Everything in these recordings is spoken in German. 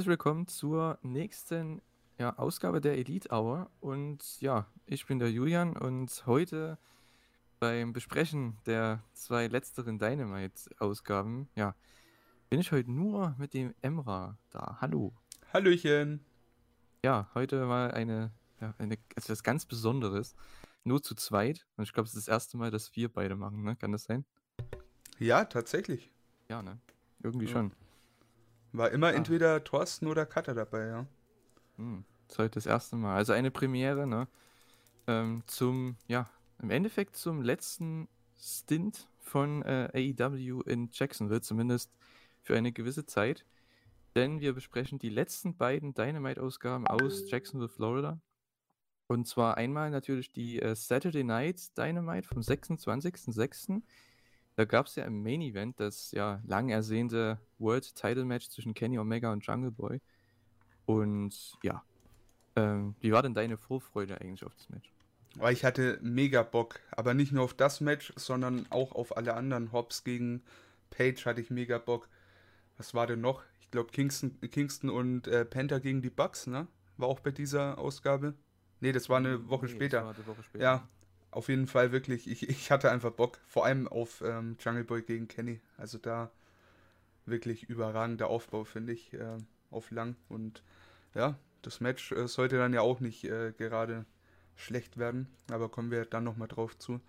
Herzlich willkommen zur nächsten ja, Ausgabe der Elite Hour. Und ja, ich bin der Julian und heute beim Besprechen der zwei letzteren Dynamite-Ausgaben, ja, bin ich heute nur mit dem Emra da. Hallo. Hallöchen. Ja, heute mal eine, ja, eine etwas ganz Besonderes. Nur zu zweit. Und ich glaube, es ist das erste Mal, dass wir beide machen, ne? Kann das sein? Ja, tatsächlich. Ja, ne? Irgendwie ja. schon. War immer ah. entweder Thorsten oder Cutter dabei, ja. Hm, das ist heute das erste Mal. Also eine Premiere, ne? Ähm, zum, ja, im Endeffekt zum letzten Stint von äh, AEW in Jacksonville, zumindest für eine gewisse Zeit. Denn wir besprechen die letzten beiden Dynamite-Ausgaben aus Jacksonville, Florida. Und zwar einmal natürlich die äh, Saturday Night Dynamite vom 26.06. Da gab es ja im Main Event das ja lang ersehnte World Title Match zwischen Kenny Omega und Jungle Boy. Und ja, ähm, wie war denn deine Vorfreude eigentlich auf das Match? Weil ich hatte mega Bock, aber nicht nur auf das Match, sondern auch auf alle anderen. Hobbs gegen Page hatte ich mega Bock. Was war denn noch? Ich glaube Kingston, Kingston und äh, Penta gegen die Bucks, ne? War auch bei dieser Ausgabe. Nee, das war eine Woche nee, später. Das war eine Woche später. Ja, auf jeden Fall wirklich, ich, ich hatte einfach Bock, vor allem auf ähm, Jungle Boy gegen Kenny. Also da wirklich überragender Aufbau, finde ich, äh, auf lang. Und ja, das Match äh, sollte dann ja auch nicht äh, gerade schlecht werden, aber kommen wir dann nochmal drauf zu.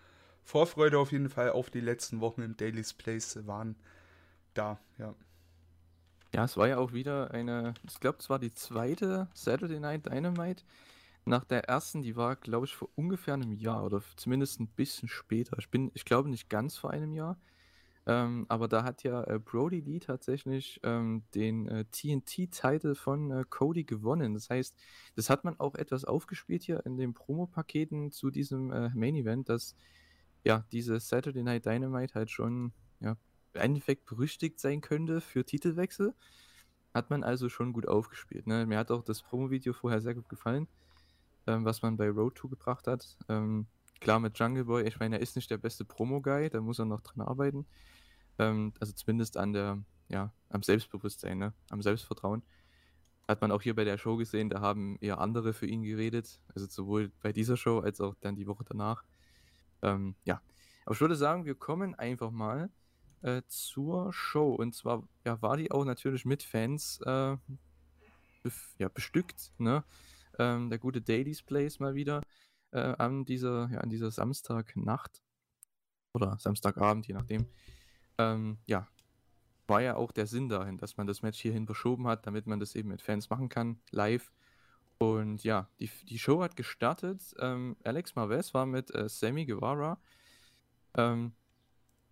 Vorfreude auf jeden Fall auf die letzten Wochen im Daily's Place waren da, ja. Ja, es war ja auch wieder eine, ich glaube, es war die zweite Saturday Night Dynamite, nach der ersten, die war, glaube ich, vor ungefähr einem Jahr oder zumindest ein bisschen später. Ich bin, ich glaube nicht ganz vor einem Jahr. Ähm, aber da hat ja äh, Brody Lee tatsächlich ähm, den äh, TNT-Titel von äh, Cody gewonnen. Das heißt, das hat man auch etwas aufgespielt hier in den Promo-Paketen zu diesem äh, Main-Event, dass ja diese Saturday Night Dynamite halt schon ja, im Endeffekt berüchtigt sein könnte für Titelwechsel. Hat man also schon gut aufgespielt. Ne? Mir hat auch das Promo-Video vorher sehr gut gefallen ähm, was man bei Road 2 gebracht hat. Ähm, klar mit Jungle Boy, ich meine, er ist nicht der beste Promo-Guy, da muss er noch dran arbeiten. Ähm, also zumindest an der, ja, am Selbstbewusstsein, ne? am Selbstvertrauen. Hat man auch hier bei der Show gesehen, da haben eher andere für ihn geredet. Also sowohl bei dieser Show als auch dann die Woche danach. Ähm, ja, aber ich würde sagen, wir kommen einfach mal äh, zur Show. Und zwar ja, war die auch natürlich mit Fans äh, ja, bestückt. Ne? Ähm, der gute Daily's Place mal wieder äh, an dieser, ja, an dieser Samstagnacht oder Samstagabend, je nachdem. Ähm, ja, war ja auch der Sinn dahin, dass man das Match hierhin verschoben hat, damit man das eben mit Fans machen kann, live. Und ja, die, die Show hat gestartet. Ähm, Alex Marvez war mit äh, Sammy Guevara. Ähm,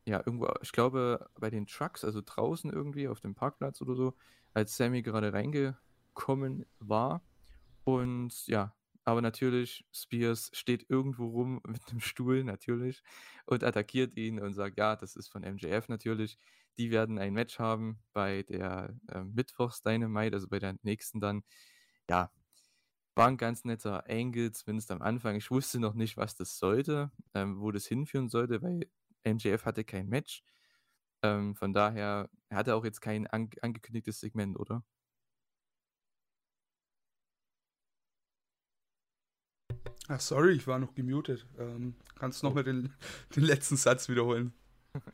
ja, irgendwo, ich glaube, bei den Trucks, also draußen irgendwie auf dem Parkplatz oder so, als Sammy gerade reingekommen war. Und ja, aber natürlich, Spears steht irgendwo rum mit einem Stuhl, natürlich, und attackiert ihn und sagt, ja, das ist von MJF natürlich. Die werden ein Match haben bei der äh, Mittwochs Dynamite, also bei der nächsten dann. Ja, war ein ganz netter Angle, zumindest am Anfang. Ich wusste noch nicht, was das sollte, ähm, wo das hinführen sollte, weil MJF hatte kein Match. Ähm, von daher, er hatte auch jetzt kein an angekündigtes Segment, oder? Ach, sorry, ich war noch gemutet. Ähm, kannst du oh. nochmal den, den letzten Satz wiederholen?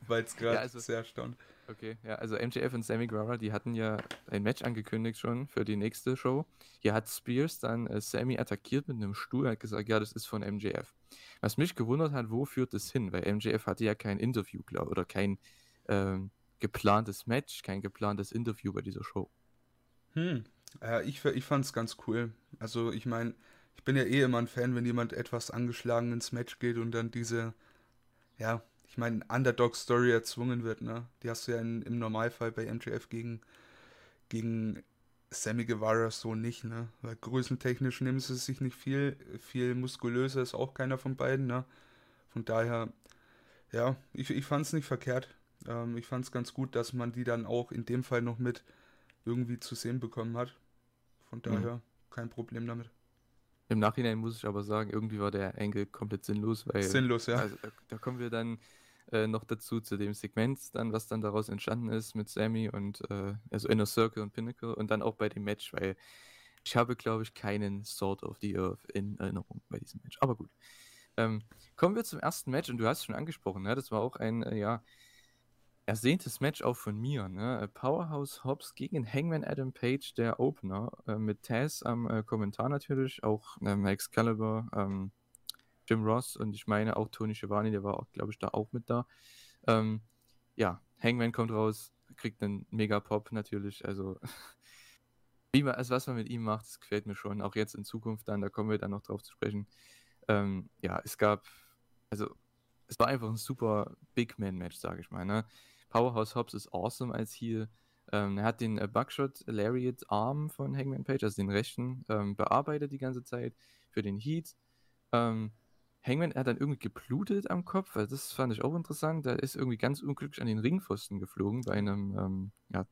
Weil es gerade ja, also, sehr erstaunt. Okay, ja, also MJF und Sammy Guevara, die hatten ja ein Match angekündigt schon für die nächste Show. Hier hat Spears dann äh, Sammy attackiert mit einem Stuhl, hat gesagt, ja, das ist von MJF. Was mich gewundert hat, wo führt das hin? Weil MJF hatte ja kein Interview, glaube oder kein ähm, geplantes Match, kein geplantes Interview bei dieser Show. Hm, äh, ich, ich fand es ganz cool. Also ich meine, ich bin ja eh immer ein Fan, wenn jemand etwas angeschlagen ins Match geht und dann diese, ja, ich meine, Underdog-Story erzwungen wird, ne? Die hast du ja in, im Normalfall bei MJF gegen, gegen Sammy Guevara so nicht, ne? Weil größentechnisch nehmen sie sich nicht viel, viel muskulöser ist auch keiner von beiden, ne? Von daher, ja, ich, ich fand es nicht verkehrt. Ähm, ich fand es ganz gut, dass man die dann auch in dem Fall noch mit irgendwie zu sehen bekommen hat. Von daher mhm. kein Problem damit. Im Nachhinein muss ich aber sagen, irgendwie war der Engel komplett sinnlos, weil. Sinnlos, ja. Also, da, kommen wir dann äh, noch dazu zu dem Segment, dann, was dann daraus entstanden ist mit Sammy und äh, also Inner Circle und Pinnacle und dann auch bei dem Match, weil ich habe, glaube ich, keinen Sword of the Earth in Erinnerung bei diesem Match. Aber gut. Ähm, kommen wir zum ersten Match und du hast es schon angesprochen, ne? das war auch ein, äh, ja, ersehntes Match auch von mir. Ne? Powerhouse Hobbs gegen Hangman Adam Page, der Opener, äh, mit Taz am äh, Kommentar natürlich, auch ähm, Excalibur, ähm, Jim Ross und ich meine auch Tony Schiavone, der war, glaube ich, da auch mit da. Ähm, ja, Hangman kommt raus, kriegt einen Mega-Pop natürlich, also wie man, also was man mit ihm macht, das gefällt mir schon, auch jetzt in Zukunft dann, da kommen wir dann noch drauf zu sprechen. Ähm, ja, es gab, also es war einfach ein super Big Man-Match, sage ich mal. Ne? Powerhouse Hobbs ist awesome als Heal. Ähm, er hat den äh, Buckshot Lariat Arm von Hangman Page, also den rechten, ähm, bearbeitet die ganze Zeit für den Heat. Ähm, Hangman hat dann irgendwie geblutet am Kopf, also das fand ich auch interessant. Der ist irgendwie ganz unglücklich an den Ringpfosten geflogen bei einem ähm, ja,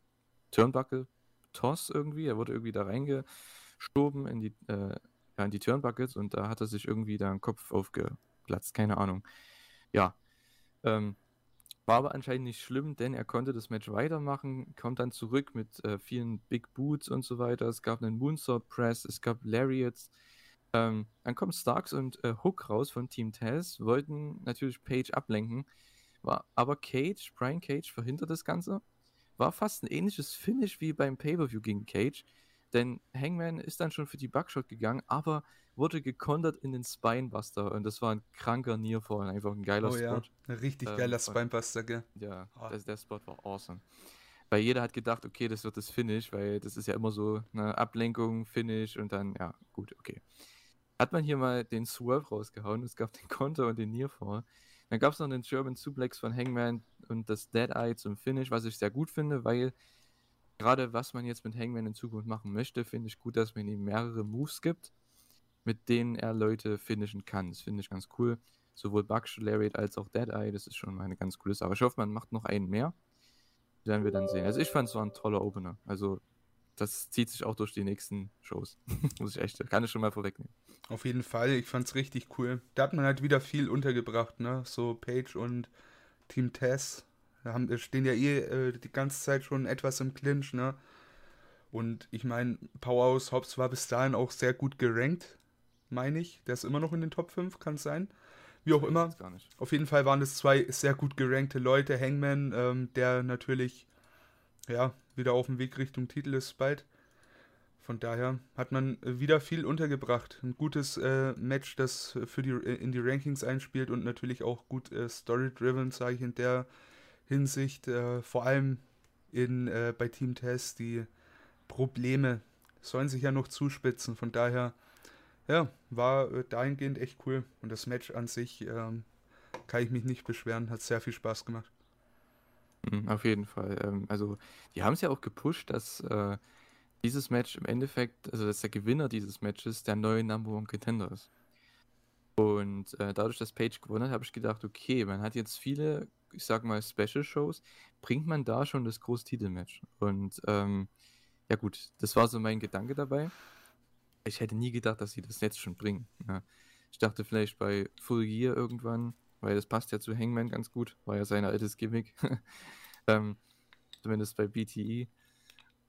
Turnbuckle-Toss irgendwie. Er wurde irgendwie da reingeschoben in die, äh, ja, in die Turnbuckles und da hat er sich irgendwie da den Kopf aufgeplatzt, keine Ahnung. Ja, ähm, war aber anscheinend nicht schlimm, denn er konnte das Match weitermachen, kommt dann zurück mit äh, vielen Big Boots und so weiter. Es gab einen Moonsault Press, es gab Lariats. Ähm, dann kommen Starks und äh, Hook raus von Team Taz, wollten natürlich Page ablenken, war aber Cage, Brian Cage verhindert das Ganze. War fast ein ähnliches Finish wie beim Pay-Per-View gegen Cage, denn Hangman ist dann schon für die Buckshot gegangen, aber wurde gekontert in den Spinebuster und das war ein kranker Nearfall, einfach ein geiler oh, Spot. Ja. Ein richtig ähm, geiler Spinebuster, gell? Ja, oh. das, der Spot war awesome. Weil jeder hat gedacht, okay, das wird das Finish, weil das ist ja immer so eine Ablenkung, Finish und dann, ja, gut, okay. Hat man hier mal den Swerve rausgehauen, es gab den Konter und den Nearfall. Dann gab es noch den German Suplex von Hangman und das Dead Eye zum Finish, was ich sehr gut finde, weil gerade was man jetzt mit Hangman in Zukunft machen möchte, finde ich gut, dass man ihm mehrere Moves gibt mit denen er Leute finishen kann. Das finde ich ganz cool. Sowohl Buckshot Lariat als auch Dead Eye, das ist schon eine ganz coole Sache. Ich hoffe, man macht noch einen mehr. Werden wir dann sehen. Also ich fand es war ein toller Opener. Also das zieht sich auch durch die nächsten Shows. Muss ich echt, kann ich schon mal vorwegnehmen. Auf jeden Fall, ich fand es richtig cool. Da hat man halt wieder viel untergebracht, ne? So Page und Team Tess. Haben, stehen ja eh äh, die ganze Zeit schon etwas im Clinch, ne? Und ich meine, Powerhouse Hobbs war bis dahin auch sehr gut gerankt meine ich. Der ist immer noch in den Top 5, kann es sein. Wie auch immer. Auf jeden Fall waren es zwei sehr gut gerankte Leute. Hangman, ähm, der natürlich ja, wieder auf dem Weg Richtung Titel ist bald. Von daher hat man wieder viel untergebracht. Ein gutes äh, Match, das für die, äh, in die Rankings einspielt und natürlich auch gut äh, story-driven, sage ich in der Hinsicht. Äh, vor allem in, äh, bei Team Test, die Probleme sollen sich ja noch zuspitzen. Von daher ja, war äh, dahingehend echt cool. Und das Match an sich ähm, kann ich mich nicht beschweren, hat sehr viel Spaß gemacht. Mhm, auf jeden Fall. Ähm, also, die haben es ja auch gepusht, dass äh, dieses Match im Endeffekt, also dass der Gewinner dieses Matches der neue Number One Contender ist. Und äh, dadurch, dass Page gewonnen hat, habe ich gedacht, okay, man hat jetzt viele, ich sag mal, Special Shows, bringt man da schon das große Titelmatch. Und ähm, ja gut, das war so mein Gedanke dabei ich hätte nie gedacht, dass sie das jetzt schon bringen. Ja. Ich dachte vielleicht bei Full Gear irgendwann, weil das passt ja zu Hangman ganz gut, war ja sein altes Gimmick. ähm, zumindest bei BTE.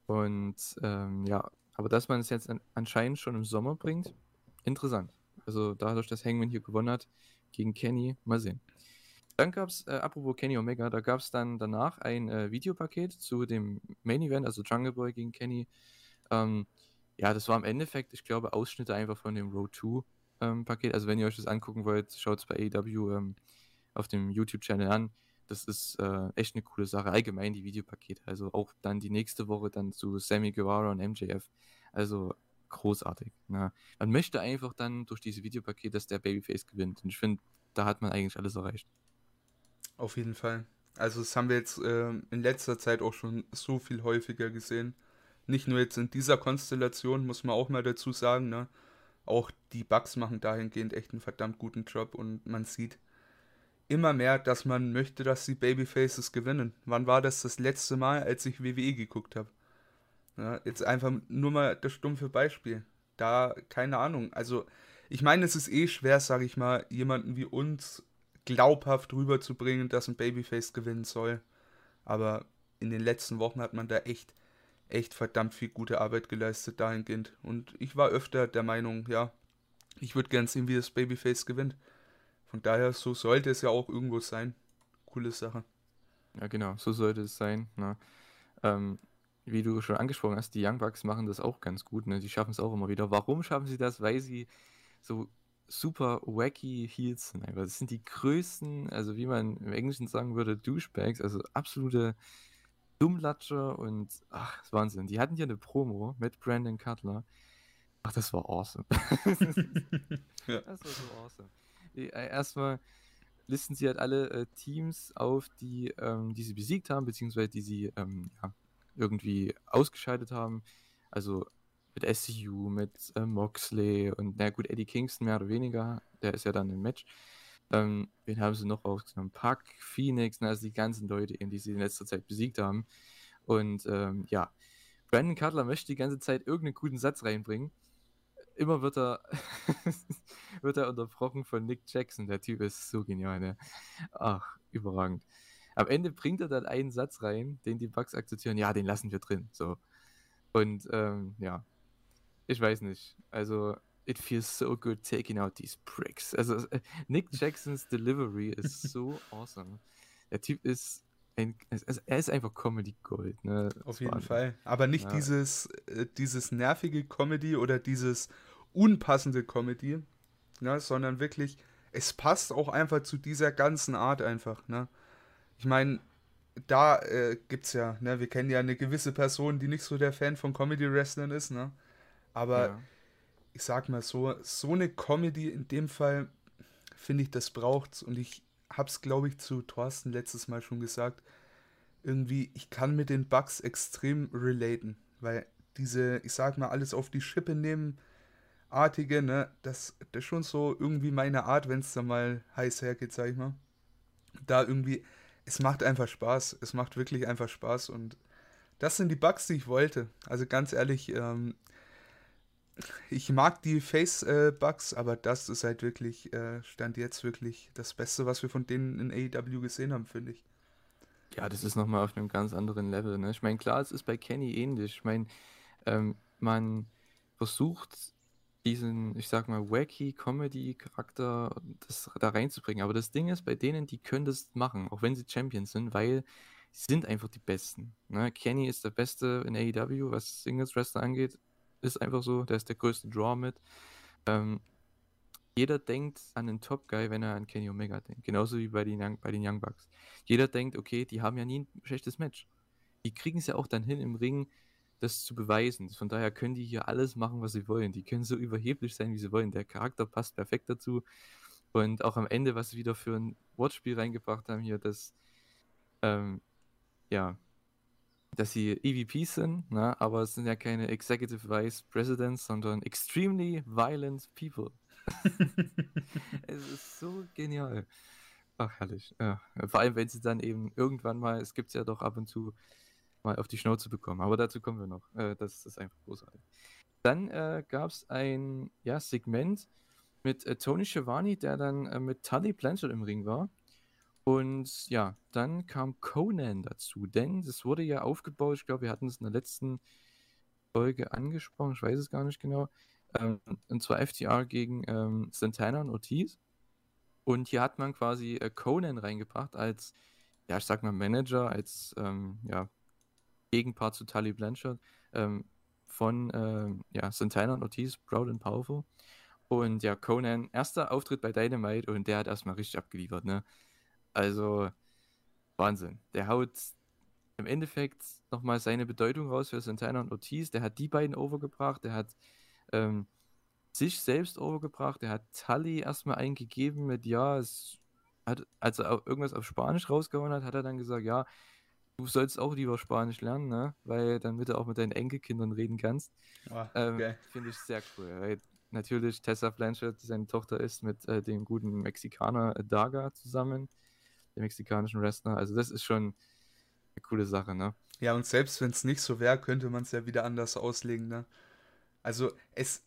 Und ähm, ja, aber dass man es jetzt an, anscheinend schon im Sommer bringt, interessant. Also dadurch, dass Hangman hier gewonnen hat gegen Kenny, mal sehen. Dann gab es, äh, apropos Kenny Omega, da gab es dann danach ein äh, Videopaket zu dem Main Event, also Jungle Boy gegen Kenny. Ähm, ja, das war im Endeffekt, ich glaube, Ausschnitte einfach von dem Road 2 ähm, Paket. Also wenn ihr euch das angucken wollt, schaut es bei AEW ähm, auf dem YouTube-Channel an. Das ist äh, echt eine coole Sache. Allgemein die Videopakete. Also auch dann die nächste Woche dann zu Sammy Guevara und MJF. Also großartig. Na. Ne? Man möchte einfach dann durch diese Videopakete, dass der Babyface gewinnt. Und ich finde, da hat man eigentlich alles erreicht. Auf jeden Fall. Also das haben wir jetzt äh, in letzter Zeit auch schon so viel häufiger gesehen. Nicht nur jetzt in dieser Konstellation, muss man auch mal dazu sagen, ne? Auch die Bugs machen dahingehend echt einen verdammt guten Job und man sieht immer mehr, dass man möchte, dass die Babyfaces gewinnen. Wann war das das letzte Mal, als ich WWE geguckt habe? Ja, jetzt einfach nur mal das stumpfe Beispiel. Da, keine Ahnung. Also, ich meine, es ist eh schwer, sage ich mal, jemanden wie uns glaubhaft rüberzubringen, dass ein Babyface gewinnen soll. Aber in den letzten Wochen hat man da echt, echt verdammt viel gute Arbeit geleistet dahingehend. Und ich war öfter der Meinung, ja, ich würde gern sehen, wie das Babyface gewinnt. Von daher, so sollte es ja auch irgendwo sein. Coole Sache. Ja, genau, so sollte es sein. Ne? Ähm, wie du schon angesprochen hast, die Young Bucks machen das auch ganz gut. Ne? Die schaffen es auch immer wieder. Warum schaffen sie das? Weil sie so super wacky Heels sind. Einfach. Das sind die größten, also wie man im Englischen sagen würde, Douchebags, also absolute Dummlatscher und ach, das ist Wahnsinn. Die hatten ja eine Promo mit Brandon Cutler. Ach, das war awesome. ja. Das war so awesome. Äh, erstmal listen sie halt alle äh, Teams auf, die, ähm, die sie besiegt haben, beziehungsweise die sie ähm, ja, irgendwie ausgeschaltet haben. Also mit SCU, mit äh, Moxley und na gut, Eddie Kingston mehr oder weniger, der ist ja dann im Match. Ähm, wen haben sie noch rausgenommen? Puck, Phoenix, also die ganzen Leute, die sie in letzter Zeit besiegt haben. Und ähm, ja, Brandon Cutler möchte die ganze Zeit irgendeinen guten Satz reinbringen. Immer wird er, wird er unterbrochen von Nick Jackson. Der Typ ist so genial, ne? Ach, überragend. Am Ende bringt er dann einen Satz rein, den die Bugs akzeptieren. Ja, den lassen wir drin. So. Und ähm, ja, ich weiß nicht. Also, it feels so good taking out these pricks. Also, Nick Jacksons Delivery ist so awesome. Der Typ ist ein, er ist einfach Comedy Gold, ne? Auf jeden Fall. Aber nicht ja. dieses, äh, dieses nervige Comedy oder dieses unpassende Comedy, ne? sondern wirklich, es passt auch einfach zu dieser ganzen Art einfach, ne? Ich meine, da äh, gibt's ja, ne, wir kennen ja eine gewisse Person, die nicht so der Fan von Comedy Wrestling ist, ne? Aber ja. ich sag mal so, so eine Comedy in dem Fall, finde ich, das braucht's. Und ich hab's, glaube ich, zu Thorsten letztes Mal schon gesagt. Irgendwie, ich kann mit den Bugs extrem relaten, weil diese, ich sag mal, alles auf die Schippe nehmen, artige, ne, das, das ist schon so irgendwie meine Art, wenn es da mal heiß hergeht, sag ich mal. Da irgendwie, es macht einfach Spaß. Es macht wirklich einfach Spaß und das sind die Bugs, die ich wollte. Also ganz ehrlich, ähm, ich mag die Face-Bugs, äh, aber das ist halt wirklich, äh, stand jetzt wirklich das Beste, was wir von denen in AEW gesehen haben, finde ich. Ja, das ist nochmal auf einem ganz anderen Level. Ne? Ich meine, klar, es ist bei Kenny ähnlich. Ich meine, ähm, man versucht diesen, ich sag mal, wacky Comedy-Charakter da reinzubringen. Aber das Ding ist, bei denen, die können das machen, auch wenn sie Champions sind, weil sie sind einfach die Besten. Ne? Kenny ist der Beste in AEW, was Singles Wrestler angeht. Ist einfach so, der ist der größte Draw mit. Ähm, jeder denkt an den Top Guy, wenn er an Kenny Omega denkt. Genauso wie bei den, Young, bei den Young Bucks. Jeder denkt, okay, die haben ja nie ein schlechtes Match. Die kriegen es ja auch dann hin im Ring, das zu beweisen. Von daher können die hier alles machen, was sie wollen. Die können so überheblich sein, wie sie wollen. Der Charakter passt perfekt dazu. Und auch am Ende, was sie wieder für ein Wortspiel reingebracht haben hier, dass, ähm, ja, dass sie EVPs sind, ne? aber es sind ja keine Executive Vice Presidents, sondern Extremely Violent People. es ist so genial. Ach, herrlich. Ja. Vor allem, wenn sie dann eben irgendwann mal, es gibt es ja doch ab und zu, mal auf die Schnauze bekommen. Aber dazu kommen wir noch. Äh, das ist einfach großartig. Dann äh, gab es ein ja, Segment mit äh, Tony Schiavone, der dann äh, mit Tully Blanchard im Ring war. Und ja, dann kam Conan dazu, denn das wurde ja aufgebaut, ich glaube, wir hatten es in der letzten Folge angesprochen, ich weiß es gar nicht genau, ähm, und zwar FTR gegen ähm, Santana und Ortiz. Und hier hat man quasi äh, Conan reingebracht als, ja, ich sag mal Manager, als ähm, ja, Gegenpart zu Tully Blanchard ähm, von ähm, ja, Santana und Ortiz, Proud and Powerful. Und ja, Conan, erster Auftritt bei Dynamite und der hat erstmal richtig abgeliefert, ne? Also, Wahnsinn. Der haut im Endeffekt nochmal seine Bedeutung raus für Santana und Ortiz. Der hat die beiden overgebracht, der hat ähm, sich selbst overgebracht, der hat Tully erstmal eingegeben mit, ja, es hat, als er irgendwas auf Spanisch rausgehauen hat, hat er dann gesagt, ja, du sollst auch lieber Spanisch lernen, ne? Weil damit du auch mit deinen Enkelkindern reden kannst. Oh, ähm, okay. Finde ich sehr cool. Weil natürlich Tessa Blanchard, seine Tochter ist mit äh, dem guten Mexikaner Daga zusammen dem mexikanischen Wrestler. Also das ist schon eine coole Sache, ne? Ja, und selbst wenn es nicht so wäre, könnte man es ja wieder anders auslegen, ne? Also es,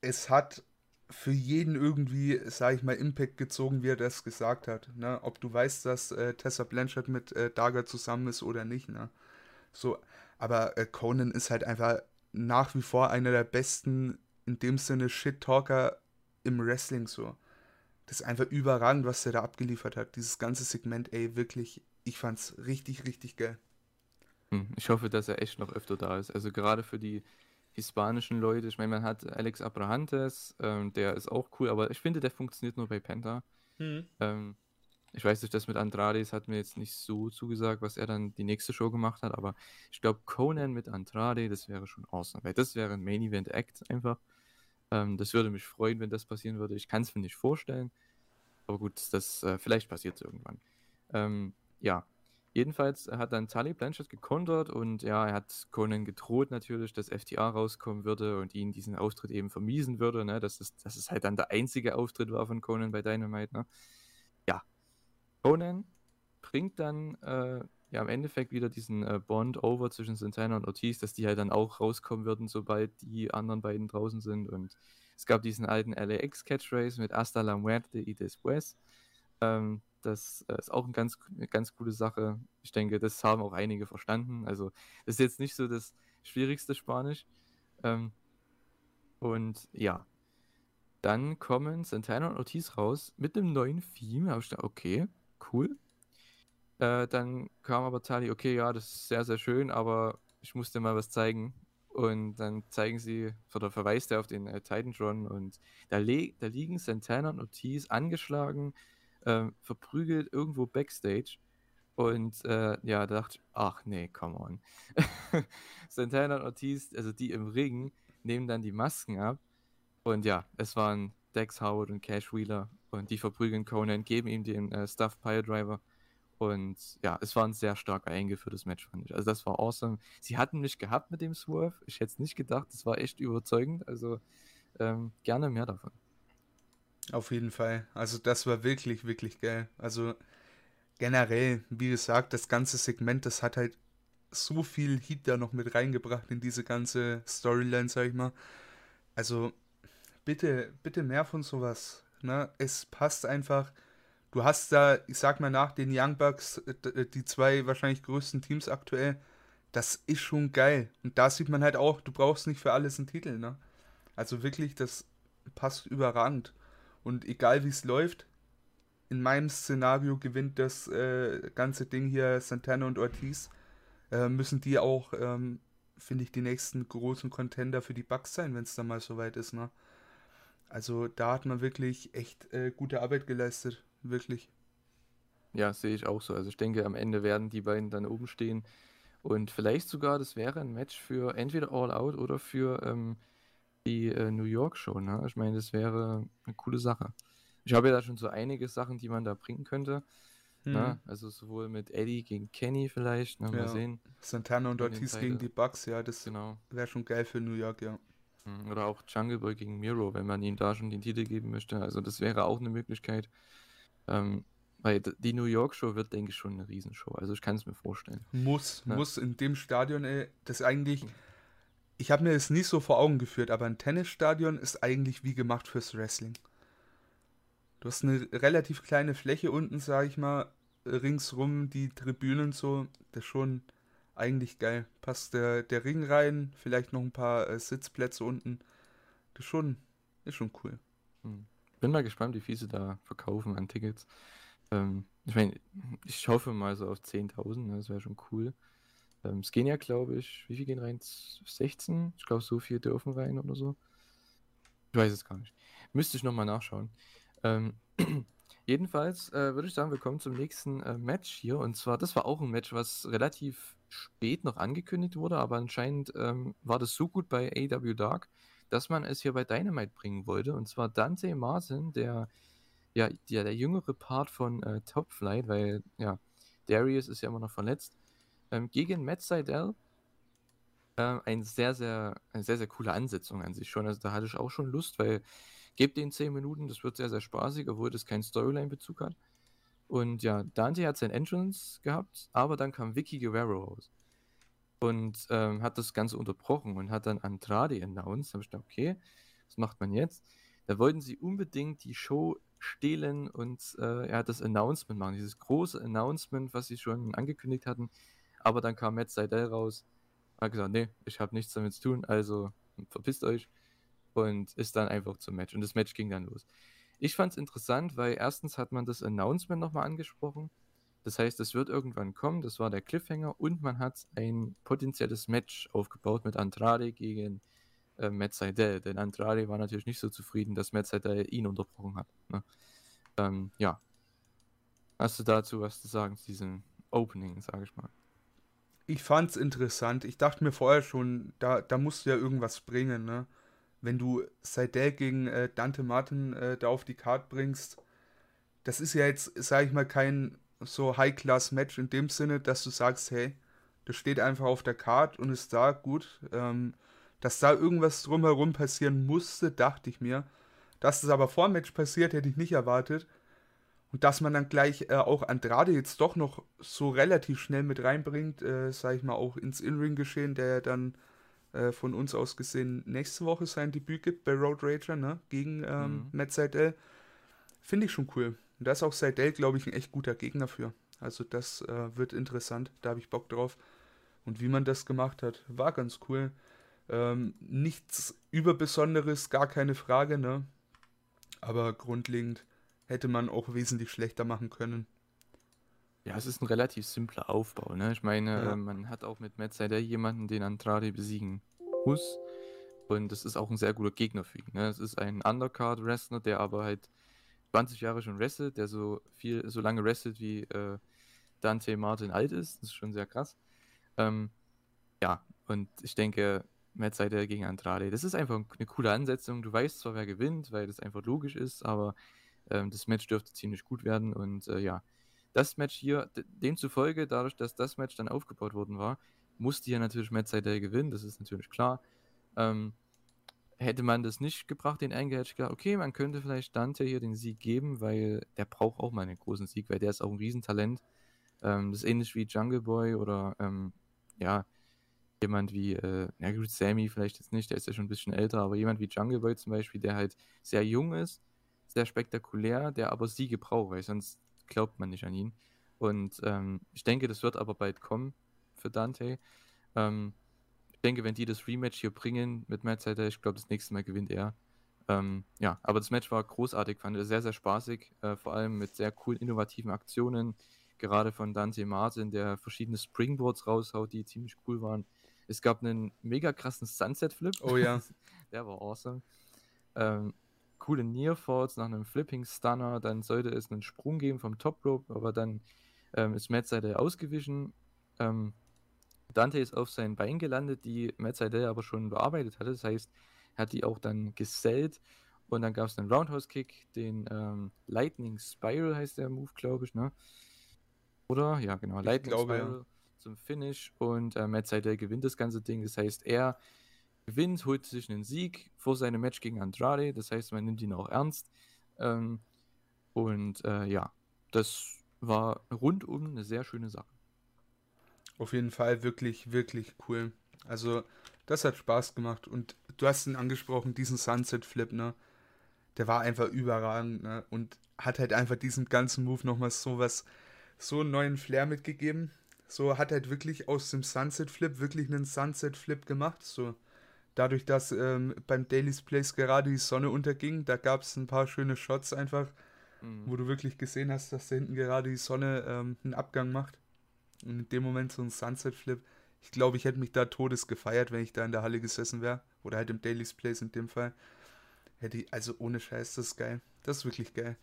es hat für jeden irgendwie, sag ich mal, Impact gezogen, wie er das gesagt hat. Ne? Ob du weißt, dass äh, Tessa Blanchard mit äh, Daga zusammen ist oder nicht. Ne? So, aber äh, Conan ist halt einfach nach wie vor einer der besten, in dem Sinne, Shit-Talker im Wrestling so. Das ist einfach überragend, was der da abgeliefert hat. Dieses ganze Segment, ey, wirklich, ich fand's richtig, richtig geil. Hm, ich hoffe, dass er echt noch öfter da ist. Also gerade für die hispanischen Leute. Ich meine, man hat Alex Abrahantes, ähm, der ist auch cool, aber ich finde, der funktioniert nur bei Penta. Mhm. Ähm, ich weiß nicht, das mit Andrade, hat mir jetzt nicht so zugesagt, was er dann die nächste Show gemacht hat, aber ich glaube, Conan mit Andrade, das wäre schon awesome, weil das wäre ein Main Event Act einfach. Ähm, das würde mich freuen, wenn das passieren würde. Ich kann es mir nicht vorstellen, aber gut, das äh, vielleicht passiert es irgendwann. Ähm, ja, Jedenfalls hat dann Tully Blanchard gekontert und ja, er hat Conan gedroht natürlich, dass FTA rauskommen würde und ihn diesen Auftritt eben vermiesen würde, ne? dass, es, dass es halt dann der einzige Auftritt war von Conan bei Dynamite. Ne? Ja, Conan bringt dann äh, ja im Endeffekt wieder diesen äh, Bond over zwischen Santana und Ortiz, dass die halt dann auch rauskommen würden, sobald die anderen beiden draußen sind und es gab diesen alten LAX-Catchphrase mit Hasta la muerte y después. Ähm, das äh, ist auch ein ganz, eine ganz coole Sache. Ich denke, das haben auch einige verstanden. Also, das ist jetzt nicht so das schwierigste Spanisch. Ähm, und ja, dann kommen Santana und Ortiz raus mit einem neuen Theme. Habe ich gedacht, okay, cool. Äh, dann kam aber Tali, okay, ja, das ist sehr, sehr schön, aber ich muss dir mal was zeigen. Und dann zeigen sie, oder verweist er auf den äh, Titantron und da, da liegen Santana und Ortiz angeschlagen, äh, verprügelt irgendwo Backstage. Und äh, ja, da dachte ich, ach nee, come on. Santana und Ortiz, also die im Ring, nehmen dann die Masken ab. Und ja, es waren Dex Howard und Cash Wheeler. Und die verprügeln Conan, geben ihm den äh, Stuff Pile Driver. Und ja, es war ein sehr stark eingeführtes Match, fand ich. Also das war awesome. Sie hatten mich gehabt mit dem Swerve. Ich hätte es nicht gedacht. Das war echt überzeugend. Also ähm, gerne mehr davon. Auf jeden Fall. Also das war wirklich, wirklich geil. Also generell, wie gesagt, das ganze Segment, das hat halt so viel Heat da noch mit reingebracht in diese ganze Storyline, sag ich mal. Also bitte, bitte mehr von sowas. Ne? Es passt einfach. Du hast da, ich sag mal nach den Young Bucks, äh, die zwei wahrscheinlich größten Teams aktuell. Das ist schon geil. Und da sieht man halt auch, du brauchst nicht für alles einen Titel, ne? Also wirklich, das passt überragend. Und egal wie es läuft, in meinem Szenario gewinnt das äh, ganze Ding hier Santana und Ortiz. Äh, müssen die auch, ähm, finde ich, die nächsten großen Contender für die Bucks sein, wenn es dann mal soweit ist. Ne? Also da hat man wirklich echt äh, gute Arbeit geleistet. Wirklich. Ja, sehe ich auch so. Also ich denke, am Ende werden die beiden dann oben stehen. Und vielleicht sogar, das wäre ein Match für entweder All Out oder für ähm, die äh, New York Show. Ne? Ich meine, das wäre eine coole Sache. Ich habe ja da schon so einige Sachen, die man da bringen könnte. Mhm. Ne? Also sowohl mit Eddie gegen Kenny vielleicht, ne? mal ja. sehen. Santana und Ortiz gegen die Bucks, ja, das genau. wäre schon geil für New York, ja. Mhm, oder auch Jungle Boy gegen Miro, wenn man ihm da schon den Titel geben möchte. Also das wäre auch eine Möglichkeit. Ähm, weil die New York Show wird, denke ich, schon eine Riesenshow. Also ich kann es mir vorstellen. Muss, ja. muss in dem Stadion, ey, das eigentlich, mhm ich habe mir das nicht so vor Augen geführt, aber ein Tennisstadion ist eigentlich wie gemacht fürs Wrestling. Du hast eine relativ kleine Fläche unten, sag ich mal, ringsrum, die Tribünen so, das ist schon eigentlich geil. Passt der, der Ring rein, vielleicht noch ein paar äh, Sitzplätze unten. Das ist schon, ist schon cool. Hm. Bin mal gespannt, wie viel sie da verkaufen an Tickets. Ähm, ich meine, ich hoffe mal so auf 10.000, ne, das wäre schon cool. Ähm, es gehen ja, glaube ich, wie viel gehen rein? 16? Ich glaube, so viel dürfen rein oder so. Ich weiß es gar nicht. Müsste ich nochmal nachschauen. Ähm, jedenfalls äh, würde ich sagen, wir kommen zum nächsten äh, Match hier. Und zwar, das war auch ein Match, was relativ spät noch angekündigt wurde, aber anscheinend ähm, war das so gut bei AW Dark, dass man es hier bei Dynamite bringen wollte. Und zwar Dante Martin, der ja der, der jüngere Part von äh, Top Flight, weil ja, Darius ist ja immer noch verletzt ähm, gegen Matt Seidel. Ähm, ein sehr, sehr, eine sehr, sehr coole Ansetzung an sich schon. Also da hatte ich auch schon Lust, weil gebt den 10 Minuten, das wird sehr, sehr spaßig, obwohl das keinen Storyline-Bezug hat. Und ja, Dante hat sein Entrance gehabt, aber dann kam Vicky Guerrero raus. Und ähm, hat das Ganze unterbrochen und hat dann Andrade announced. Da habe ich gedacht, okay, was macht man jetzt? Da wollten sie unbedingt die Show stehlen und äh, ja, das Announcement machen, dieses große Announcement, was sie schon angekündigt hatten. Aber dann kam Matt Seidel raus, hat gesagt, nee, ich habe nichts damit zu tun, also verpisst euch und ist dann einfach zum Match. Und das Match ging dann los. Ich fand es interessant, weil erstens hat man das Announcement nochmal angesprochen. Das heißt, es wird irgendwann kommen, das war der Cliffhanger und man hat ein potenzielles Match aufgebaut mit Andrade gegen äh, Matt Seidel. Denn Andrade war natürlich nicht so zufrieden, dass Matt Seidel ihn unterbrochen hat. Ne? Ähm, ja. Hast du dazu was zu sagen zu diesem Opening, sage ich mal? Ich fand's interessant. Ich dachte mir vorher schon, da, da musst du ja irgendwas bringen, ne? Wenn du Seidel gegen äh, Dante Martin äh, da auf die Karte bringst, das ist ja jetzt, sage ich mal, kein so High-Class-Match in dem Sinne, dass du sagst, hey, das steht einfach auf der Karte und ist da gut. Ähm, dass da irgendwas drumherum passieren musste, dachte ich mir. Dass das aber vor dem Match passiert, hätte ich nicht erwartet. Und dass man dann gleich äh, auch Andrade jetzt doch noch so relativ schnell mit reinbringt, äh, sage ich mal, auch ins In-Ring-Geschehen, der ja dann äh, von uns aus gesehen nächste Woche sein Debüt gibt bei Road Rager, ne? Gegen ähm, mhm. Matt Seidel. Finde ich schon cool. Und da ist auch Seidel, glaube ich, ein echt guter Gegner für. Also das äh, wird interessant, da habe ich Bock drauf. Und wie man das gemacht hat, war ganz cool. Ähm, nichts Überbesonderes, gar keine Frage, ne? Aber grundlegend hätte man auch wesentlich schlechter machen können. Ja, es ist ein relativ simpler Aufbau, ne? Ich meine, ja. äh, man hat auch mit Matt Seider jemanden, den Andrade besiegen muss. Und das ist auch ein sehr guter Gegner für ihn. Ne? Es ist ein Undercard-Wrestler, der aber halt 20 Jahre schon wrestelt, der so viel, so lange wrestelt wie äh, Dante Martin alt ist. Das ist schon sehr krass. Ähm, ja, und ich denke, Matt Seidel gegen Andrade. Das ist einfach eine coole Ansetzung. Du weißt zwar, wer gewinnt, weil das einfach logisch ist, aber ähm, das Match dürfte ziemlich gut werden. Und äh, ja, das Match hier, demzufolge, dadurch, dass das Match dann aufgebaut worden war, musste hier natürlich Matt Seidel gewinnen, das ist natürlich klar. Ähm, hätte man das nicht gebracht, den Angle, hätte ich gedacht, okay, man könnte vielleicht Dante hier den Sieg geben, weil der braucht auch mal einen großen Sieg, weil der ist auch ein Riesentalent. Ähm, das ist ähnlich wie Jungle Boy oder ähm, ja, jemand wie, äh, ja gut, Sammy vielleicht jetzt nicht, der ist ja schon ein bisschen älter, aber jemand wie Jungle Boy zum Beispiel, der halt sehr jung ist, sehr spektakulär, der aber Siege braucht, weil sonst glaubt man nicht an ihn. Und ähm, ich denke, das wird aber bald kommen für Dante. Ähm, denke, wenn die das Rematch hier bringen mit Matt Seiter, ich glaube, das nächste Mal gewinnt er. Ähm, ja, aber das Match war großartig, fand ich sehr, sehr spaßig, äh, vor allem mit sehr coolen, innovativen Aktionen, gerade von Dante Martin, der verschiedene Springboards raushaut, die ziemlich cool waren. Es gab einen mega krassen Sunset-Flip. Oh ja. Der war awesome. Ähm, coole Nearfalls nach einem Flipping Stunner. Dann sollte es einen Sprung geben vom Top Rope, aber dann ähm, ist Matt Seidel ausgewichen. Ähm, Dante ist auf sein Bein gelandet, die Matt Seidel aber schon bearbeitet hatte. Das heißt, er hat die auch dann gesellt. Und dann gab es einen Roundhouse Kick, den ähm, Lightning Spiral heißt der Move, glaube ich, ne? Oder? Ja, genau. Ich Lightning glaube, Spiral. Ja zum Finish und äh, Matt Seidel gewinnt das ganze Ding. Das heißt, er gewinnt, holt sich einen Sieg vor seinem Match gegen Andrade. Das heißt, man nimmt ihn auch ernst. Ähm, und äh, ja, das war rundum eine sehr schöne Sache. Auf jeden Fall wirklich, wirklich cool. Also, das hat Spaß gemacht. Und du hast ihn angesprochen, diesen Sunset Flip, ne? Der war einfach überragend, ne? Und hat halt einfach diesen ganzen Move nochmal so was, so einen neuen Flair mitgegeben. So hat halt wirklich aus dem Sunset Flip wirklich einen Sunset Flip gemacht. So dadurch, dass ähm, beim Daily's Place gerade die Sonne unterging, da gab es ein paar schöne Shots einfach, mhm. wo du wirklich gesehen hast, dass da hinten gerade die Sonne ähm, einen Abgang macht. Und in dem Moment so ein Sunset Flip. Ich glaube, ich hätte mich da todes gefeiert, wenn ich da in der Halle gesessen wäre. Oder halt im Daily's Place in dem Fall. Hätte ich, also ohne Scheiß, das ist geil. Das ist wirklich geil.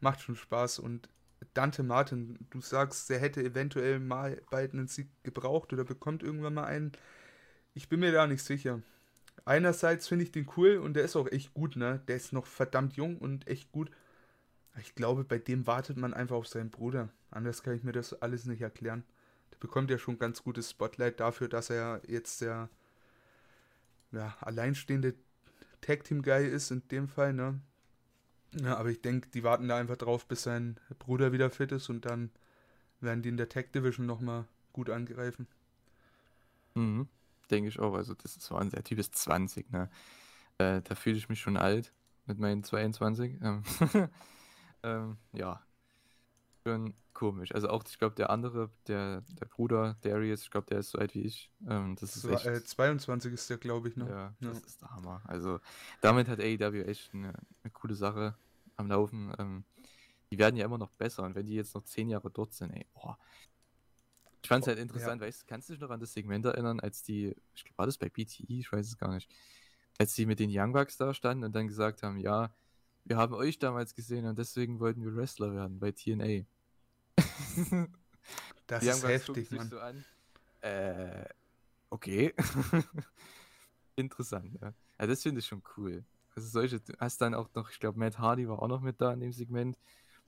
Macht schon Spaß und Dante Martin, du sagst, er hätte eventuell mal bald einen Sieg gebraucht oder bekommt irgendwann mal einen. Ich bin mir da nicht sicher. Einerseits finde ich den cool und der ist auch echt gut, ne? Der ist noch verdammt jung und echt gut. Ich glaube, bei dem wartet man einfach auf seinen Bruder. Anders kann ich mir das alles nicht erklären. Der bekommt ja schon ganz gutes Spotlight dafür, dass er jetzt der ja, alleinstehende Tag Team Guy ist in dem Fall, ne? Ja, aber ich denke, die warten da einfach drauf, bis sein Bruder wieder fit ist und dann werden die in der Tech Division nochmal gut angreifen. Mhm, denke ich auch. Also, das ist ein der Typ ist 20, ne? Äh, da fühle ich mich schon alt. mit meinen 22. Ähm, ähm, ja, komisch. Also auch, ich glaube, der andere, der, der Bruder Darius, ich glaube, der ist so alt wie ich. Ähm, das ist So, echt, äh, 22 ist der, glaube ich, noch. ja, Ja. das ist der Hammer. Also damit hat AEW echt eine, eine coole Sache am Laufen. Ähm, die werden ja immer noch besser und wenn die jetzt noch zehn Jahre dort sind, ey, boah. Ich fand es halt interessant, weißt du, kannst du dich noch an das Segment erinnern, als die, ich glaube, war das bei BTE, ich weiß es gar nicht, als die mit den Young Bucks da standen und dann gesagt haben, ja, wir haben euch damals gesehen und deswegen wollten wir Wrestler werden bei TNA. Das Die ist heftig, Mann. so an. Äh, okay. Interessant, ja. ja das finde ich schon cool. Also solche, du hast dann auch noch, ich glaube, Matt Hardy war auch noch mit da in dem Segment.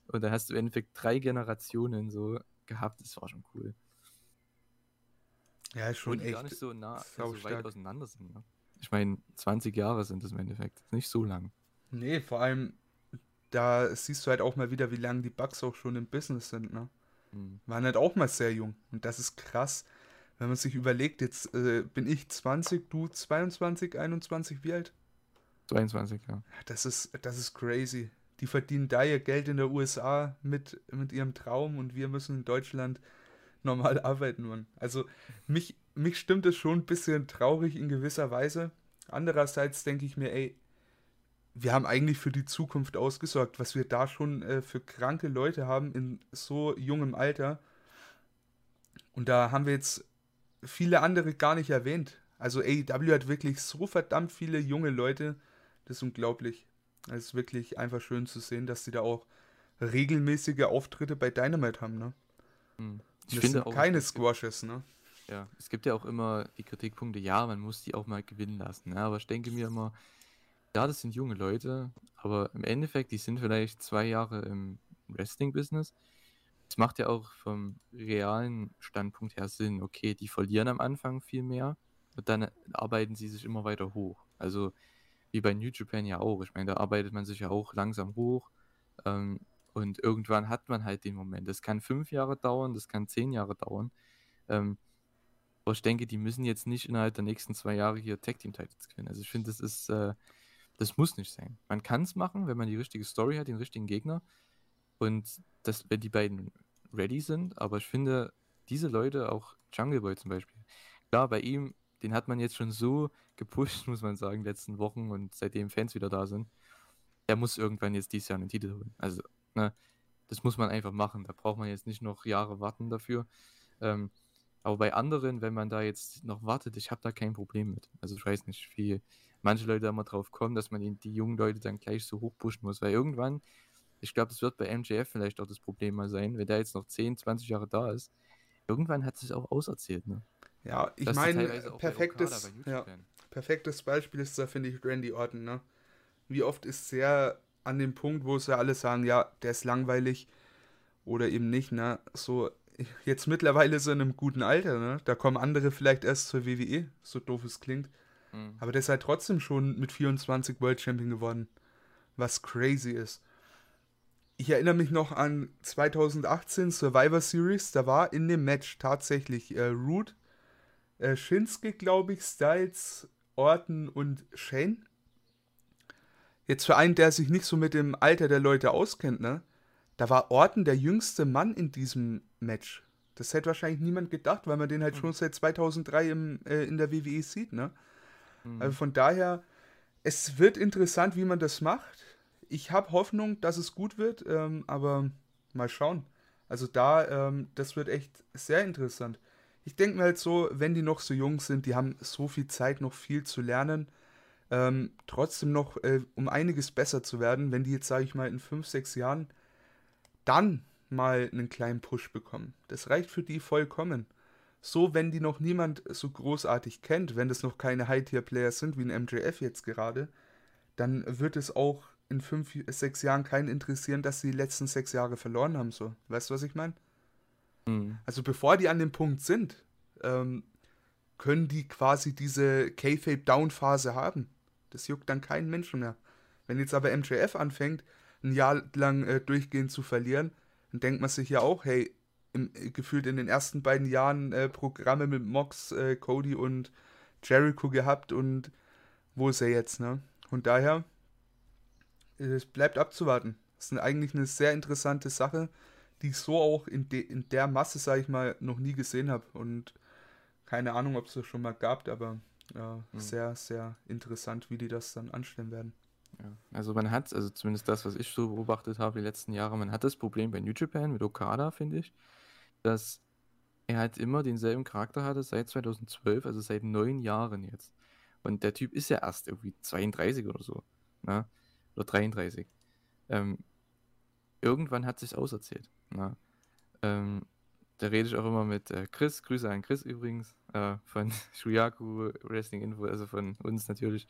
Und da hast du im Endeffekt drei Generationen so gehabt. Das war schon cool. Ja, ist Und schon die gar echt. nicht so nah, weit saustark. auseinander sind. Ne? Ich meine, 20 Jahre sind das im Endeffekt. Nicht so lang. Nee, vor allem, da siehst du halt auch mal wieder, wie lange die Bugs auch schon im Business sind, ne? Hm. Waren halt auch mal sehr jung. Und das ist krass, wenn man sich überlegt, jetzt äh, bin ich 20, du 22, 21, wie alt? 22, ja. Das ist, das ist crazy. Die verdienen da ihr Geld in der USA mit, mit ihrem Traum und wir müssen in Deutschland normal arbeiten, Mann. Also mich, mich stimmt es schon ein bisschen traurig in gewisser Weise. Andererseits denke ich mir, ey, wir haben eigentlich für die Zukunft ausgesorgt, was wir da schon äh, für kranke Leute haben in so jungem Alter. Und da haben wir jetzt viele andere gar nicht erwähnt. Also AEW hat wirklich so verdammt viele junge Leute. Das ist unglaublich. Es ist wirklich einfach schön zu sehen, dass sie da auch regelmäßige Auftritte bei Dynamite haben, ne? Hm. Das sind keine es gibt- Squashes, ne? Ja, es gibt ja auch immer die Kritikpunkte, ja, man muss die auch mal gewinnen lassen. Ne? Aber ich denke mir immer, ja, das sind junge Leute, aber im Endeffekt, die sind vielleicht zwei Jahre im Wrestling-Business. Es macht ja auch vom realen Standpunkt her Sinn, okay, die verlieren am Anfang viel mehr und dann arbeiten sie sich immer weiter hoch. Also wie bei New Japan ja auch. Ich meine, da arbeitet man sich ja auch langsam hoch. Ähm, und irgendwann hat man halt den Moment. Das kann fünf Jahre dauern, das kann zehn Jahre dauern. Ähm, aber ich denke, die müssen jetzt nicht innerhalb der nächsten zwei Jahre hier Tag Team Titles gewinnen. Also ich finde, das ist, äh, das muss nicht sein. Man kann es machen, wenn man die richtige Story hat, den richtigen Gegner und das, wenn die beiden ready sind. Aber ich finde, diese Leute, auch Jungle Boy zum Beispiel, klar, bei ihm, den hat man jetzt schon so gepusht, muss man sagen, letzten Wochen und seitdem Fans wieder da sind. Der muss irgendwann jetzt dieses Jahr einen Titel holen. Also, ne, das muss man einfach machen. Da braucht man jetzt nicht noch Jahre warten dafür. Ähm, aber bei anderen, wenn man da jetzt noch wartet, ich habe da kein Problem mit. Also ich weiß nicht, wie manche Leute da immer drauf kommen, dass man die jungen Leute dann gleich so hoch pushen muss. Weil irgendwann, ich glaube, das wird bei MJF vielleicht auch das Problem mal sein, wenn der jetzt noch 10, 20 Jahre da ist. Irgendwann hat es sich auch auserzählt, ne? Ja, ich meine, perfektes, ja, perfektes Beispiel ist da, finde ich, Randy Orton, ne? Wie oft ist er an dem Punkt, wo sie alle sagen, ja, der ist langweilig oder eben nicht, ne? So, jetzt mittlerweile er in einem guten Alter, ne? Da kommen andere vielleicht erst zur WWE, so doof es klingt. Mhm. Aber der ist halt trotzdem schon mit 24 World Champion geworden. Was crazy ist. Ich erinnere mich noch an 2018 Survivor Series. Da war in dem Match tatsächlich äh, Root, äh, Shinsuke, glaube ich, Styles, Orton und Shane. Jetzt für einen, der sich nicht so mit dem Alter der Leute auskennt, ne? Da war Orton der jüngste Mann in diesem Match. Das hätte wahrscheinlich niemand gedacht, weil man den halt schon seit 2003 im, äh, in der WWE sieht, ne? Mhm. Also von daher, es wird interessant, wie man das macht. Ich habe Hoffnung, dass es gut wird, ähm, aber mal schauen. Also da, ähm, das wird echt sehr interessant. Ich denke mir halt so, wenn die noch so jung sind, die haben so viel Zeit, noch viel zu lernen, ähm, trotzdem noch, äh, um einiges besser zu werden, wenn die jetzt, sage ich mal, in fünf, sechs Jahren dann mal einen kleinen Push bekommen. Das reicht für die vollkommen so, wenn die noch niemand so großartig kennt, wenn das noch keine High-Tier-Player sind, wie ein MJF jetzt gerade, dann wird es auch in fünf, sechs Jahren keinen interessieren, dass sie die letzten sechs Jahre verloren haben. So. Weißt du, was ich meine? Mhm. Also bevor die an dem Punkt sind, ähm, können die quasi diese K-Fape-Down-Phase haben. Das juckt dann keinen Menschen mehr. Wenn jetzt aber MJF anfängt, ein Jahr lang äh, durchgehend zu verlieren, dann denkt man sich ja auch, hey, im, äh, gefühlt in den ersten beiden Jahren äh, Programme mit Mox, äh, Cody und Jericho gehabt und wo ist er jetzt, ne? Und daher, es bleibt abzuwarten. Das ist eigentlich eine sehr interessante Sache, die ich so auch in, de, in der Masse, sage ich mal, noch nie gesehen habe. Und keine Ahnung, ob es das schon mal gab, aber ja, mhm. sehr, sehr interessant, wie die das dann anstellen werden. Ja. Also man hat, also zumindest das, was ich so beobachtet habe die letzten Jahre, man hat das Problem bei New Japan mit Okada, finde ich, dass er halt immer denselben Charakter hatte seit 2012, also seit neun Jahren jetzt. Und der Typ ist ja erst irgendwie 32 oder so. Ne? Oder 33. Ähm, irgendwann hat sich auserzählt. Ne? Ähm, da rede ich auch immer mit äh, Chris, Grüße an Chris übrigens, äh, von Shuyaku Wrestling Info, also von uns natürlich,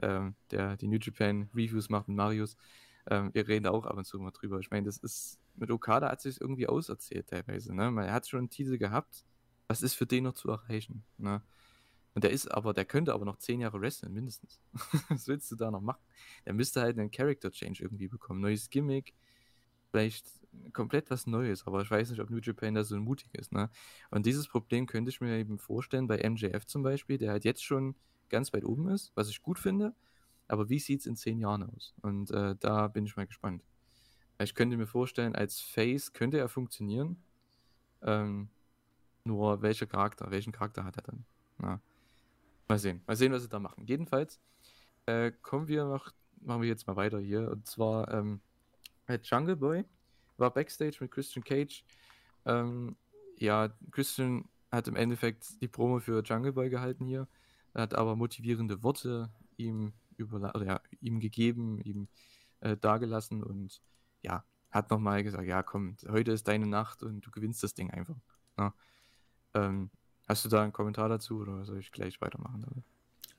ähm, der die New Japan Reviews macht mit Marius. Ähm, wir reden auch ab und zu mal drüber. Ich meine, das ist, mit Okada hat sich irgendwie auserzählt teilweise. Ne? Man hat schon einen Titel gehabt. Was ist für den noch zu erreichen? Ne? Und der ist aber, der könnte aber noch zehn Jahre wrestlen, mindestens. Was willst du da noch machen? Der müsste halt einen Character Change irgendwie bekommen. Neues Gimmick, vielleicht komplett was Neues, aber ich weiß nicht, ob New Japan da so mutig ist. Ne? Und dieses Problem könnte ich mir eben vorstellen bei MJF zum Beispiel, der halt jetzt schon ganz weit oben ist, was ich gut finde. Aber wie sieht es in zehn Jahren aus? Und äh, da bin ich mal gespannt. Ich könnte mir vorstellen, als Face könnte er funktionieren. Ähm, nur welcher Charakter, welchen Charakter hat er dann? Na, mal sehen. Mal sehen, was sie da machen. Jedenfalls äh, kommen wir noch, machen wir jetzt mal weiter hier. Und zwar ähm, Jungle Boy war Backstage mit Christian Cage. Ähm, ja, Christian hat im Endeffekt die Promo für Jungle Boy gehalten hier, Er hat aber motivierende Worte ihm, über, oder, ja, ihm gegeben, ihm äh, dargelassen und ja, hat nochmal gesagt, ja komm, heute ist deine Nacht und du gewinnst das Ding einfach. Ja. Ne? Ähm, hast du da einen Kommentar dazu oder soll ich gleich weitermachen? Oder?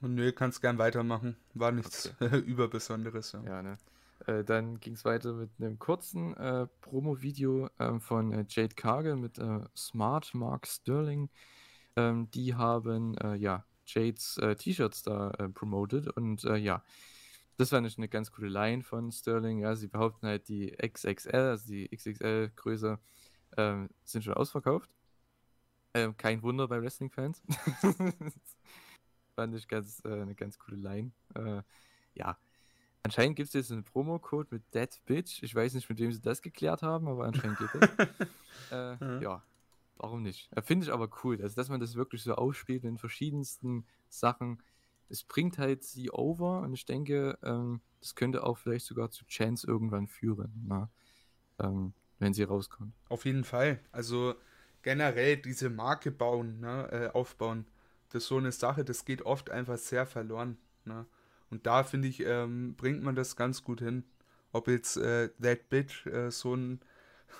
Nö, kannst gern weitermachen. War nichts okay. Überbesonderes. Ja, ja ne? Äh, dann ging es weiter mit einem kurzen äh, Promo-Video äh, von äh, Jade Cargill mit äh, Smart Mark Sterling. Ähm, die haben äh, ja Jades T-Shirts da promoted und ja, das war eine ganz coole Line von Sterling. Ja, sie behaupten halt, die XXL, also die XXL-Größe, ähm, sind schon ausverkauft. Ähm, kein Wunder bei Wrestling-Fans. fand ich ganz, eine ganz coole Line. ja, Anscheinend gibt es jetzt einen Promo-Code mit Dead Bitch. Ich weiß nicht, mit wem sie das geklärt haben, aber anscheinend geht das. äh, mhm. Ja, warum nicht? Äh, Finde ich aber cool, also, dass man das wirklich so ausspielt in verschiedensten Sachen. Es bringt halt sie over und ich denke, ähm, das könnte auch vielleicht sogar zu Chance irgendwann führen, na? Ne? Ähm, wenn sie rauskommt. Auf jeden Fall. Also generell diese Marke bauen, ne, äh, aufbauen, das ist so eine Sache, das geht oft einfach sehr verloren. Ne? Und da finde ich, ähm, bringt man das ganz gut hin. Ob jetzt äh, That Bitch äh, so, ein,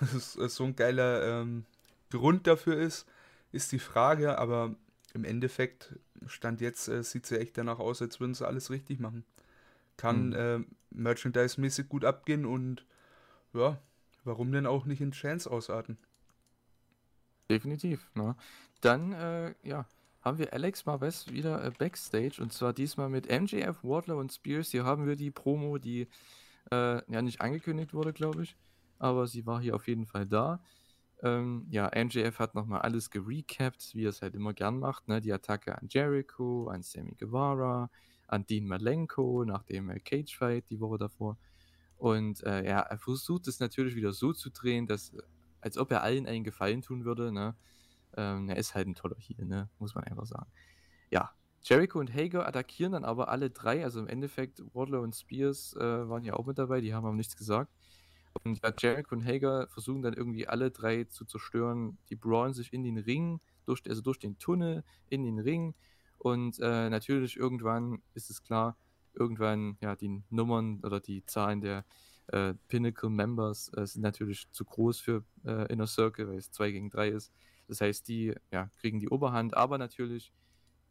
so ein geiler ähm, Grund dafür ist, ist die Frage, aber im Endeffekt, Stand jetzt, äh, sieht sie echt danach aus, als würden sie alles richtig machen. Kann mhm. äh, Merchandise-mäßig gut abgehen und ja, warum denn auch nicht in Chance ausarten? Definitiv. Ne? Dann, äh, ja, haben wir Alex Marves wieder äh, backstage und zwar diesmal mit MJF, Wardlow und Spears. Hier haben wir die Promo, die äh, ja nicht angekündigt wurde, glaube ich, aber sie war hier auf jeden Fall da. Ähm, ja, MJF hat nochmal alles gerecapt, wie er es halt immer gern macht. Ne? Die Attacke an Jericho, an Sammy Guevara, an Dean Malenko nach dem äh, Cage-Fight die Woche davor. Und äh, ja, er versucht es natürlich wieder so zu drehen, dass, als ob er allen einen Gefallen tun würde. Ne? Ähm, er ist halt ein toller Heal, ne? muss man einfach sagen. Ja, Jericho und Hager attackieren dann aber alle drei, also im Endeffekt Wardlow und Spears äh, waren ja auch mit dabei, die haben aber nichts gesagt. Und ja, Jericho und Hager versuchen dann irgendwie alle drei zu zerstören. Die brawlen sich in den Ring, durch, also durch den Tunnel in den Ring. Und äh, natürlich irgendwann ist es klar, irgendwann, ja, die Nummern oder die Zahlen der äh, Pinnacle Members äh, sind natürlich zu groß für äh, Inner Circle, weil es 2 gegen 3 ist. Das heißt, die ja, kriegen die Oberhand, aber natürlich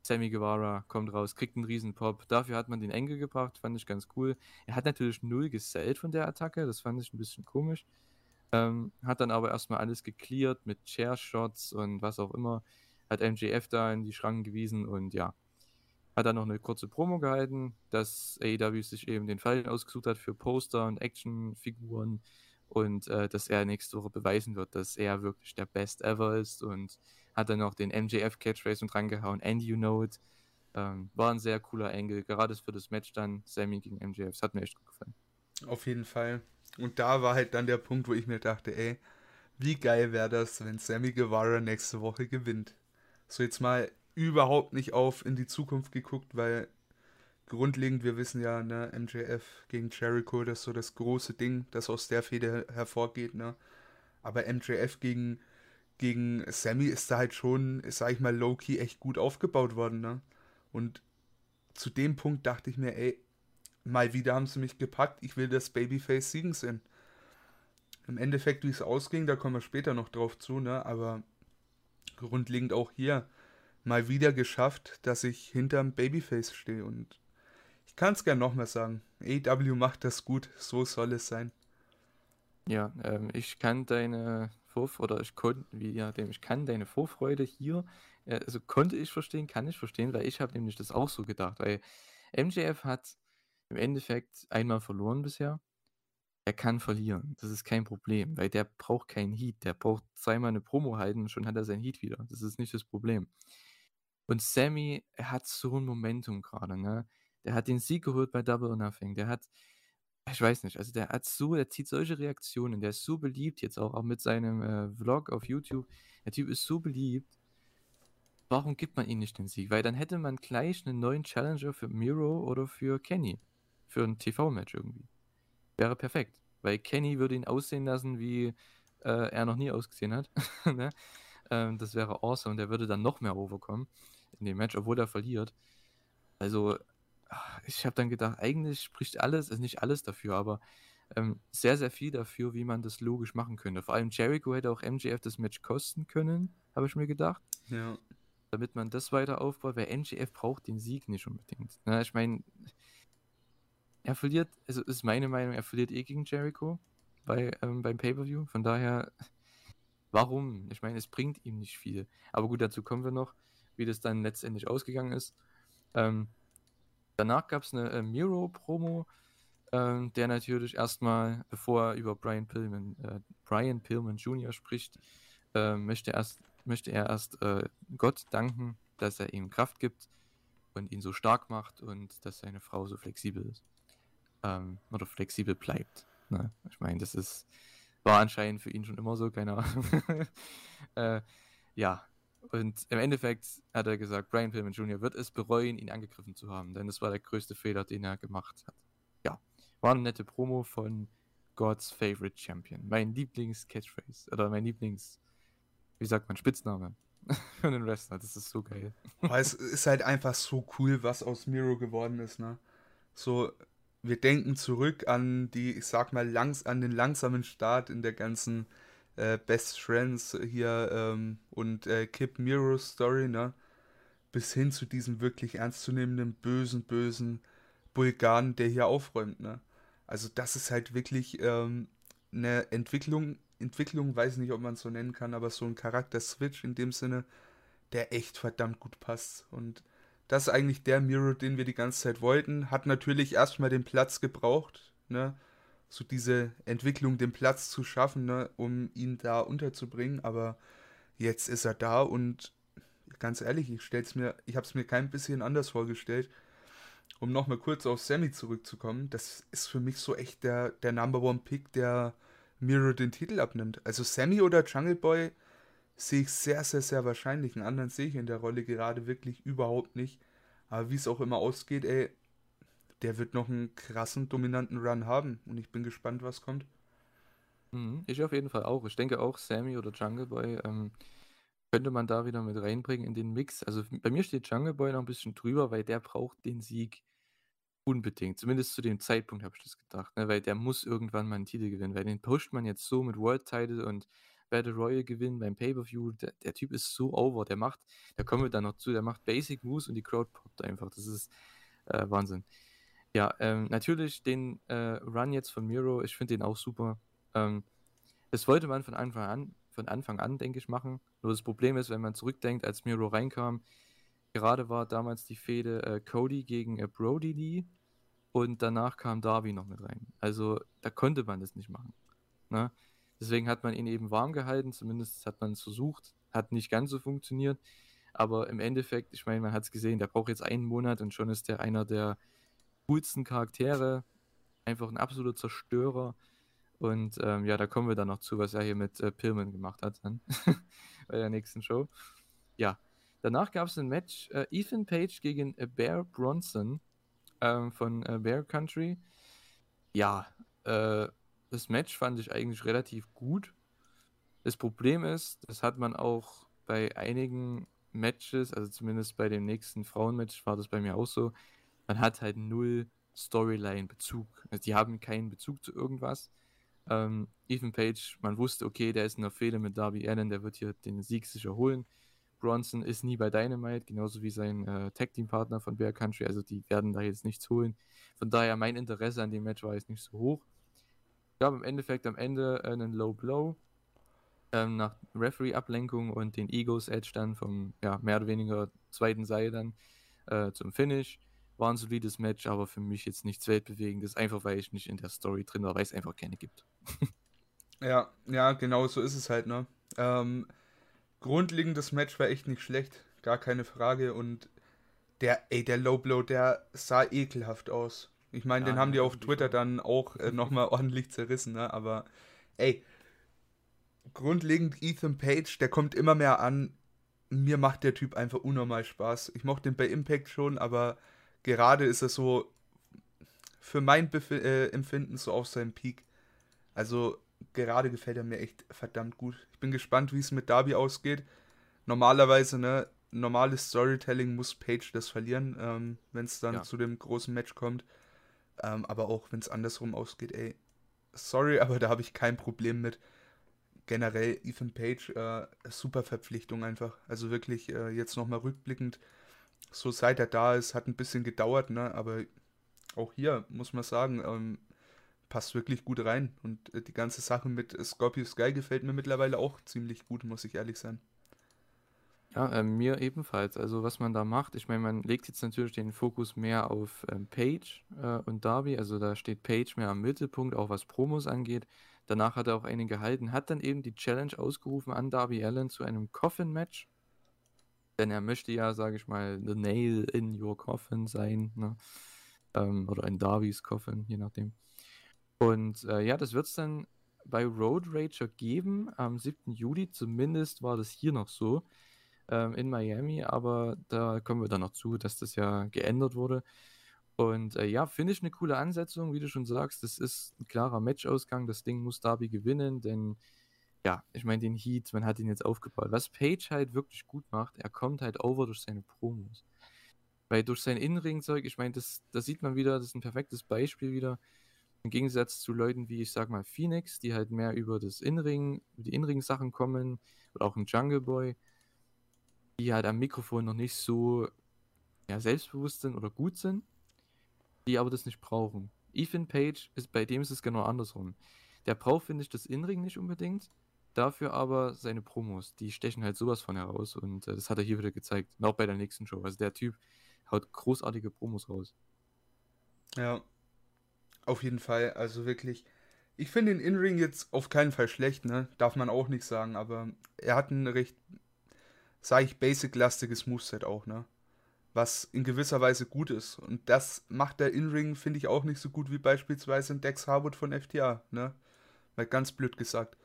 Sammy Guevara kommt raus, kriegt einen Riesenpop. Dafür hat man den Engel gebracht, fand ich ganz cool. Er hat natürlich null gesellt von der Attacke, das fand ich ein bisschen komisch. Ähm, hat dann aber erstmal alles geklärt mit Chair-Shots und was auch immer. Hat MJF da in die Schranken gewiesen und ja, hat dann noch eine kurze Promo gehalten, dass AEW sich eben den Fall ausgesucht hat für Poster und Actionfiguren und äh, dass er nächste Woche beweisen wird, dass er wirklich der Best ever ist und hat dann noch den MJF Catchphrase mit rangehauen, and you know it. Ähm, war ein sehr cooler Angle, gerade für das Match dann Sammy gegen MJF. Das hat mir echt gut gefallen. Auf jeden Fall. Und da war halt dann der Punkt, wo ich mir dachte, ey, wie geil wäre das, wenn Sammy Guevara nächste Woche gewinnt. So jetzt mal überhaupt nicht auf in die Zukunft geguckt, weil grundlegend, wir wissen ja, ne, MJF gegen Jericho, das ist so das große Ding, das aus der Fehde hervorgeht, ne. Aber MJF gegen, gegen Sammy ist da halt schon, sag ich mal, low-key echt gut aufgebaut worden, ne. Und zu dem Punkt dachte ich mir, ey, mal wieder haben sie mich gepackt, ich will das Babyface siegen sehen. Im Endeffekt, wie es ausging, da kommen wir später noch drauf zu, ne, aber grundlegend auch hier mal wieder geschafft, dass ich hinterm Babyface stehe und ich kann es gerne nochmal sagen. AW macht das gut, so soll es sein. Ja, ähm, ich kann deine Vorf oder ich konnte, wie ja, dem ich kann deine Vorfreude hier, äh, also konnte ich verstehen, kann ich verstehen, weil ich habe nämlich das auch so gedacht, weil MJF hat im Endeffekt einmal verloren bisher. Er kann verlieren, das ist kein Problem, weil der braucht keinen Heat, der braucht zweimal eine Promo halten und schon hat er sein Heat wieder. Das ist nicht das Problem. Und Sammy, er hat so ein Momentum gerade, ne? Der hat den Sieg geholt bei Double or Nothing. Der hat, ich weiß nicht, also der hat so, der zieht solche Reaktionen, der ist so beliebt jetzt auch, auch mit seinem äh, Vlog auf YouTube. Der Typ ist so beliebt. Warum gibt man ihm nicht den Sieg? Weil dann hätte man gleich einen neuen Challenger für Miro oder für Kenny. Für ein TV-Match irgendwie. Wäre perfekt. Weil Kenny würde ihn aussehen lassen, wie äh, er noch nie ausgesehen hat. ne? ähm, das wäre awesome. Der würde dann noch mehr overkommen in dem Match, obwohl er verliert. Also, ah, ich habe dann gedacht, eigentlich spricht alles, also nicht alles dafür, aber ähm, sehr, sehr viel dafür, wie man das logisch machen könnte. Vor allem Jericho hätte auch MJF das Match kosten können, habe ich mir gedacht. Ja. Damit man das weiter aufbaut, weil MJF braucht den Sieg nicht unbedingt. Na, ne, ich meine, er verliert, also ist meine Meinung, er verliert eh gegen Jericho bei, ähm, beim Pay-Per-View. Von daher, warum? Ich meine, es bringt ihm nicht viel. Aber gut, dazu kommen wir noch wie das dann letztendlich ausgegangen ist. Ähm, danach gab es eine äh, Miro-Promo, äh, der natürlich erstmal, bevor er über Brian Pillman, äh, Brian Pillman Jr. spricht, äh, möchte, erst, möchte er erst äh, Gott danken, dass er ihm Kraft gibt und ihn so stark macht und dass seine Frau so flexibel ist. Ähm, oder flexibel bleibt. Ne? Ich meine, das ist, war anscheinend für ihn schon immer so, keine Ahnung. äh, ja, und im Endeffekt hat er gesagt, Brian Pillman Jr. wird es bereuen, ihn angegriffen zu haben, denn das war der größte Fehler, den er gemacht hat. Ja, war eine nette Promo von God's Favorite Champion. Mein Lieblings-Catchphrase oder mein Lieblings, wie sagt man, Spitzname für einen Wrestler. Das ist so geil. Aber es ist halt einfach so cool, was aus Miro geworden ist, ne? So, wir denken zurück an die, ich sag mal, langs an den langsamen Start in der ganzen äh, Best Friends hier ähm, und äh, Kip Miro's Story, ne? Bis hin zu diesem wirklich ernstzunehmenden, bösen, bösen Bulgaren, der hier aufräumt, ne? Also das ist halt wirklich ähm, eine Entwicklung, Entwicklung, weiß nicht, ob man es so nennen kann, aber so ein Charakter-Switch in dem Sinne, der echt verdammt gut passt. Und das ist eigentlich der Miro, den wir die ganze Zeit wollten. Hat natürlich erstmal den Platz gebraucht, ne? So diese Entwicklung, den Platz zu schaffen, ne, um ihn da unterzubringen. Aber jetzt ist er da und ganz ehrlich, ich stell's mir, ich habe es mir kein bisschen anders vorgestellt. Um nochmal kurz auf Sammy zurückzukommen, das ist für mich so echt der, der Number One Pick, der Miro den Titel abnimmt. Also Sammy oder Jungle Boy sehe ich sehr, sehr, sehr wahrscheinlich. Einen anderen sehe ich in der Rolle gerade wirklich überhaupt nicht. Aber wie es auch immer ausgeht, ey, der wird noch einen krassen, dominanten Run haben. Und ich bin gespannt, was kommt. Mhm, ich auf jeden Fall auch. Ich denke auch, Sammy oder Jungle Boy ähm, könnte man da wieder mit reinbringen in den Mix. Also bei mir steht Jungle Boy noch ein bisschen drüber, weil der braucht den Sieg unbedingt. Zumindest zu dem Zeitpunkt habe ich das gedacht. Ne? Weil der muss irgendwann mal einen Titel gewinnen. Weil den pusht man jetzt so mit World Title und Battle Royale gewinnen beim Pay-Per-View. Der, der, Typ ist so over. Der macht, da kommen wir dann noch zu, der macht Basic Moves und die Crowd poppt einfach. Das ist äh, Wahnsinn. Ja, ähm, natürlich den äh, Run jetzt von Miro, ich finde den auch super. Ähm, das wollte man von Anfang an, von Anfang an, denke ich, machen. Nur das Problem ist, wenn man zurückdenkt, als Miro reinkam, gerade war damals die Fehde äh, Cody gegen äh, Brody Lee und danach kam Darby noch mit rein. Also da konnte man das nicht machen. Ne? Deswegen hat man ihn eben warm gehalten, zumindest hat man es versucht, hat nicht ganz so funktioniert. Aber im Endeffekt, ich meine, man hat es gesehen, der braucht jetzt einen Monat und schon ist der einer der coolsten Charaktere einfach ein absoluter Zerstörer. Und ähm, ja, da kommen wir dann noch zu, was er hier mit äh, Pillman gemacht hat dann bei der nächsten Show. Ja, danach gab es ein Match äh, Ethan Page gegen äh, Bear Bronson ähm, von äh, Bear Country. Ja, äh, das Match fand ich eigentlich relativ gut. Das Problem ist, das hat man auch bei einigen Matches, also zumindest bei dem nächsten Frauenmatch war das bei mir auch so, man hat halt null Storyline-Bezug. Also die haben keinen Bezug zu irgendwas. Ähm, Ethan Page, man wusste, okay, der ist in der Fehde mit Darby Allen, der wird hier den Sieg sicher holen. Bronson ist nie bei Dynamite, genauso wie sein äh, Tag-Team-Partner von Bear Country, also die werden da jetzt nichts holen. Von daher, mein Interesse an dem Match war jetzt nicht so hoch. Ich habe im Endeffekt am Ende einen Low Blow ähm, nach Referee-Ablenkung und den Egos Edge dann vom ja, mehr oder weniger zweiten Seil dann äh, zum Finish. War ein solides Match, aber für mich jetzt nichts Weltbewegendes, einfach weil ich nicht in der Story drin war, weil es einfach keine gibt. ja, ja, genau so ist es halt, ne? Ähm, grundlegendes Match war echt nicht schlecht, gar keine Frage. Und der, ey, der Low Blow, der sah ekelhaft aus. Ich meine, ja, den haben die auf Twitter dann auch äh, nochmal ordentlich zerrissen, ne? Aber ey, grundlegend Ethan Page, der kommt immer mehr an. Mir macht der Typ einfach unnormal Spaß. Ich mochte den bei Impact schon, aber gerade ist er so für mein Bef äh, Empfinden so auf seinem Peak. Also gerade gefällt er mir echt verdammt gut. Ich bin gespannt, wie es mit Darby ausgeht. Normalerweise, ne, normales Storytelling muss Page das verlieren, ähm, wenn es dann ja. zu dem großen Match kommt. Ähm, aber auch wenn es andersrum ausgeht, ey, sorry, aber da habe ich kein Problem mit generell Ethan Page, äh, super Verpflichtung einfach. Also wirklich äh, jetzt nochmal rückblickend, so seit er da ist, hat ein bisschen gedauert, ne? aber auch hier muss man sagen, ähm, passt wirklich gut rein. Und äh, die ganze Sache mit Scorpio Sky gefällt mir mittlerweile auch ziemlich gut, muss ich ehrlich sein. Ja, äh, mir ebenfalls. Also was man da macht, ich meine, man legt jetzt natürlich den Fokus mehr auf ähm, Page äh, und Darby. Also da steht Page mehr am Mittelpunkt, auch was Promos angeht. Danach hat er auch einen gehalten, hat dann eben die Challenge ausgerufen an Darby Allen zu einem Coffin-Match. Denn er möchte ja, sage ich mal, the nail in your coffin sein. Ne? Ähm, oder ein Darby's Coffin, je nachdem. Und äh, ja, das wird es dann bei Road Rager geben am 7. Juli. Zumindest war das hier noch so ähm, in Miami. Aber da kommen wir dann noch zu, dass das ja geändert wurde. Und äh, ja, finde ich eine coole Ansetzung, wie du schon sagst. Das ist ein klarer Matchausgang. Das Ding muss Darby gewinnen, denn ja, ich meine, den Heat, man hat ihn jetzt aufgebaut. Was Page halt wirklich gut macht, er kommt halt over durch seine Promos. Weil durch sein Innenringzeug, ich meine, das, das sieht man wieder, das ist ein perfektes Beispiel wieder. Im Gegensatz zu Leuten wie, ich sag mal, Phoenix, die halt mehr über das Innenring, die Innenring-Sachen kommen, oder auch ein Jungle Boy, die halt am Mikrofon noch nicht so ja, selbstbewusst sind oder gut sind die aber das nicht brauchen. Ethan Page ist bei dem ist es genau andersrum. Der braucht, finde ich, das Inring nicht unbedingt. Dafür aber seine Promos, die stechen halt sowas von heraus und äh, das hat er hier wieder gezeigt. Auch bei der nächsten Show. Also der Typ haut großartige Promos raus. Ja, auf jeden Fall. Also wirklich. Ich finde den In-Ring jetzt auf keinen Fall schlecht, ne? Darf man auch nicht sagen, aber er hat ein recht, sage ich, basic-lastiges Moveset auch, ne? was in gewisser Weise gut ist. Und das macht der In-Ring, finde ich, auch nicht so gut wie beispielsweise ein Dex Harwood von FTA, ne? Mal ganz blöd gesagt.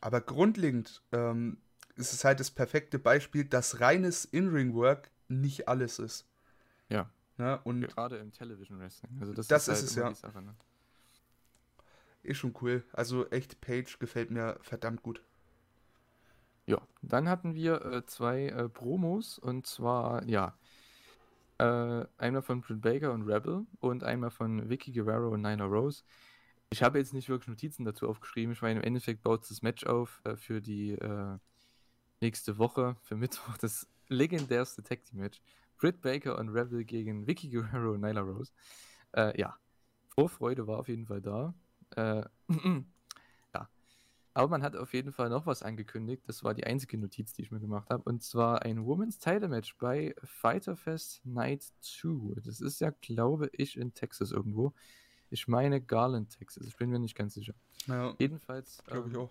Aber grundlegend ähm, ist es halt das perfekte Beispiel, dass reines In-Ring-Work nicht alles ist. Ja. Ne? Und Gerade im Television Wrestling. Also das, das ist, halt ist es ja. Sache, ne? Ist schon cool. Also echt, Page gefällt mir verdammt gut. Ja, dann hatten wir äh, zwei äh, Promos und zwar, ja, äh, einmal von Britt Baker und Rebel und einmal von Vicky Guerrero und Nina Rose. Ich habe jetzt nicht wirklich Notizen dazu aufgeschrieben. Ich meine, im Endeffekt baut das Match auf äh, für die äh, nächste Woche, für Mittwoch, das legendärste Tag Team Match. Britt Baker und Rebel gegen Vicky Guerrero und Nyla Rose. Äh, ja, Vorfreude war auf jeden Fall da. Äh, Aber man hat auf jeden Fall noch was angekündigt. Das war die einzige Notiz, die ich mir gemacht habe. Und zwar ein Women's Title Match bei Fighter Fest Night 2. Das ist ja, glaube ich, in Texas irgendwo. Ich meine Garland, Texas. Ich bin mir nicht ganz sicher. Ja, Jedenfalls ähm,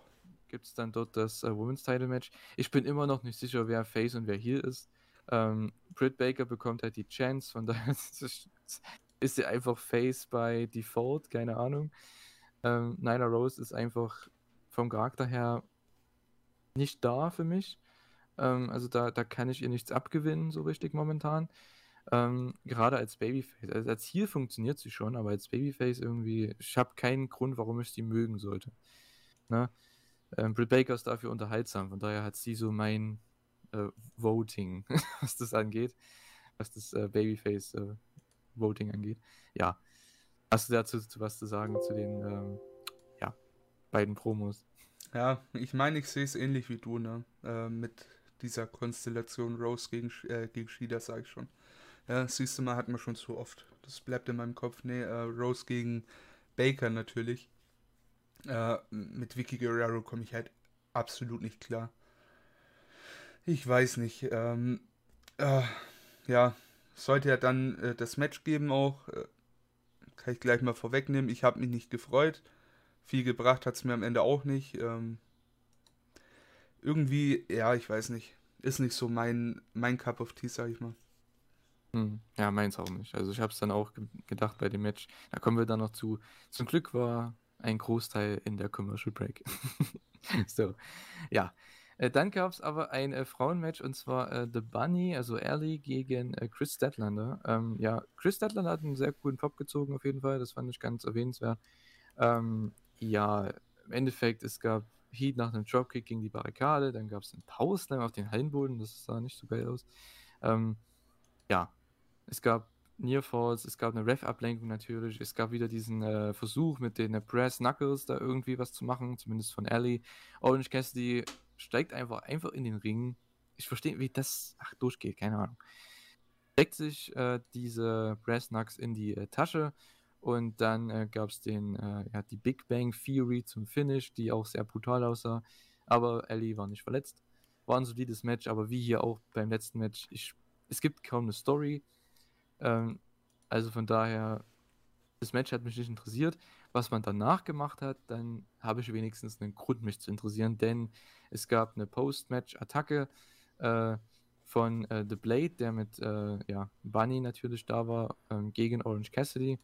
gibt es dann dort das äh, Women's Title Match. Ich bin immer noch nicht sicher, wer Face und wer hier ist. Ähm, Britt Baker bekommt halt die Chance, von daher ist ist sie einfach Face by Default, keine Ahnung. Ähm, Nyla Rose ist einfach vom Charakter her nicht da für mich. Ähm, also da, da kann ich ihr nichts abgewinnen, so richtig momentan. Ähm, gerade als Babyface. Also als Ziel funktioniert sie schon, aber als Babyface irgendwie, ich habe keinen Grund, warum ich sie mögen sollte. Ne? Ähm, Britt Baker ist dafür unterhaltsam, von daher hat sie so mein äh, Voting, was das angeht, was das äh, Babyface äh, Voting angeht. Ja. Hast du dazu was zu sagen zu den ähm, ja, beiden Promos? Ja, ich meine, ich sehe es ähnlich wie du, ne? Äh, mit dieser Konstellation Rose gegen, äh, gegen Shida, sage ich schon. Ja, siehst du mal, hat man schon so oft. Das bleibt in meinem Kopf. Nee, äh, Rose gegen Baker natürlich. Äh, mit Vicky Guerrero komme ich halt absolut nicht klar. Ich weiß nicht. Ähm, äh, ja, sollte ja dann äh, das Match geben auch. Äh, kann ich gleich mal vorwegnehmen. Ich habe mich nicht gefreut. Viel gebracht hat es mir am Ende auch nicht. Ähm, irgendwie, ja, ich weiß nicht. Ist nicht so mein, mein Cup of Tea, sag ich mal. Hm, ja, meins auch nicht. Also ich habe es dann auch ge gedacht bei dem Match. Da kommen wir dann noch zu. Zum Glück war ein Großteil in der Commercial Break. so, ja. Äh, dann gab es aber ein äh, Frauenmatch und zwar äh, The Bunny, also Ellie gegen äh, Chris Statlander. Ähm, ja, Chris Statlander hat einen sehr coolen Pop gezogen auf jeden Fall. Das fand ich ganz erwähnenswert. Ähm, ja, im Endeffekt, es gab Heat nach einem Dropkick gegen die Barrikade, dann gab es einen Powerslam auf den Hallenboden, das sah nicht so geil aus. Ähm, ja, es gab Nearfalls, es gab eine Ref-Ablenkung natürlich, es gab wieder diesen äh, Versuch mit den äh, Brass Knuckles da irgendwie was zu machen, zumindest von Ellie. Orange Cassidy steigt einfach, einfach in den Ring. Ich verstehe, wie das ach, durchgeht, keine Ahnung. Steckt sich äh, diese Brass Knucks in die äh, Tasche und dann äh, gab es den, ja, die Big Bang Theory zum Finish, die auch sehr brutal aussah. Aber Ellie war nicht verletzt. War ein solides Match, aber wie hier auch beim letzten Match, ich, es gibt kaum eine Story ähm, also von daher, das Match hat mich nicht interessiert. Was man danach gemacht hat, dann habe ich wenigstens einen Grund, mich zu interessieren, denn es gab eine Post-Match-Attacke äh, von äh, The Blade, der mit äh, ja, Bunny natürlich da war, ähm, gegen Orange Cassidy.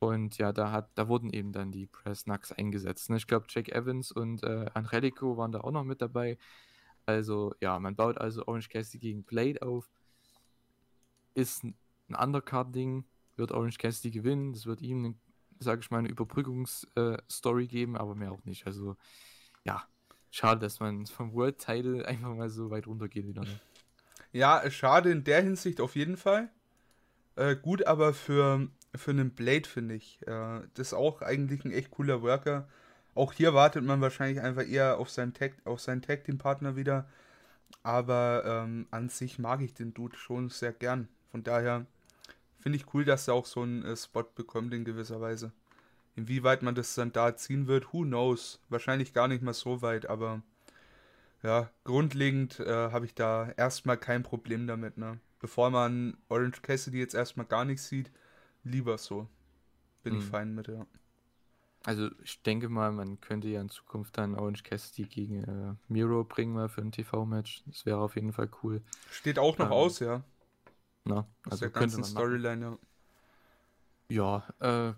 Und ja, da hat, da wurden eben dann die Press Knucks eingesetzt. Ne? Ich glaube, Jack Evans und äh, Angelico waren da auch noch mit dabei. Also ja, man baut also Orange Cassidy gegen Blade auf. Ist ein Undercard-Ding, wird Orange Cassidy gewinnen. Das wird ihm, sage ich mal, eine Überbrückungsstory äh, geben, aber mehr auch nicht. Also, ja, schade, dass man vom World Title einfach mal so weit runtergeht wieder. Ne? Ja, schade in der Hinsicht auf jeden Fall. Äh, gut, aber für, für einen Blade finde ich. Äh, das ist auch eigentlich ein echt cooler Worker. Auch hier wartet man wahrscheinlich einfach eher auf seinen Tag, auf seinen Tag Team Partner wieder. Aber ähm, an sich mag ich den Dude schon sehr gern. Von daher finde ich cool, dass er auch so einen äh, Spot bekommt in gewisser Weise. Inwieweit man das dann da ziehen wird, who knows. Wahrscheinlich gar nicht mal so weit, aber ja, grundlegend äh, habe ich da erstmal kein Problem damit, ne? Bevor man Orange Cassidy jetzt erstmal gar nicht sieht, lieber so. Bin mhm. ich fein mit, ja. Also ich denke mal, man könnte ja in Zukunft dann Orange Cassidy gegen äh, Miro bringen mal für ein TV-Match. Das wäre auf jeden Fall cool. Steht auch noch ähm, aus, ja. Na, also der ganzen Storyline, ja. Ja, äh,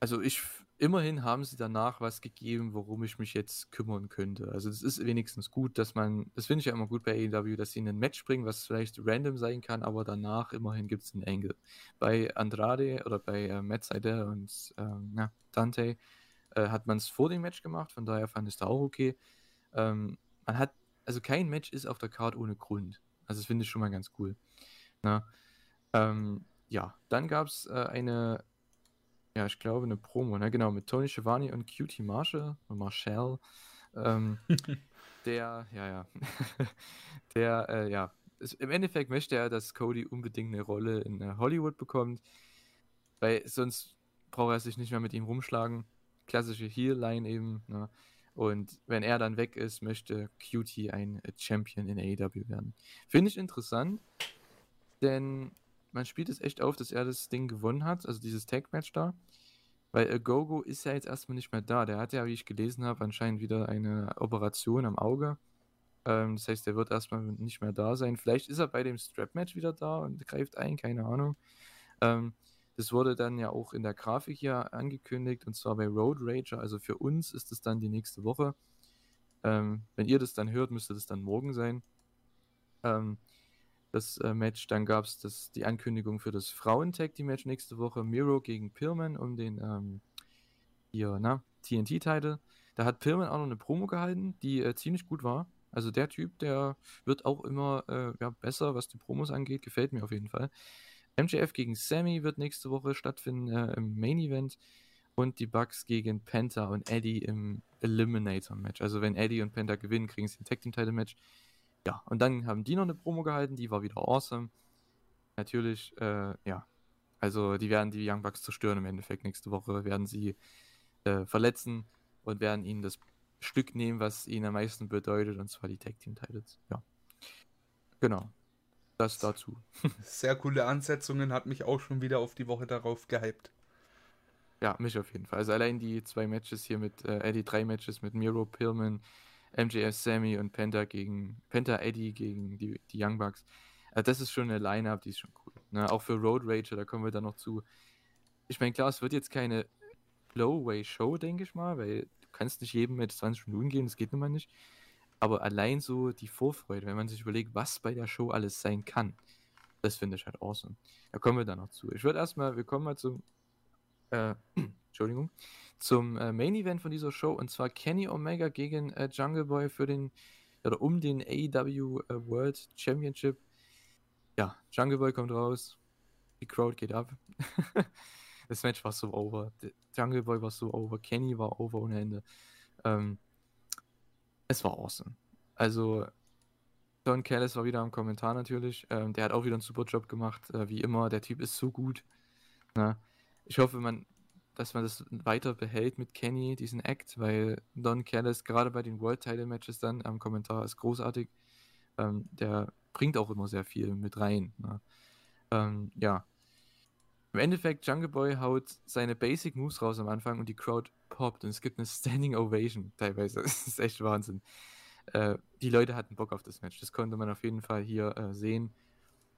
also ich, immerhin haben sie danach was gegeben, worum ich mich jetzt kümmern könnte. Also das ist wenigstens gut, dass man, das finde ich ja immer gut bei AEW, dass sie in ein Match bringen, was vielleicht random sein kann, aber danach immerhin gibt es einen Angle. Bei Andrade oder bei äh, Matt Seidel und ähm, ja, Dante äh, hat man es vor dem Match gemacht, von daher fand ich es da auch okay. Ähm, man hat, also kein Match ist auf der Card ohne Grund. Also das finde ich schon mal ganz cool. Ne? Ähm, ja, dann gab es äh, eine, ja, ich glaube, eine Promo, ne? genau, mit Tony Schiavone und Cutie Marshall, Marshall, ähm, der, ja, ja, der, äh, ja, ist, im Endeffekt möchte er, dass Cody unbedingt eine Rolle in äh, Hollywood bekommt, weil sonst braucht er sich nicht mehr mit ihm rumschlagen. Klassische Heel-Line eben, ne? Und wenn er dann weg ist, möchte Cutie ein Champion in AEW werden. Finde ich interessant, denn man spielt es echt auf, dass er das Ding gewonnen hat, also dieses Tag-Match da. Weil Gogo ist ja jetzt erstmal nicht mehr da. Der hat ja, wie ich gelesen habe, anscheinend wieder eine Operation am Auge. Ähm, das heißt, er wird erstmal nicht mehr da sein. Vielleicht ist er bei dem Strap-Match wieder da und greift ein, keine Ahnung. Ähm, Das wurde dann ja auch in der Grafik hier angekündigt und zwar bei Road Rager. Also für uns ist es dann die nächste Woche. Ähm, wenn ihr das dann hört, müsste das dann morgen sein. Ähm, das äh, Match. Dann gab es die Ankündigung für das Frauen-Tag-Team-Match nächste Woche. Miro gegen Pillman um den ähm, TNT-Title. Da hat Pillman auch noch eine Promo gehalten, die äh, ziemlich gut war. Also der Typ, der wird auch immer äh, ja, besser, was die Promos angeht. Gefällt mir auf jeden Fall. MJF gegen Sammy wird nächste Woche stattfinden äh, im Main Event. Und die Bucks gegen Penta und Eddie im Eliminator Match. Also wenn Eddie und Penta gewinnen, kriegen sie ein Tag Team Title Match. Ja, und dann haben die noch eine Promo gehalten, die war wieder awesome. Natürlich, äh, ja. Also die werden die Young Bucks zerstören im Endeffekt. Nächste Woche werden sie äh, verletzen und werden ihnen das Stück nehmen, was ihnen am meisten bedeutet, und zwar die Tag Team Titles. Ja. Genau. Das dazu. Sehr coole Ansetzungen, hat mich auch schon wieder auf die Woche darauf gehypt. Ja, mich auf jeden Fall. Also allein die zwei Matches hier mit, äh, Eddie, drei Matches mit Miro Pillman, MJF Sammy und Penta gegen, Penta Eddie gegen die, die Young Bucks. Also das ist schon eine Line-Up, die ist schon cool. Ne? Auch für Road Rager, da kommen wir dann noch zu. Ich meine, klar, es wird jetzt keine Flowway-Show, denke ich mal, weil du kannst nicht jedem mit 20 Minuten gehen, das geht nun mal nicht. Aber allein so die Vorfreude, wenn man sich überlegt, was bei der Show alles sein kann, das finde ich halt awesome. Da kommen wir dann noch zu. Ich würde erstmal, wir kommen mal zum, äh, Entschuldigung, zum äh, Main Event von dieser Show und zwar Kenny Omega gegen äh, Jungle Boy für den, oder um den AEW äh, World Championship. Ja, Jungle Boy kommt raus, die Crowd geht ab. das Match war so over. Jungle Boy war so over, Kenny war over ohne Ende. Ähm, es war awesome. Also, Don Callis war wieder am Kommentar natürlich. Ähm, der hat auch wieder einen super Job gemacht, äh, wie immer. Der Typ ist so gut. Na, ne? ich hoffe, man, dass man das weiter behält mit Kenny, diesen Act, weil Don Callis gerade bei den World Title Matches dann am Kommentar ist großartig. Ähm, der bringt auch immer sehr viel mit rein. Ne? Ähm, ja, im Endeffekt, Jungle Boy haut seine Basic Moves raus am Anfang und die Crowd poppt und es gibt eine Standing Ovation teilweise. Das ist echt Wahnsinn. Äh, die Leute hatten Bock auf das Match. Das konnte man auf jeden Fall hier äh, sehen.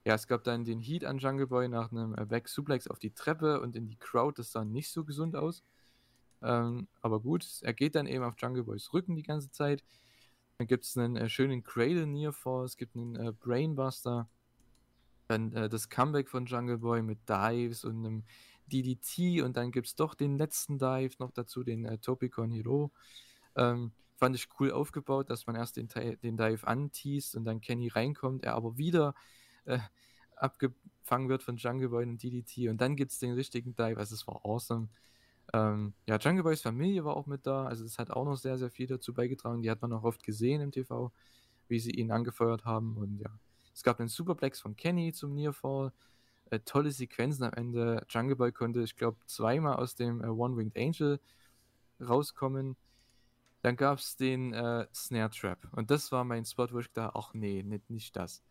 Ja, es gab dann den Heat an Jungle Boy nach einem äh, Back Suplex auf die Treppe und in die Crowd. Das sah nicht so gesund aus. Ähm, aber gut, er geht dann eben auf Jungle Boys Rücken die ganze Zeit. Dann gibt es einen äh, schönen Cradle Near Fall, es gibt einen äh, Brainbuster. Dann äh, das Comeback von Jungle Boy mit Dives und einem DDT und dann gibt es doch den letzten Dive noch dazu, den äh, Topicon Hero. Ähm, fand ich cool aufgebaut, dass man erst den, den Dive anteast und dann Kenny reinkommt, er aber wieder äh, abgefangen wird von Jungle Boy und DDT und dann gibt es den richtigen Dive, also es war awesome. Ähm, ja, Jungle Boys Familie war auch mit da, also es hat auch noch sehr, sehr viel dazu beigetragen, die hat man auch oft gesehen im TV, wie sie ihn angefeuert haben und ja, es gab einen Superplex von Kenny zum Nearfall. Äh, tolle Sequenzen am Ende. Jungle Boy konnte, ich glaube, zweimal aus dem äh, One-Winged Angel rauskommen. Dann gab es den äh, Snare Trap. Und das war mein Spot, wo ich dachte, ach nee, nicht, nicht das.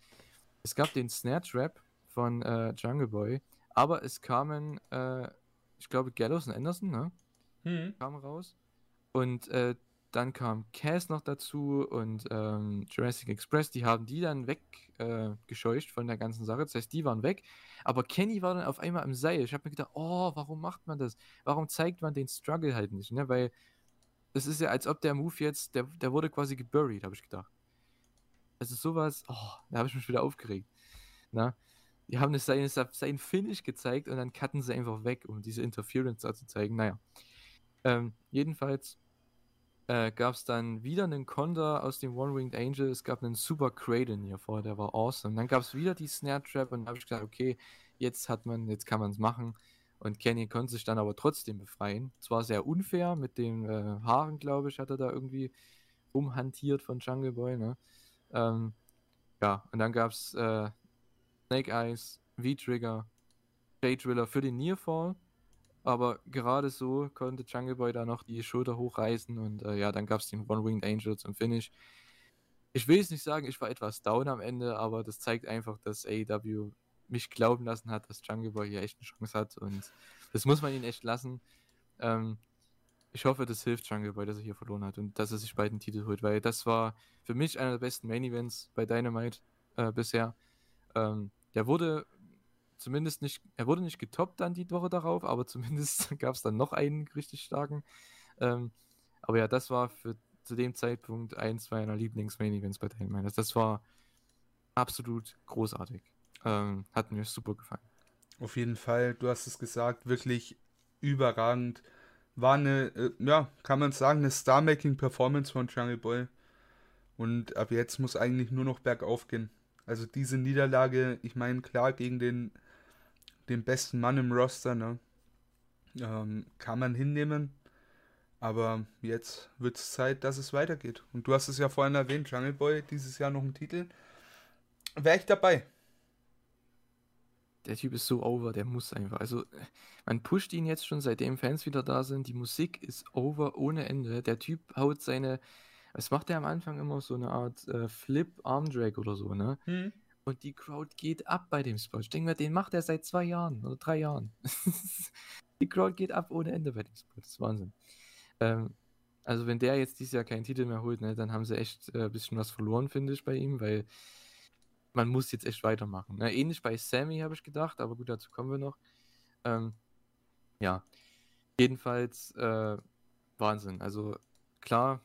Es gab den Snare Trap von äh, Jungle Boy, aber es kamen, äh, ich glaube, Gallows und Anderson, ne? Hm. Kamen raus. Und äh, dann kam Cass noch dazu und ähm, Jurassic Express, die haben die dann weggescheucht äh, von der ganzen Sache. Das heißt, die waren weg. Aber Kenny war dann auf einmal im Seil. Ich habe mir gedacht, oh, warum macht man das? Warum zeigt man den Struggle halt nicht? Ne? Weil das ist ja, als ob der Move jetzt, der, der wurde quasi geburied, habe ich gedacht. Ist sowas, oh, da habe ich mich wieder aufgeregt. Na? Ne? Die haben das sein, sein Finish gezeigt und dann cutten sie einfach weg, um diese Interference da zu zeigen. Naja. Ähm, jedenfalls äh, gab es dann wieder einen Condor aus dem One-Winged Angel. Es gab einen Super Kraden hier vor, der war awesome. Dann gab es wieder die Snare Trap und da habe ich gesagt, okay, jetzt hat man, jetzt kann man es machen. Und Kenny konnte sich dann aber trotzdem befreien. Zwar sehr unfair mit den äh, Haaren, glaube ich, hat er da irgendwie rumhantiert von Jungle Boy. Ne? Ähm, ja, und dann gab es äh, Snake Eyes, V-Trigger, J-Driller für den Nearfall. Aber gerade so konnte Jungle Boy da noch die Schulter hochreißen und äh, ja, dann gab es den One-Winged Angel zum Finish. Ich will es nicht sagen, ich war etwas down am Ende, aber das zeigt einfach, dass AEW mich glauben lassen hat, dass Jungle Boy hier echt eine Chance hat und das muss man ihn echt lassen. Ähm, ich hoffe, das hilft Jungle Boy, dass er hier verloren hat und dass er sich beiden Titel holt, weil das war für mich einer der besten Main Events bei Dynamite äh, bisher. Ähm, der wurde zumindest nicht, er wurde nicht getoppt dann die Woche darauf, aber zumindest gab es dann noch einen richtig starken. Ähm, aber ja, das war für zu dem Zeitpunkt eins meiner Lieblings-Main-Events bei Dynamite. Das war absolut großartig. Ähm, hat mir super gefallen. Auf jeden Fall, du hast es gesagt, wirklich überragend. War eine, äh, ja, kann man sagen, eine Star-Making-Performance von Jungle Boy. Und ab jetzt muss eigentlich nur noch bergauf gehen. Also diese Niederlage, ich meine, klar, gegen den, den besten Mann im Roster, ne? Ähm, kann man hinnehmen. Aber jetzt wird es Zeit, dass es weitergeht. Und du hast es ja vorhin erwähnt, Jungle Boy, dieses Jahr noch ein Titel. Wäre ich dabei. Der Typ ist so over, der muss einfach. Also, man pusht ihn jetzt schon, seitdem Fans wieder da sind. Die Musik ist over ohne Ende. Der Typ haut seine. Was macht er am Anfang immer? So eine Art äh, Flip-Arm-Drag oder so, ne? Hm. Und die Crowd geht ab bei dem Spot. Ich denke mir, den macht er seit zwei Jahren oder drei Jahren. die Crowd geht ab ohne Ende bei dem Spot. Das ist Wahnsinn. Ähm, also wenn der jetzt dieses Jahr keinen Titel mehr holt, ne, dann haben sie echt ein äh, bisschen was verloren, finde ich, bei ihm, weil man muss jetzt echt weitermachen. Ne? Ähnlich bei Sammy habe ich gedacht, aber gut, dazu kommen wir noch. Ähm, ja, jedenfalls äh, Wahnsinn. Also klar,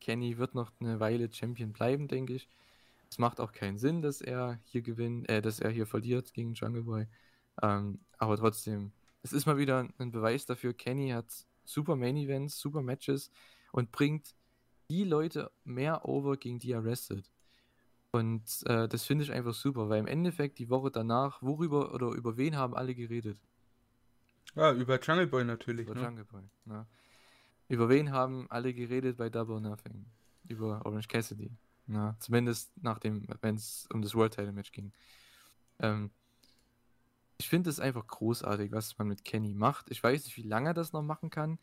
Kenny wird noch eine Weile Champion bleiben, denke ich. Es macht auch keinen Sinn, dass er hier gewinnt, äh, dass er hier verliert gegen Jungle Boy. Ähm, aber trotzdem, es ist mal wieder ein Beweis dafür, Kenny hat super Main Events, super Matches und bringt die Leute mehr over, gegen die er restet. Und äh, das finde ich einfach super, weil im Endeffekt die Woche danach, worüber oder über wen haben alle geredet? Ja, über Jungle Boy natürlich. Über ne? Jungle Boy, ja. Über wen haben alle geredet bei Double Nothing? Über Orange Cassidy. Na, zumindest nachdem, wenn es um das World Title Match ging. Ähm, ich finde es einfach großartig, was man mit Kenny macht. Ich weiß nicht, wie lange er das noch machen kann.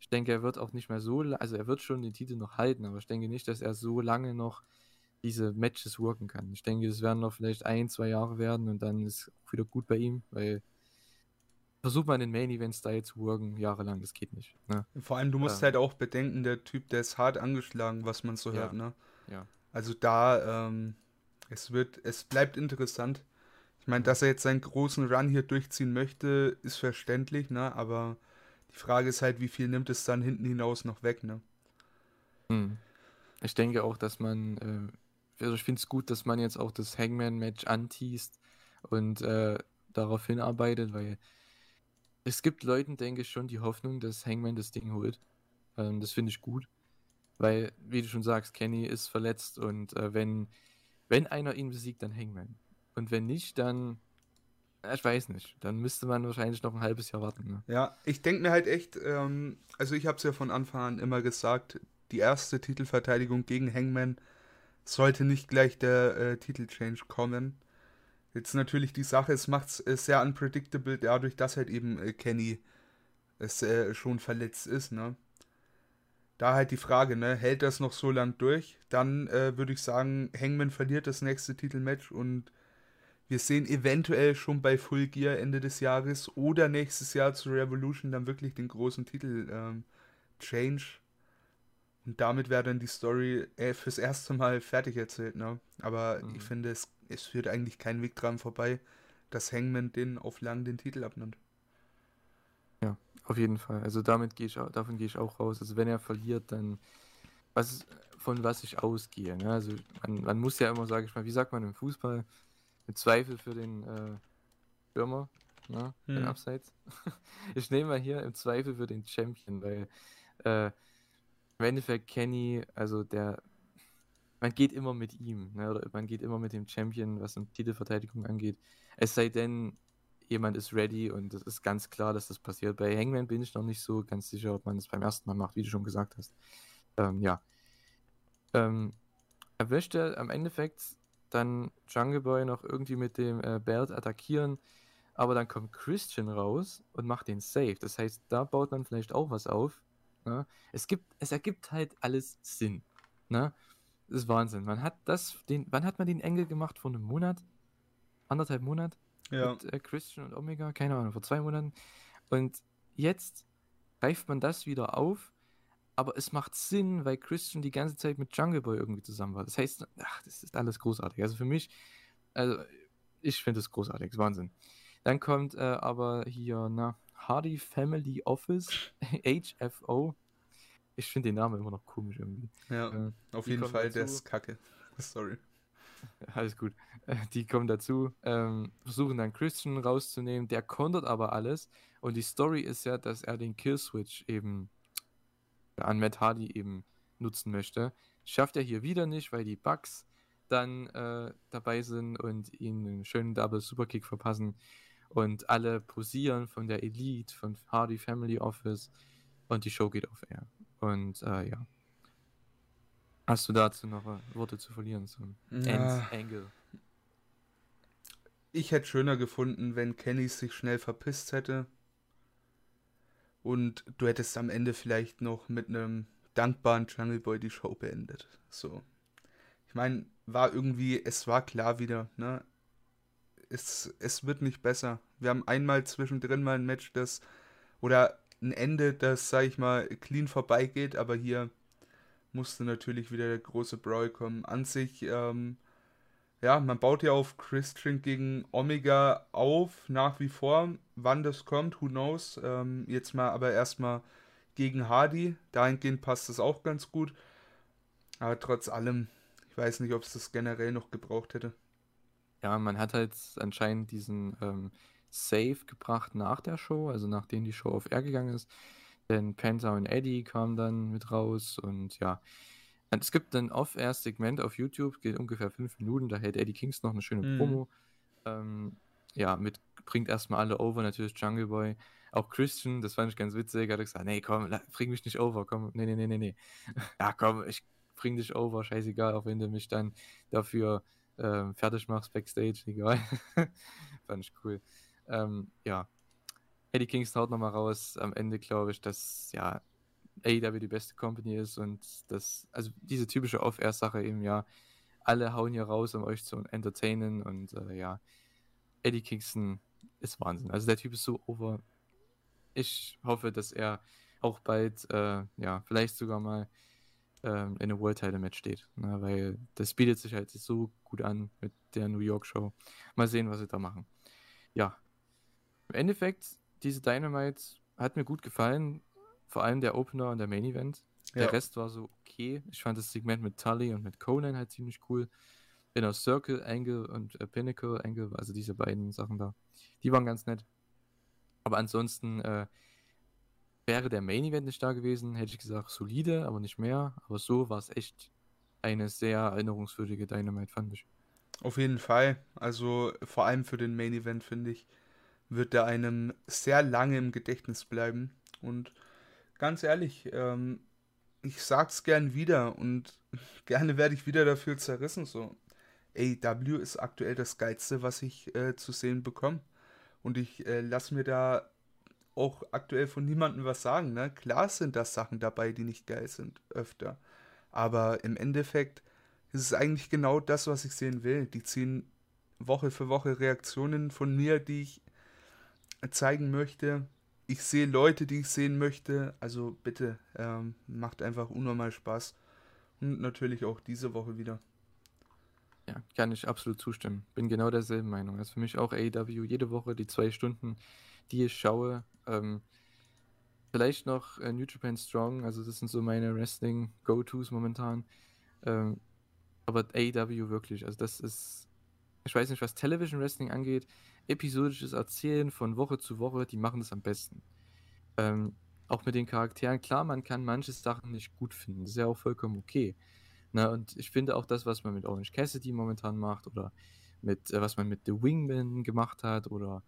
Ich denke, er wird auch nicht mehr so, also er wird schon den Titel noch halten, aber ich denke nicht, dass er so lange noch diese Matches worken kann. Ich denke, es werden noch vielleicht ein, zwei Jahre werden und dann ist auch wieder gut bei ihm, weil versucht man den Main Event Style zu worken, jahrelang, das geht nicht. Ne? Vor allem, du musst ähm, halt auch bedenken, der Typ, der ist hart angeschlagen, was man so ja, hört, ne? Ja. Also da, ähm, es wird, es bleibt interessant. Ich meine, dass er jetzt seinen großen Run hier durchziehen möchte, ist verständlich, ne? Aber die Frage ist halt, wie viel nimmt es dann hinten hinaus noch weg, ne? Hm. Ich denke auch, dass man, äh, also ich finde es gut, dass man jetzt auch das Hangman-Match anteast und äh, darauf hinarbeitet, weil es gibt Leuten, denke ich, schon die Hoffnung, dass Hangman das Ding holt. Ähm, das finde ich gut. Weil, wie du schon sagst, Kenny ist verletzt und äh, wenn, wenn einer ihn besiegt, dann Hangman. Und wenn nicht, dann. Ich weiß nicht. Dann müsste man wahrscheinlich noch ein halbes Jahr warten. Ne? Ja, ich denke mir halt echt, ähm, also ich habe es ja von Anfang an immer gesagt, die erste Titelverteidigung gegen Hangman sollte nicht gleich der äh, Titelchange kommen. Jetzt natürlich die Sache, es macht es äh, sehr unpredictable, dadurch, dass halt eben äh, Kenny es äh, schon verletzt ist, ne? Da halt die Frage, ne, hält das noch so lang durch? Dann äh, würde ich sagen, Hangman verliert das nächste Titelmatch und wir sehen eventuell schon bei Full Gear Ende des Jahres oder nächstes Jahr zu Revolution dann wirklich den großen Titel ähm, Change. Und damit wäre dann die Story äh, fürs erste Mal fertig erzählt, ne? Aber mhm. ich finde, es, es führt eigentlich kein Weg dran vorbei, dass Hangman den auf lang den Titel abnimmt. Ja, auf jeden Fall. Also damit gehe ich davon gehe ich auch raus. Also wenn er verliert, dann was von was ich ausgehe. Ne? Also man, man muss ja immer, sage ich mal, wie sagt man im Fußball, mit Zweifel für den äh, Stürmer, ne? Hm. den Abseits. ich nehme mal hier im Zweifel für den Champion, weil äh, im Endeffekt Kenny, also der, man geht immer mit ihm, ne? oder man geht immer mit dem Champion, was eine Titelverteidigung angeht. Es sei denn, jemand ist ready und es ist ganz klar, dass das passiert. Bei Hangman bin ich noch nicht so ganz sicher, ob man das beim ersten Mal macht, wie du schon gesagt hast. Ähm, ja. Ähm, er möchte am Endeffekt dann Jungle Boy noch irgendwie mit dem äh, Belt attackieren, aber dann kommt Christian raus und macht den Safe. Das heißt, da baut man vielleicht auch was auf. Ne? Es gibt, es ergibt halt alles Sinn. Ne? Das ist Wahnsinn. Man hat das, den, wann hat man den Engel gemacht? Vor einem Monat? Anderthalb Monat? Ja. Mit äh, Christian und Omega? Keine Ahnung, vor zwei Monaten. Und jetzt greift man das wieder auf aber es macht Sinn, weil Christian die ganze Zeit mit Jungle Boy irgendwie zusammen war. Das heißt, ach, das ist alles großartig. Also für mich, also ich finde es großartig, das ist Wahnsinn. Dann kommt äh, aber hier, na, Hardy Family Office, HFO. Ich finde den Namen immer noch komisch irgendwie. Ja, äh, auf jeden Fall, dazu. der ist kacke. Sorry. Alles gut. Äh, die kommen dazu, ähm, versuchen dann Christian rauszunehmen, der kontert aber alles. Und die Story ist ja, dass er den Killswitch eben an Matt Hardy eben nutzen möchte. Schafft er hier wieder nicht, weil die Bugs dann äh, dabei sind und ihn einen schönen Double Superkick verpassen. Und alle posieren von der Elite, von Hardy Family Office. Und die Show geht auf Air. Und äh, ja. Hast du dazu noch äh, Worte zu verlieren zum ja. Angle? Ich hätte schöner gefunden, wenn Kenny sich schnell verpisst hätte. Und du hättest am Ende vielleicht noch mit einem dankbaren Jungle Boy die Show beendet. So. Ich meine, war irgendwie, es war klar wieder, ne? Es, es wird nicht besser. Wir haben einmal zwischendrin mal ein Match, das, oder ein Ende, das, sag ich mal, clean vorbeigeht, aber hier musste natürlich wieder der große Brawl kommen. An sich, ähm, ja, man baut ja auf Christian gegen Omega auf, nach wie vor. Wann das kommt, who knows. Ähm, jetzt mal aber erstmal gegen Hardy. Dahingehend passt das auch ganz gut. Aber trotz allem, ich weiß nicht, ob es das generell noch gebraucht hätte. Ja, man hat halt anscheinend diesen ähm, Save gebracht nach der Show, also nachdem die Show auf Air gegangen ist. Denn Penta und Eddie kamen dann mit raus und ja. Es gibt ein Off-Air-Segment auf YouTube, geht ungefähr fünf Minuten, da hält Eddie Kings noch eine schöne mhm. Promo. Ähm, ja, mit bringt erstmal alle over, natürlich Jungle Boy. Auch Christian, das fand ich ganz witzig, hat gesagt, nee, komm, bring mich nicht over, komm, nee, nee, nee, nee, nee. ja, komm, ich bring dich over, scheißegal, auch wenn du mich dann dafür ähm, fertig machst backstage, egal. fand ich cool. Ähm, ja, Eddie Kings haut nochmal raus am Ende, glaube ich, dass ja AEW die beste Company ist und das, also diese typische Off-Air-Sache eben, ja, alle hauen hier raus, um euch zu entertainen und äh, ja, Eddie Kingston ist Wahnsinn. Also der Typ ist so over. Ich hoffe, dass er auch bald, äh, ja, vielleicht sogar mal ähm, in einem World Title Match steht, ne, weil das bietet sich halt so gut an mit der New York Show. Mal sehen, was sie da machen. Ja, im Endeffekt diese Dynamite hat mir gut gefallen. Vor allem der Opener und der Main Event. Der ja. Rest war so okay. Ich fand das Segment mit Tully und mit Conan halt ziemlich cool. Inner Circle Angle und äh, Pinnacle Angle, also diese beiden Sachen da. Die waren ganz nett. Aber ansonsten äh, wäre der Main Event nicht da gewesen, hätte ich gesagt solide, aber nicht mehr. Aber so war es echt eine sehr erinnerungswürdige Dynamite, fand ich. Auf jeden Fall. Also vor allem für den Main Event finde ich wird er einem sehr lange im Gedächtnis bleiben. Und ganz ehrlich, ähm, ich sag's gern wieder und gerne werde ich wieder dafür zerrissen. So, AEW ist aktuell das Geilste, was ich äh, zu sehen bekomme. Und ich äh, lasse mir da auch aktuell von niemandem was sagen. Ne? Klar sind da Sachen dabei, die nicht geil sind, öfter. Aber im Endeffekt ist es eigentlich genau das, was ich sehen will. Die ziehen Woche für Woche Reaktionen von mir, die ich zeigen möchte. Ich sehe Leute, die ich sehen möchte. Also bitte, ähm, macht einfach unnormal Spaß. Und natürlich auch diese Woche wieder. Ja, kann ich absolut zustimmen. Bin genau derselben Meinung. Also für mich auch AEW jede Woche die zwei Stunden, die ich schaue. Ähm, vielleicht noch äh, New Japan Strong, also das sind so meine Wrestling-Go-Tos momentan. Ähm, aber AEW wirklich, also das ist, ich weiß nicht, was Television Wrestling angeht, episodisches Erzählen von Woche zu Woche, die machen das am besten. Ähm, auch mit den Charakteren, klar, man kann manche Sachen nicht gut finden, das ist ja auch vollkommen okay. Na, und ich finde auch das, was man mit Orange Cassidy momentan macht oder mit, äh, was man mit The Wingman gemacht hat oder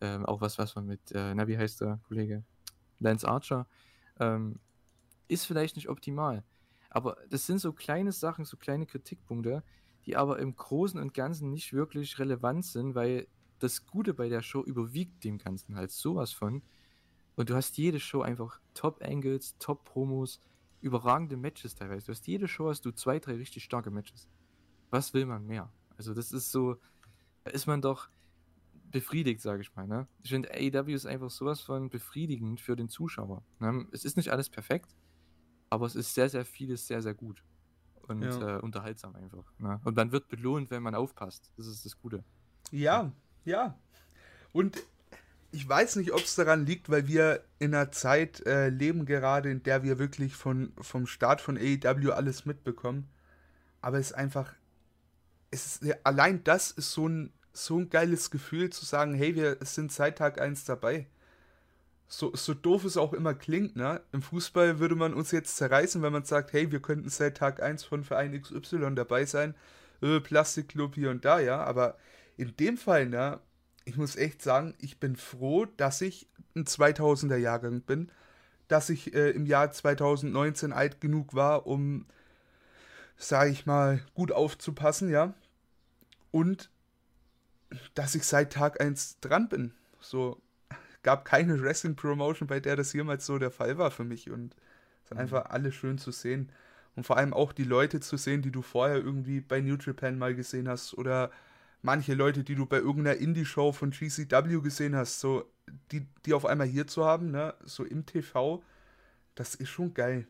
ähm, auch was, was man mit, äh, na, wie heißt der Kollege? Lance Archer, ähm, ist vielleicht nicht optimal. Aber das sind so kleine Sachen, so kleine Kritikpunkte, die aber im Großen und Ganzen nicht wirklich relevant sind, weil das Gute bei der Show überwiegt dem Ganzen halt sowas von. Und du hast jede Show einfach Top-Angles, Top-Promos, überragende Matches teilweise. Du hast jede Show hast du zwei, drei richtig starke Matches. Was will man mehr? Also das ist so, da ist man doch befriedigt, sage ich mal. Ne? Ich finde, AEW ist einfach sowas von befriedigend für den Zuschauer. Ne? Es ist nicht alles perfekt, aber es ist sehr, sehr vieles sehr, sehr gut. Und ja. äh, unterhaltsam einfach. Ne? Und man wird belohnt, wenn man aufpasst. Das ist das Gute. Ja, ja. Und ich weiß nicht, ob es daran liegt, weil wir in einer Zeit äh, leben gerade, in der wir wirklich von, vom Start von AEW alles mitbekommen. Aber es ist einfach, es ist, allein das ist so ein, so ein geiles Gefühl zu sagen, hey, wir sind seit Tag 1 dabei. So, so doof es auch immer klingt, ne? Im Fußball würde man uns jetzt zerreißen, wenn man sagt, hey, wir könnten seit Tag 1 von Verein XY dabei sein. Äh, Plastikclub hier und da, ja. Aber in dem Fall, ne, ich muss echt sagen, ich bin froh, dass ich ein 2000er Jahrgang bin, dass ich äh, im Jahr 2019 alt genug war, um, sage ich mal, gut aufzupassen, ja. Und dass ich seit Tag 1 dran bin. So gab keine Wrestling Promotion, bei der das jemals so der Fall war für mich und es ist mhm. einfach alles schön zu sehen und vor allem auch die Leute zu sehen, die du vorher irgendwie bei New Japan mal gesehen hast oder manche Leute, die du bei irgendeiner Indie-Show von GCW gesehen hast, so die, die auf einmal hier zu haben, ne, so im TV, das ist schon geil.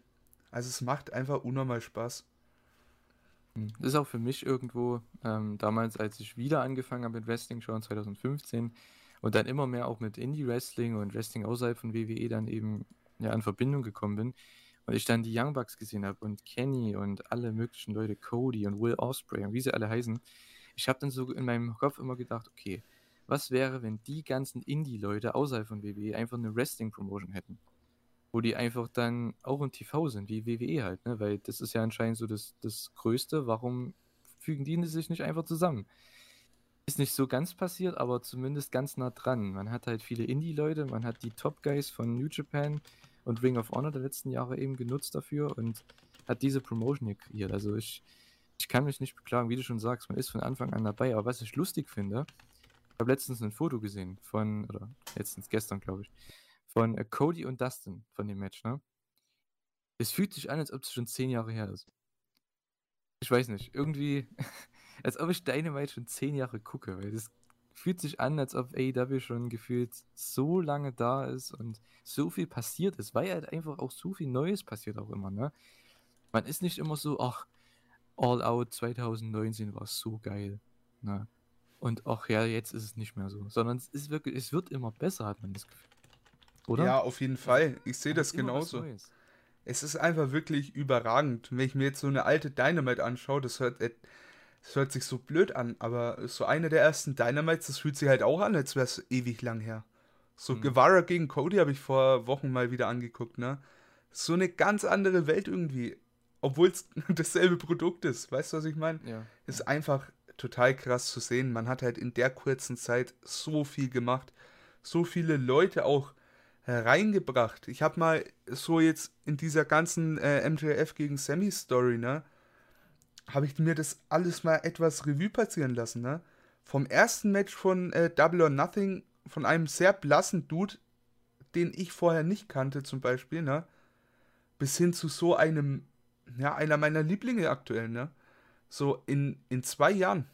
Also es macht einfach unnormal Spaß. Hm. Das ist auch für mich irgendwo, ähm, damals, als ich wieder angefangen habe mit Wrestling, schon 2015, und dann immer mehr auch mit Indie-Wrestling und Wrestling außerhalb von WWE dann eben ja, in Verbindung gekommen bin. Und ich dann die Young Bucks gesehen habe und Kenny und alle möglichen Leute, Cody und Will Osprey und wie sie alle heißen, ich habe dann so in meinem Kopf immer gedacht, okay, was wäre, wenn die ganzen Indie-Leute außerhalb von WWE einfach eine Wrestling-Promotion hätten? Wo die einfach dann auch im TV sind, wie WWE halt, ne? Weil das ist ja anscheinend so das, das Größte. Warum fügen die sich nicht einfach zusammen? Ist nicht so ganz passiert, aber zumindest ganz nah dran. Man hat halt viele Indie-Leute, man hat die Top-Guys von New Japan und Ring of Honor der letzten Jahre eben genutzt dafür und hat diese Promotion hier kreiert. Also ich, ich kann mich nicht beklagen, wie du schon sagst, man ist von Anfang an dabei. Aber was ich lustig finde, ich habe letztens ein Foto gesehen von, oder letztens gestern, glaube ich, von äh, Cody und Dustin von dem Match, ne? Es fühlt sich an, als ob es schon zehn Jahre her ist. Ich weiß nicht, irgendwie, als ob ich Dynamite schon zehn Jahre gucke, weil das fühlt sich an, als ob AEW schon gefühlt so lange da ist und so viel passiert ist, weil halt einfach auch so viel Neues passiert auch immer, ne? Man ist nicht immer so, ach, All Out 2019 war so geil. Ne? Und auch ja, jetzt ist es nicht mehr so. Sondern es ist wirklich, es wird immer besser, hat man das Gefühl. Oder? Ja, auf jeden Fall. Ich sehe das genauso. Es ist einfach wirklich überragend. Wenn ich mir jetzt so eine alte Dynamite anschaue, das hört, äh, das hört sich so blöd an, aber so eine der ersten Dynamites, das fühlt sich halt auch an, als wäre es ewig lang her. So mhm. Guevara gegen Cody habe ich vor Wochen mal wieder angeguckt, ne? So eine ganz andere Welt irgendwie obwohl es dasselbe Produkt ist. Weißt du, was ich meine? Ja. Ist einfach total krass zu sehen. Man hat halt in der kurzen Zeit so viel gemacht, so viele Leute auch hereingebracht. Ich habe mal so jetzt in dieser ganzen äh, MJF gegen Sammy Story, ne, habe ich mir das alles mal etwas Revue passieren lassen, ne? Vom ersten Match von äh, Double or Nothing, von einem sehr blassen Dude, den ich vorher nicht kannte zum Beispiel, ne, bis hin zu so einem ja, einer meiner Lieblinge aktuell, ne? So in, in zwei Jahren.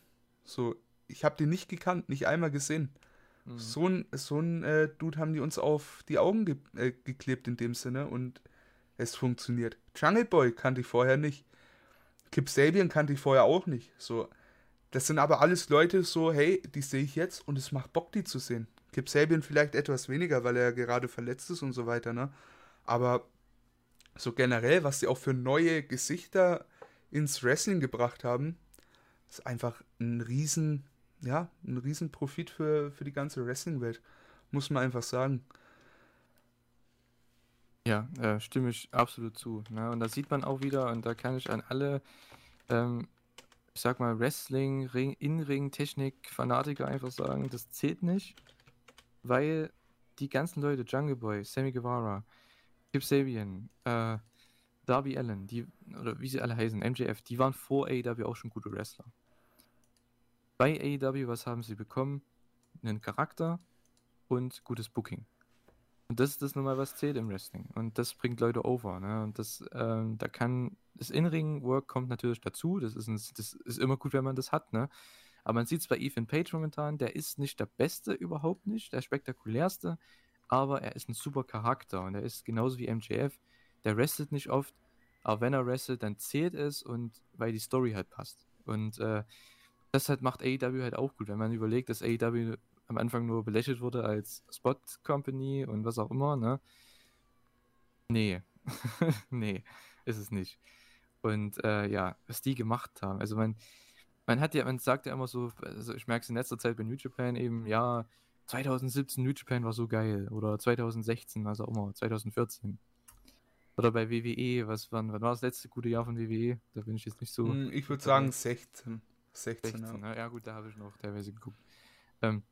So, ich habe den nicht gekannt, nicht einmal gesehen. Mhm. So ein, so ein äh, Dude haben die uns auf die Augen ge äh, geklebt in dem Sinne und es funktioniert. Jungle Boy kannte ich vorher nicht. Kip Sabian kannte ich vorher auch nicht. So, das sind aber alles Leute so, hey, die sehe ich jetzt und es macht Bock, die zu sehen. Kip Sabian vielleicht etwas weniger, weil er gerade verletzt ist und so weiter, ne? Aber so generell, was sie auch für neue Gesichter ins Wrestling gebracht haben, ist einfach ein riesen, ja, ein riesen Profit für, für die ganze Wrestling-Welt. Muss man einfach sagen. Ja, äh, stimme ich absolut zu. Ne? Und da sieht man auch wieder, und da kann ich an alle, ähm, ich sag mal, Wrestling, Ring, In-Ring, Technik, Fanatiker einfach sagen, das zählt nicht, weil die ganzen Leute, Jungle Boy, Sammy Guevara, Kip Sabian, äh, Darby Allen, die, oder wie sie alle heißen, MJF, die waren vor AEW auch schon gute Wrestler. Bei AEW, was haben sie bekommen? Einen Charakter und gutes Booking. Und das ist das nochmal, was zählt im Wrestling. Und das bringt Leute over. Ne? Und das, ähm, da kann, das In-Ring-Work kommt natürlich dazu. Das ist, ein, das ist immer gut, wenn man das hat. Ne? Aber man sieht es bei Ethan Page momentan, der ist nicht der Beste überhaupt nicht, der spektakulärste aber er ist ein super Charakter und er ist genauso wie MJF, der wrestelt nicht oft, aber wenn er wrestelt, dann zählt es und weil die Story halt passt. Und äh, das halt macht AEW halt auch gut, wenn man überlegt, dass AEW am Anfang nur belächelt wurde als Spot Company und was auch immer, ne? Nee. nee, ist es nicht. Und äh, ja, was die gemacht haben. Also man, man hat ja, man sagt ja immer so, also ich merke es in letzter Zeit bei New Japan eben, ja, 2017 New Japan war so geil. Oder 2016, was auch immer, 2014. Oder bei WWE, was, wann, wann war das letzte gute Jahr von WWE? Da bin ich jetzt nicht so. Hm, ich würde sagen 16. 16, 16 ja. ja. gut, da habe ich noch teilweise geguckt. Ähm,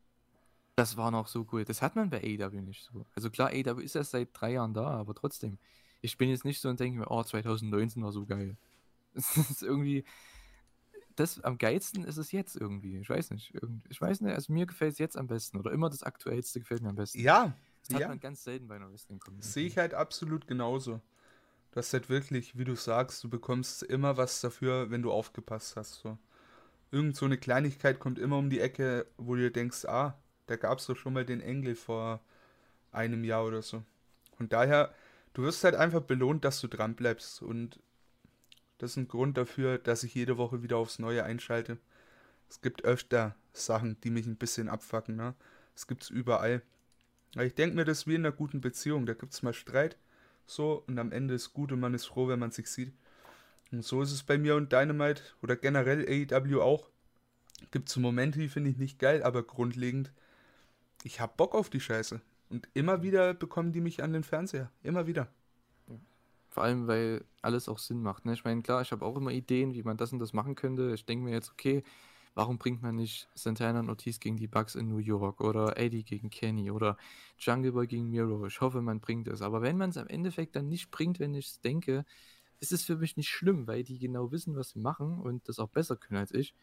das war noch so cool. Das hat man bei AEW nicht so. Also klar, AEW ist erst seit drei Jahren da, aber trotzdem. Ich bin jetzt nicht so und denke mir, oh, 2019 war so geil. Das ist irgendwie. Das am geilsten ist es jetzt irgendwie. Ich weiß nicht. Ich weiß nicht, also mir gefällt es jetzt am besten. Oder immer das aktuellste gefällt mir am besten. Ja. Das hat ja. man ganz selten bei einer Wrestling-Community. Sehe ich halt absolut genauso. Das ist halt wirklich, wie du sagst, du bekommst immer was dafür, wenn du aufgepasst hast. So. Irgend so eine Kleinigkeit kommt immer um die Ecke, wo du denkst, ah, da gab es doch schon mal den Engel vor einem Jahr oder so. Und daher, du wirst halt einfach belohnt, dass du dran bleibst. Und das ist ein Grund dafür, dass ich jede Woche wieder aufs Neue einschalte. Es gibt öfter Sachen, die mich ein bisschen abfacken. Ne? Das es überall. Aber ich denke mir, das ist wie in einer guten Beziehung. Da gibt es mal Streit, so, und am Ende ist gut und man ist froh, wenn man sich sieht. Und so ist es bei mir und Dynamite oder generell AEW auch. Gibt es Momente, die finde ich nicht geil, aber grundlegend, ich habe Bock auf die Scheiße. Und immer wieder bekommen die mich an den Fernseher. Immer wieder. Vor allem, weil alles auch Sinn macht. Ne? Ich meine, klar, ich habe auch immer Ideen, wie man das und das machen könnte. Ich denke mir jetzt, okay, warum bringt man nicht Santana und Ortiz gegen die Bucks in New York oder Eddie gegen Kenny oder Jungle Boy gegen Miro? Ich hoffe, man bringt es. Aber wenn man es am Endeffekt dann nicht bringt, wenn ich es denke, ist es für mich nicht schlimm, weil die genau wissen, was sie machen und das auch besser können als ich.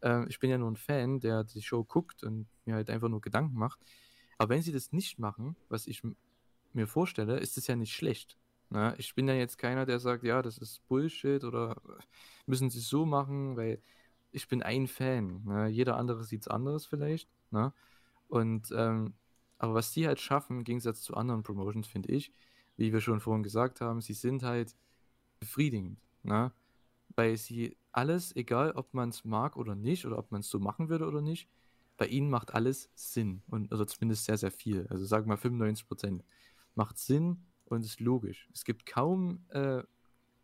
Äh, ich bin ja nur ein Fan, der die Show guckt und mir halt einfach nur Gedanken macht. Aber wenn sie das nicht machen, was ich mir vorstelle, ist es ja nicht schlecht. Na, ich bin ja jetzt keiner, der sagt, ja, das ist Bullshit oder müssen sie es so machen, weil ich bin ein Fan. Ne? Jeder andere sieht es anders vielleicht. Ne? Und ähm, aber was die halt schaffen, im Gegensatz zu anderen Promotions, finde ich, wie wir schon vorhin gesagt haben, sie sind halt befriedigend. Ne? Weil sie alles, egal ob man es mag oder nicht, oder ob man es so machen würde oder nicht, bei ihnen macht alles Sinn. Und, oder zumindest sehr, sehr viel. Also sagen wir mal 95 Prozent. Macht Sinn und ist logisch. Es gibt kaum, äh,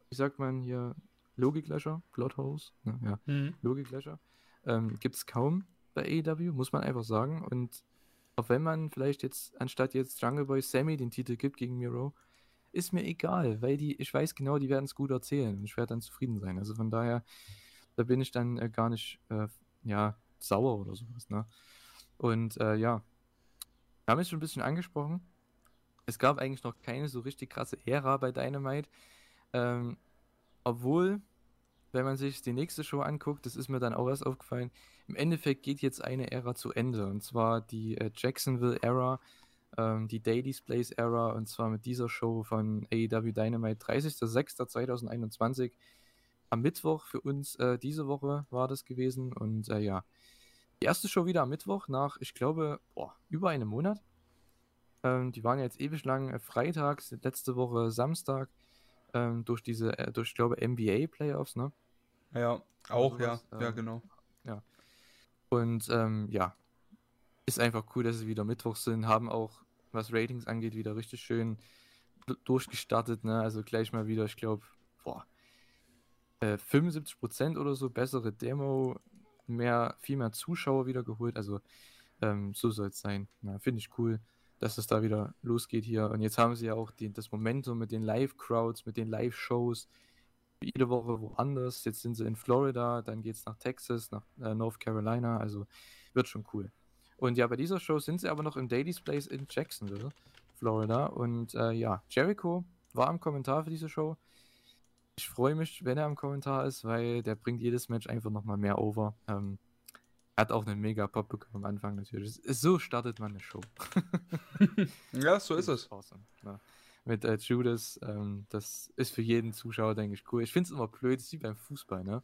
wie sagt man hier, Logiklöcher, Plotholes, ne? ja, mhm. Logiklöcher. Ähm, gibt es kaum bei AEW, muss man einfach sagen. Und auch wenn man vielleicht jetzt, anstatt jetzt Jungle Boy Sammy den Titel gibt gegen Miro, ist mir egal, weil die, ich weiß genau, die werden es gut erzählen und ich werde dann zufrieden sein. Also von daher, da bin ich dann äh, gar nicht, äh, ja, sauer oder sowas, ne? Und äh, ja, wir haben es schon ein bisschen angesprochen. Es gab eigentlich noch keine so richtig krasse Ära bei Dynamite. Ähm, obwohl, wenn man sich die nächste Show anguckt, das ist mir dann auch erst aufgefallen, im Endeffekt geht jetzt eine Ära zu Ende. Und zwar die äh, Jacksonville Era ähm, die Daily's Place Era und zwar mit dieser Show von AEW Dynamite 30.06.2021. Am Mittwoch für uns äh, diese Woche war das gewesen und äh, ja, die erste Show wieder am Mittwoch nach, ich glaube, boah, über einem Monat. Ähm, die waren jetzt ewig lang äh, freitags, letzte Woche Samstag ähm, durch diese, äh, durch, ich glaube, NBA Playoffs, ne? Ja, auch, also ja, ja, genau. Ja. Und ähm, ja, ist einfach cool, dass sie wieder Mittwoch sind, haben auch, was Ratings angeht, wieder richtig schön durchgestartet, ne? Also gleich mal wieder, ich glaube, äh, 75% oder so bessere Demo, mehr, viel mehr Zuschauer wieder geholt. Also ähm, so soll es sein. Finde ich cool, dass es da wieder losgeht hier. Und jetzt haben sie ja auch die, das Momentum mit den Live-Crowds, mit den Live-Shows. Jede Woche woanders. Jetzt sind sie in Florida, dann geht es nach Texas, nach äh, North Carolina. Also wird schon cool. Und ja, bei dieser Show sind sie aber noch im Daily's Place in Jacksonville, Florida. Und äh, ja, Jericho war am Kommentar für diese Show. Ich freue mich, wenn er am Kommentar ist, weil der bringt jedes Match einfach nochmal mehr over. Ähm, hat auch einen mega Pop bekommen am Anfang natürlich. So startet man eine Show. ja, so ist es. Awesome. Ja. Mit äh, Judas, ähm, das ist für jeden Zuschauer, denke ich, cool. Ich finde es immer blöd, das ist wie beim Fußball, ne?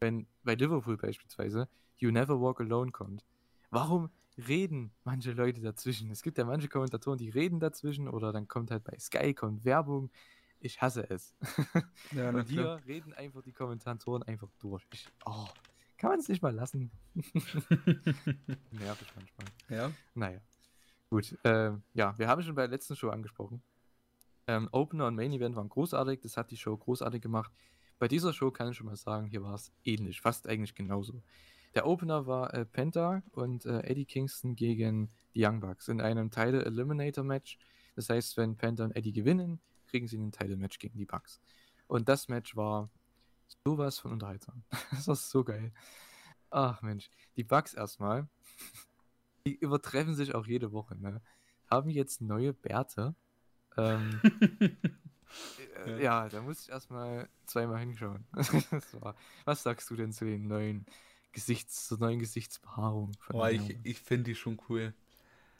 Wenn bei Liverpool beispielsweise You Never Walk Alone kommt. Warum reden manche Leute dazwischen. Es gibt ja manche Kommentatoren, die reden dazwischen oder dann kommt halt bei Sky kommt Werbung. Ich hasse es. Ja, Und hier klar. reden einfach die Kommentatoren einfach durch. Ich, oh, kann man es nicht mal lassen. Nervig manchmal. Ja. Naja. Gut. Ähm, ja, wir haben schon bei der letzten Show angesprochen. Ähm, Opener und Main Event waren großartig. Das hat die Show großartig gemacht. Bei dieser Show kann ich schon mal sagen, hier war es ähnlich. Fast eigentlich genauso. Der Opener war äh, Penta und äh, Eddie Kingston gegen die Young Bucks in einem Title Eliminator Match. Das heißt, wenn Penta und Eddie gewinnen, kriegen sie ein Title Match gegen die Bucks. Und das Match war sowas von unterhaltsam. das war so geil. Ach Mensch, die Bucks erstmal, die übertreffen sich auch jede Woche, ne? Haben jetzt neue Bärte. Ähm, äh, ja, da muss ich erstmal zweimal hinschauen. war, was sagst du denn zu den neuen Gesichts, zur neuen Gesichtsbehaarung? Boah, ich, ich finde die schon cool.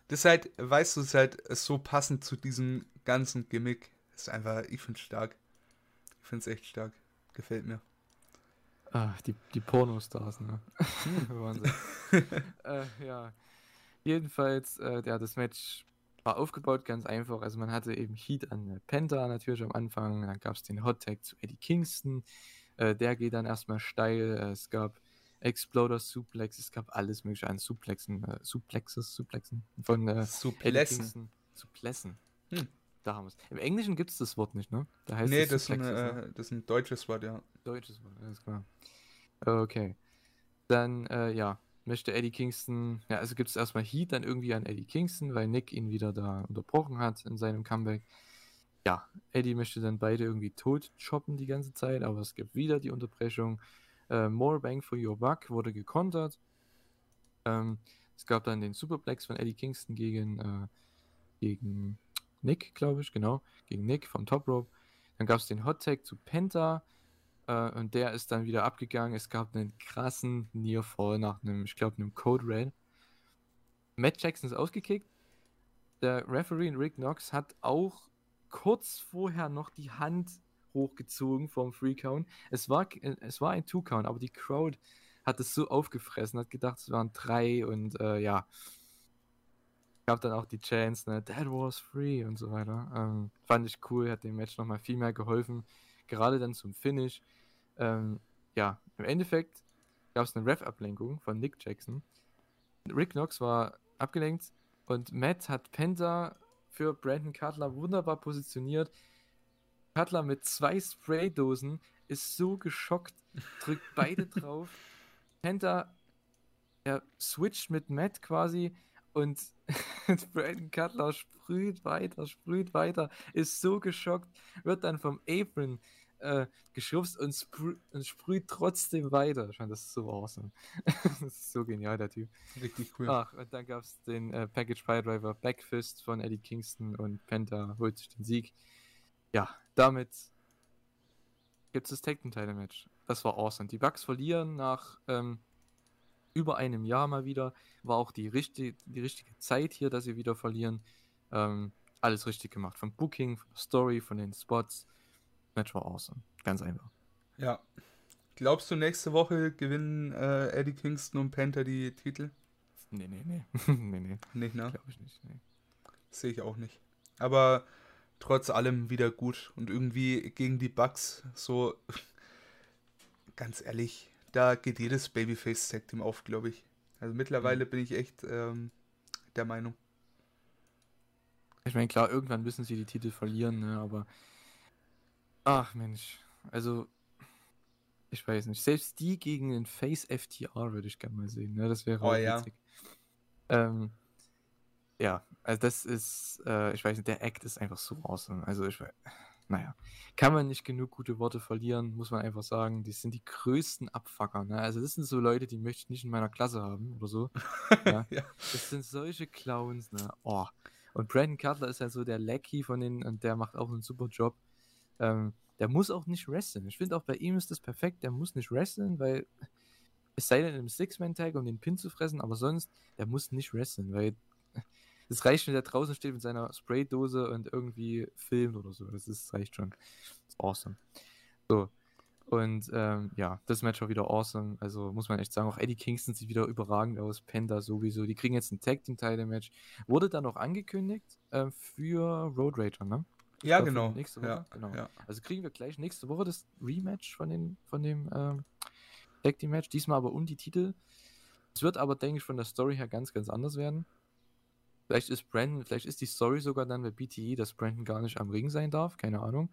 Das ist halt, weißt du, ist halt so passend zu diesem ganzen Gimmick. Das ist einfach, ich finde es stark. Ich finde es echt stark. Gefällt mir. Ah, die, die Pornostars, ne? Wahnsinn. äh, ja. Jedenfalls, äh, ja, das Match war aufgebaut ganz einfach. Also man hatte eben Heat an Penta natürlich am Anfang, dann gab es den Hot Tag zu Eddie Kingston. Äh, der geht dann erstmal steil. es gab Exploder Suplex, es gab alles mögliche an Suplexen, äh, Suplexes, Suplexen von äh, Suplessen. Kingston. Suplessen. Hm. Da haben wir es. Im Englischen gibt es das Wort nicht, ne? Da heißt nee, das, ein, äh, das ist ein deutsches Wort, ja. Deutsches Wort, alles klar. Okay. Dann, äh, ja, möchte Eddie Kingston, ja, also gibt es erstmal Heat dann irgendwie an Eddie Kingston, weil Nick ihn wieder da unterbrochen hat in seinem Comeback. Ja, Eddie möchte dann beide irgendwie tot choppen die ganze Zeit, aber es gibt wieder die Unterbrechung. Äh, More Bang for Your Buck wurde gekontert. Ähm, es gab dann den Superplex von Eddie Kingston gegen, äh, gegen Nick, glaube ich, genau, gegen Nick vom Top Rope. Dann gab es den Hot Tag zu Penta äh, und der ist dann wieder abgegangen. Es gab einen krassen Near Fall nach einem, ich glaube, einem Code Red. Matt Jackson ist ausgekickt. Der Referee Rick Knox hat auch kurz vorher noch die Hand hochgezogen vom Free Count. Es war, es war ein Two Count, aber die Crowd hat es so aufgefressen, hat gedacht, es waren drei und äh, ja. Gab dann auch die Chance, ne, that was free und so weiter. Ähm, fand ich cool, hat dem Match nochmal viel mehr geholfen. Gerade dann zum Finish. Ähm, ja, im Endeffekt gab es eine Ref-Ablenkung von Nick Jackson. Rick Knox war abgelenkt und Matt hat Penta für Brandon Cutler wunderbar positioniert. Cutler mit zwei Spraydosen ist so geschockt, drückt beide drauf. Penta er switcht mit Matt quasi und Brandon Cutler sprüht weiter, sprüht weiter, ist so geschockt, wird dann vom Apron äh, geschubst und, sprü und sprüht trotzdem weiter. Ich fand das so awesome. das ist so genial, der Typ. Richtig cool. Ach, und dann gab es den äh, Package Pile Driver Backfist von Eddie Kingston und Penta holt sich den Sieg. Ja, damit gibt es das Tag Team Match. Das war awesome. Die Bucks verlieren nach ähm, über einem Jahr mal wieder. War auch die, richtig, die richtige Zeit hier, dass sie wieder verlieren. Ähm, alles richtig gemacht. Vom Booking, von der Story, von den Spots. Match war awesome. Ganz einfach. Ja. Glaubst du, nächste Woche gewinnen äh, Eddie Kingston und Panther die Titel? Nee, nee, nee. nee, nee. Nicht, ne? Glaube ich nicht. Nee. Sehe ich auch nicht. Aber trotz allem wieder gut. Und irgendwie gegen die Bugs so, ganz ehrlich, da geht jedes Babyface Tag Team auf, glaube ich. Also mittlerweile mhm. bin ich echt ähm, der Meinung. Ich meine, klar, irgendwann müssen sie die Titel verlieren, ne, aber Ach Mensch, also ich weiß nicht. Selbst die gegen den Face FTR würde ich gerne mal sehen. Ne? Das wäre oh, ja. witzig. Ähm, ja, also das ist, äh, ich weiß nicht, der Act ist einfach so awesome. Also ich weiß, naja, kann man nicht genug gute Worte verlieren, muss man einfach sagen. Die sind die größten Abfucker. Ne? Also das sind so Leute, die möchte ich nicht in meiner Klasse haben oder so. ja. ja. Das sind solche Clowns, ne? Oh. Und Brandon Cutler ist ja so der Lackey von denen und der macht auch einen super Job. Ähm, der muss auch nicht wresteln. Ich finde auch bei ihm ist das perfekt. Der muss nicht wresteln, weil es sei denn im Six-Man-Tag, um den Pin zu fressen, aber sonst, der muss nicht wresteln, weil es reicht, wenn der draußen steht mit seiner Spraydose und irgendwie filmt oder so. Das, ist, reicht schon. Das ist awesome. So. Und ähm, ja, das Match war wieder awesome. Also muss man echt sagen, auch Eddie Kingston sieht wieder überragend aus. Penta sowieso. Die kriegen jetzt ein Tag Team Title Match. Wurde dann noch angekündigt äh, für Road Rager, ne? Ja, genau. Nächste Woche. Ja, genau. Ja. Also kriegen wir gleich nächste Woche das Rematch von, den, von dem ähm, Tag Team Match. Diesmal aber um die Titel. Es wird aber, denke ich, von der Story her ganz, ganz anders werden. Vielleicht ist Brandon, vielleicht ist die Story sogar dann bei BTE, dass Brandon gar nicht am Ring sein darf, keine Ahnung.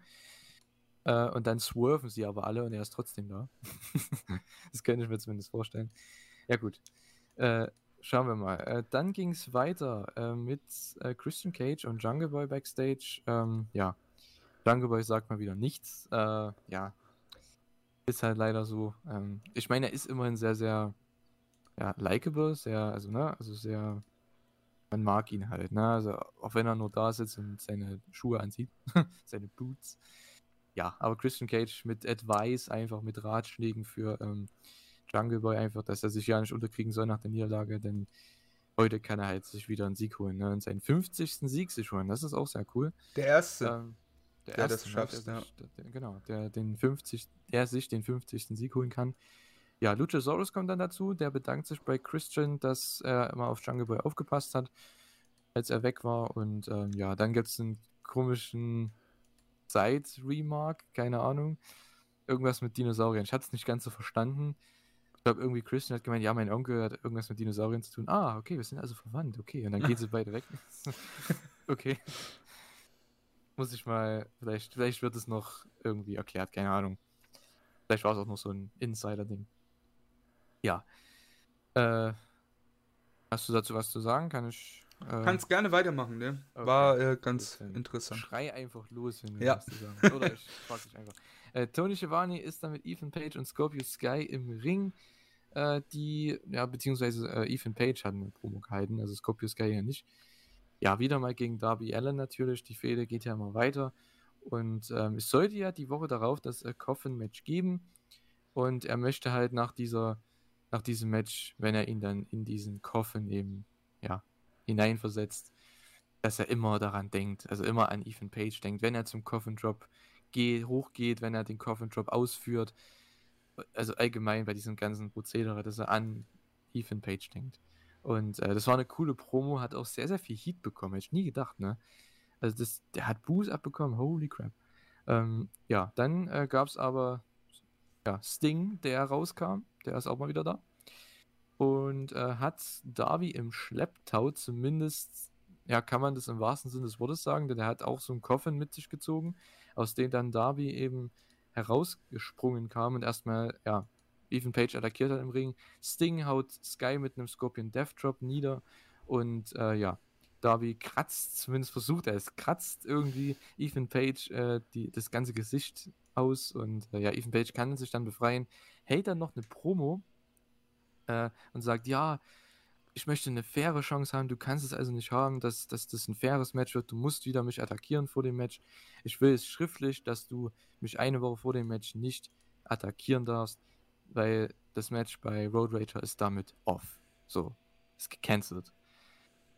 Äh, und dann swerven sie aber alle und er ist trotzdem da. das könnte ich mir zumindest vorstellen. Ja, gut. Äh, schauen wir mal. Äh, dann ging es weiter äh, mit äh, Christian Cage und Jungle Boy backstage. Ähm, ja, Jungle Boy sagt mal wieder nichts. Äh, ja, ist halt leider so. Ähm, ich meine, er ist immerhin sehr, sehr ja, likable, sehr, also, ne, also sehr, man mag ihn halt, ne, also auch wenn er nur da sitzt und seine Schuhe ansieht, seine Boots, ja, aber Christian Cage mit Advice, einfach mit Ratschlägen für ähm, Jungle Boy, einfach, dass er sich ja nicht unterkriegen soll nach der Niederlage, denn heute kann er halt sich wieder einen Sieg holen, ne? und seinen 50. Sieg sich holen, das ist auch sehr cool. Der erste. Ähm, der, Der erste, das ne, schafft, der, ja. sich- der, der, genau, der den 50, der sich den 50. Sieg holen kann. Ja, Luchasaurus kommt dann dazu, der bedankt sich bei Christian, dass er immer auf Jungle Boy aufgepasst hat, als er weg war. Und ähm, ja, dann gibt es einen komischen Side-Remark, keine Ahnung. Irgendwas mit Dinosauriern. Ich hatte es nicht ganz so verstanden. Ich glaube, irgendwie Christian hat gemeint, ja, mein Onkel hat irgendwas mit Dinosauriern zu tun. Ah, okay, wir sind also verwandt. Okay, und dann gehen sie beide weg. okay. Muss ich mal, vielleicht, vielleicht wird es noch irgendwie erklärt, keine Ahnung. Vielleicht war es auch noch so ein Insider-Ding. Ja. Äh, hast du dazu was zu sagen? Kann ich. Äh, Kannst gerne weitermachen, ne? Okay. War äh, ganz interessant. Schrei einfach los, wenn du Ja. was zu sagen hast. Oder ich frag dich einfach. Äh, Tony Schiavone ist dann mit Ethan Page und Scorpio Sky im Ring. Äh, die, ja, beziehungsweise äh, Ethan Page hat eine Promo gehalten, also Scorpio Sky ja nicht. Ja, wieder mal gegen Darby Allen natürlich. Die Fehde geht ja immer weiter. Und ähm, es sollte ja die Woche darauf das äh, Coffin-Match geben. Und er möchte halt nach dieser, nach diesem Match, wenn er ihn dann in diesen Coffin eben, ja, hineinversetzt, dass er immer daran denkt, also immer an Ethan Page denkt, wenn er zum Coffin Drop geht, hochgeht, wenn er den Coffin Drop ausführt, also allgemein bei diesem ganzen Prozedere, dass er an Ethan Page denkt. Und äh, das war eine coole Promo, hat auch sehr, sehr viel Heat bekommen, hätte ich nie gedacht, ne? Also das, der hat Boos abbekommen, holy crap. Ähm, ja, dann äh, gab es aber ja, Sting, der rauskam, der ist auch mal wieder da. Und äh, hat Darby im Schlepptau zumindest, ja, kann man das im wahrsten Sinne des Wortes sagen, denn er hat auch so einen Coffin mit sich gezogen, aus dem dann Darby eben herausgesprungen kam und erstmal, ja, Ethan Page attackiert hat im Ring. Sting haut Sky mit einem Scorpion Death Drop nieder und äh, ja, Darby kratzt, zumindest versucht er es, kratzt irgendwie Ethan Page äh, die, das ganze Gesicht aus und äh, ja, Ethan Page kann sich dann befreien, hält dann noch eine Promo äh, und sagt, ja, ich möchte eine faire Chance haben, du kannst es also nicht haben, dass, dass das ein faires Match wird, du musst wieder mich attackieren vor dem Match. Ich will es schriftlich, dass du mich eine Woche vor dem Match nicht attackieren darfst, weil das Match bei Road Rager ist damit off. So, ist gecancelt.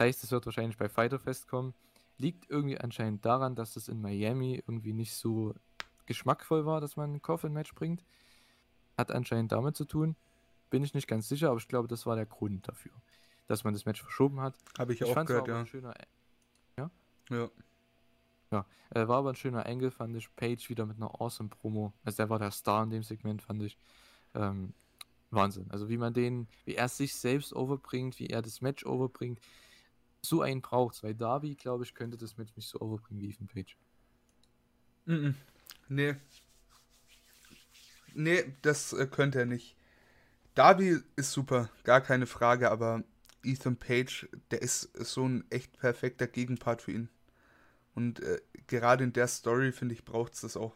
Heißt, es wird wahrscheinlich bei Fighter Fest kommen. Liegt irgendwie anscheinend daran, dass es in Miami irgendwie nicht so geschmackvoll war, dass man ein Coffin-Match bringt. Hat anscheinend damit zu tun. Bin ich nicht ganz sicher, aber ich glaube, das war der Grund dafür, dass man das Match verschoben hat. Habe ich, Ich auch es gehört, ja. ein schöner, ja. ja, äh, war aber ein schöner Angle, fand ich. Page wieder mit einer awesome Promo. Also der war der Star in dem Segment, fand ich. Ähm, Wahnsinn. Also wie man den, wie er sich selbst overbringt, wie er das Match overbringt. So einen braucht Weil Darby, glaube ich, könnte das Match nicht so overbringen wie Ethan Page. Mhm. Nee. Nee, das äh, könnte er nicht. Darby ist super, gar keine Frage, aber Ethan Page, der ist so ein echt perfekter Gegenpart für ihn. Und äh, gerade in der Story, finde ich, braucht es das auch.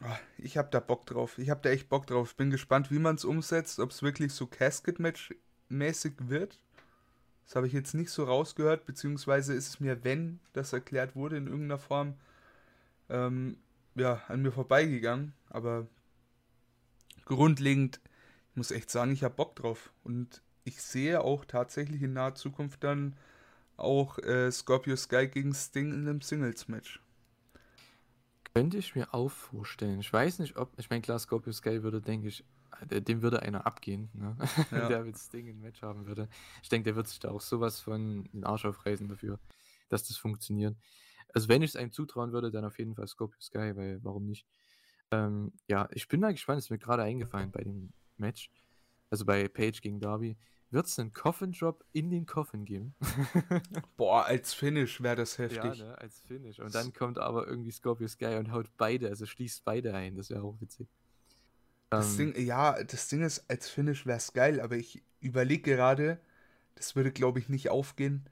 Ah, ich habe da Bock drauf. Ich habe da echt Bock drauf. Bin gespannt, wie man es umsetzt, ob es wirklich so Casket-Match-mäßig wird. Das habe ich jetzt nicht so rausgehört, beziehungsweise ist es mir, wenn das erklärt wurde in irgendeiner Form, ähm, ja, an mir vorbeigegangen. Aber grundlegend, ich muss echt sagen, ich habe Bock drauf. Und ich sehe auch tatsächlich in naher Zukunft dann auch äh, Scorpio Sky gegen Sting in einem Singles-Match. Könnte ich mir auch vorstellen. Ich weiß nicht, ob, ich meine, klar, Scorpio Sky würde, denke ich, äh, dem würde einer abgehen, ne? Ja. der mit Sting ein Match haben würde. Ich denke, der wird sich da auch sowas von den Arsch aufreißen dafür, dass das funktioniert. Also wenn ich es einem zutrauen würde, dann auf jeden Fall Scorpio Sky, weil warum nicht? Ähm, ja, ich bin mal gespannt, ist mir gerade eingefallen bei dem Match, also bei Page gegen Darby, wird es einen Coffin Drop in den Coffin geben. Boah, als Finish wäre das heftig. Ja, ne, als Finish. Und dann kommt aber irgendwie Scorpio Sky und haut beide, also schließt beide ein. Das wäre auch witzig. Das ähm, Ding, ja, das Ding ist, als Finish wäre es geil, aber ich überlege gerade, das würde, glaube ich, nicht aufgehen.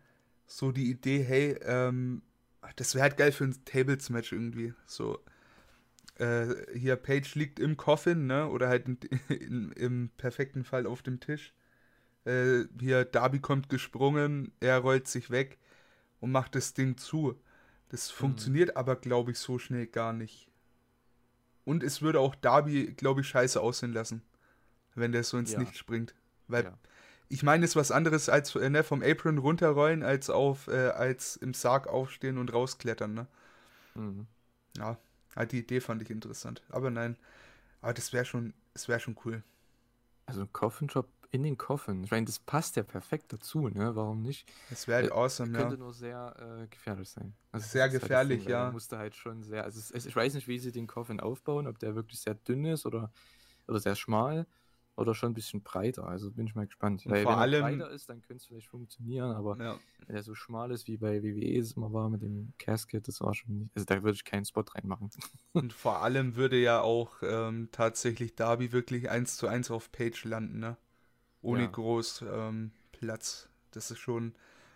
So die Idee, hey, ähm, das wäre halt geil für ein Tables-Match irgendwie. So, äh, hier, Page liegt im Coffin, ne? Oder halt in, in, im perfekten Fall auf dem Tisch. Äh, hier, Darby kommt gesprungen, er rollt sich weg und macht das Ding zu. Das mhm. funktioniert aber, glaube ich, so schnell gar nicht. Und es würde auch Darby, glaube ich, scheiße aussehen lassen, wenn der so ins ja. Licht springt. Weil ja. ich meine, es ist was anderes als äh, ne, vom Apron runterrollen, als auf, äh, als im Sarg aufstehen und rausklettern, ne? Mhm. Ja, halt die Idee fand ich interessant. Aber nein, aber das wäre schon, es wäre schon cool. Also ein Coffin Drop in den Coffin. Ich meine, das passt ja perfekt dazu, ne? Warum nicht? Das wäre halt äh, awesome, könnte ja. Könnte nur sehr äh, gefährlich sein. Also sehr gefährlich, halt Ding, ja. Musste halt schon sehr, also es, ich weiß nicht, wie sie den Coffin aufbauen, ob der wirklich sehr dünn ist oder, oder sehr schmal oder schon ein bisschen breiter. Also bin ich mal gespannt. Weil vor wenn allem, er breiter ist, dann könnte es vielleicht funktionieren, aber ja. wenn er so schmal ist wie bei WWE es immer war mit dem Casket, das war schon nicht. Also da würde ich keinen Spot reinmachen. Und vor allem würde ja auch ähm, tatsächlich Darby wirklich eins zu eins auf Page landen, ne? Ohne ja. groß ähm, Platz. Das ist schon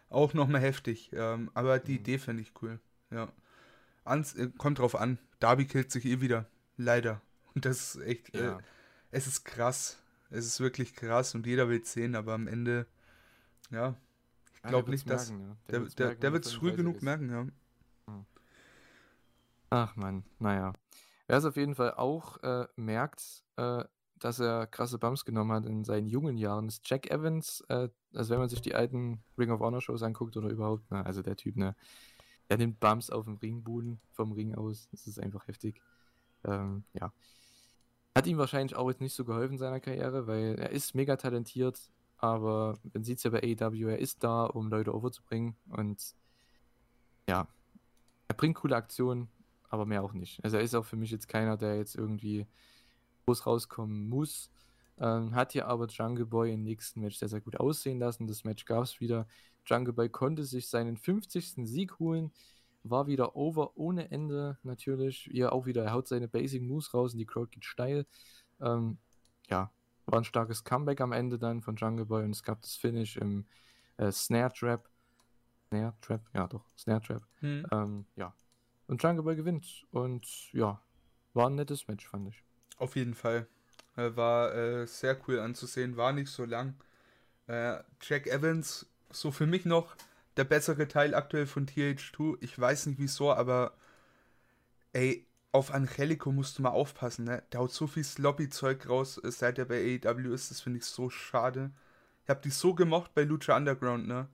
auch nochmal heftig. Ähm, aber die mhm. Idee finde ich cool. Ja. Ans, äh, kommt drauf an. Darby killt sich eh wieder. Leider. Und das ist echt. Äh, ja. Äh, es ist krass. Es ist wirklich krass und jeder will es sehen, aber am Ende, ja, ich glaube nicht, dass. Merken, ja. Der, der, der, der wird es früh genug ist. merken, ja. Hm. Ach man, naja. Wer es auf jeden Fall auch äh, merkt, äh, dass er krasse Bumps genommen hat in seinen jungen Jahren, ist Jack Evans. Äh, also wenn man sich die alten Ring of Honor Shows anguckt oder überhaupt, ne, also der Typ, ne, der nimmt Bumps auf dem Ringboden vom Ring aus. Das ist einfach heftig. Ähm, ja. Hat ihm wahrscheinlich auch jetzt nicht so geholfen in seiner Karriere, weil er ist mega talentiert, aber man sieht es ja bei AEW, er ist da, um Leute overzubringen und ja, er bringt coole Aktionen, aber mehr auch nicht. Also er ist auch für mich jetzt keiner, der jetzt irgendwie groß rauskommen muss. Ähm, hat hier aber Jungle Boy im nächsten Match sehr, sehr gut aussehen lassen. Das Match gab es wieder. Jungle Boy konnte sich seinen 50. Sieg holen war wieder over ohne Ende natürlich. Ihr auch wieder, er haut seine Basic Moves raus und die Crowd geht steil. Ähm, ja, war ein starkes Comeback am Ende dann von Jungle Boy und es gab das Finish im äh, Snare Trap. Snare Trap? Ja, doch, Snare Trap. Hm. Ähm, ja. Und Jungle Boy gewinnt. Und ja, war ein nettes Match, fand ich. Auf jeden Fall. War äh, sehr cool anzusehen, war nicht so lang. Äh, Jack Evans, so für mich noch der bessere Teil aktuell von TH2. Ich weiß nicht wieso, aber ey, auf Angelico musst du mal aufpassen, ne? Der haut so viel Sloppy-Zeug raus, seit er bei AEW ist. Das finde ich so schade. Ich habe die so gemocht bei Lucha Underground, ne?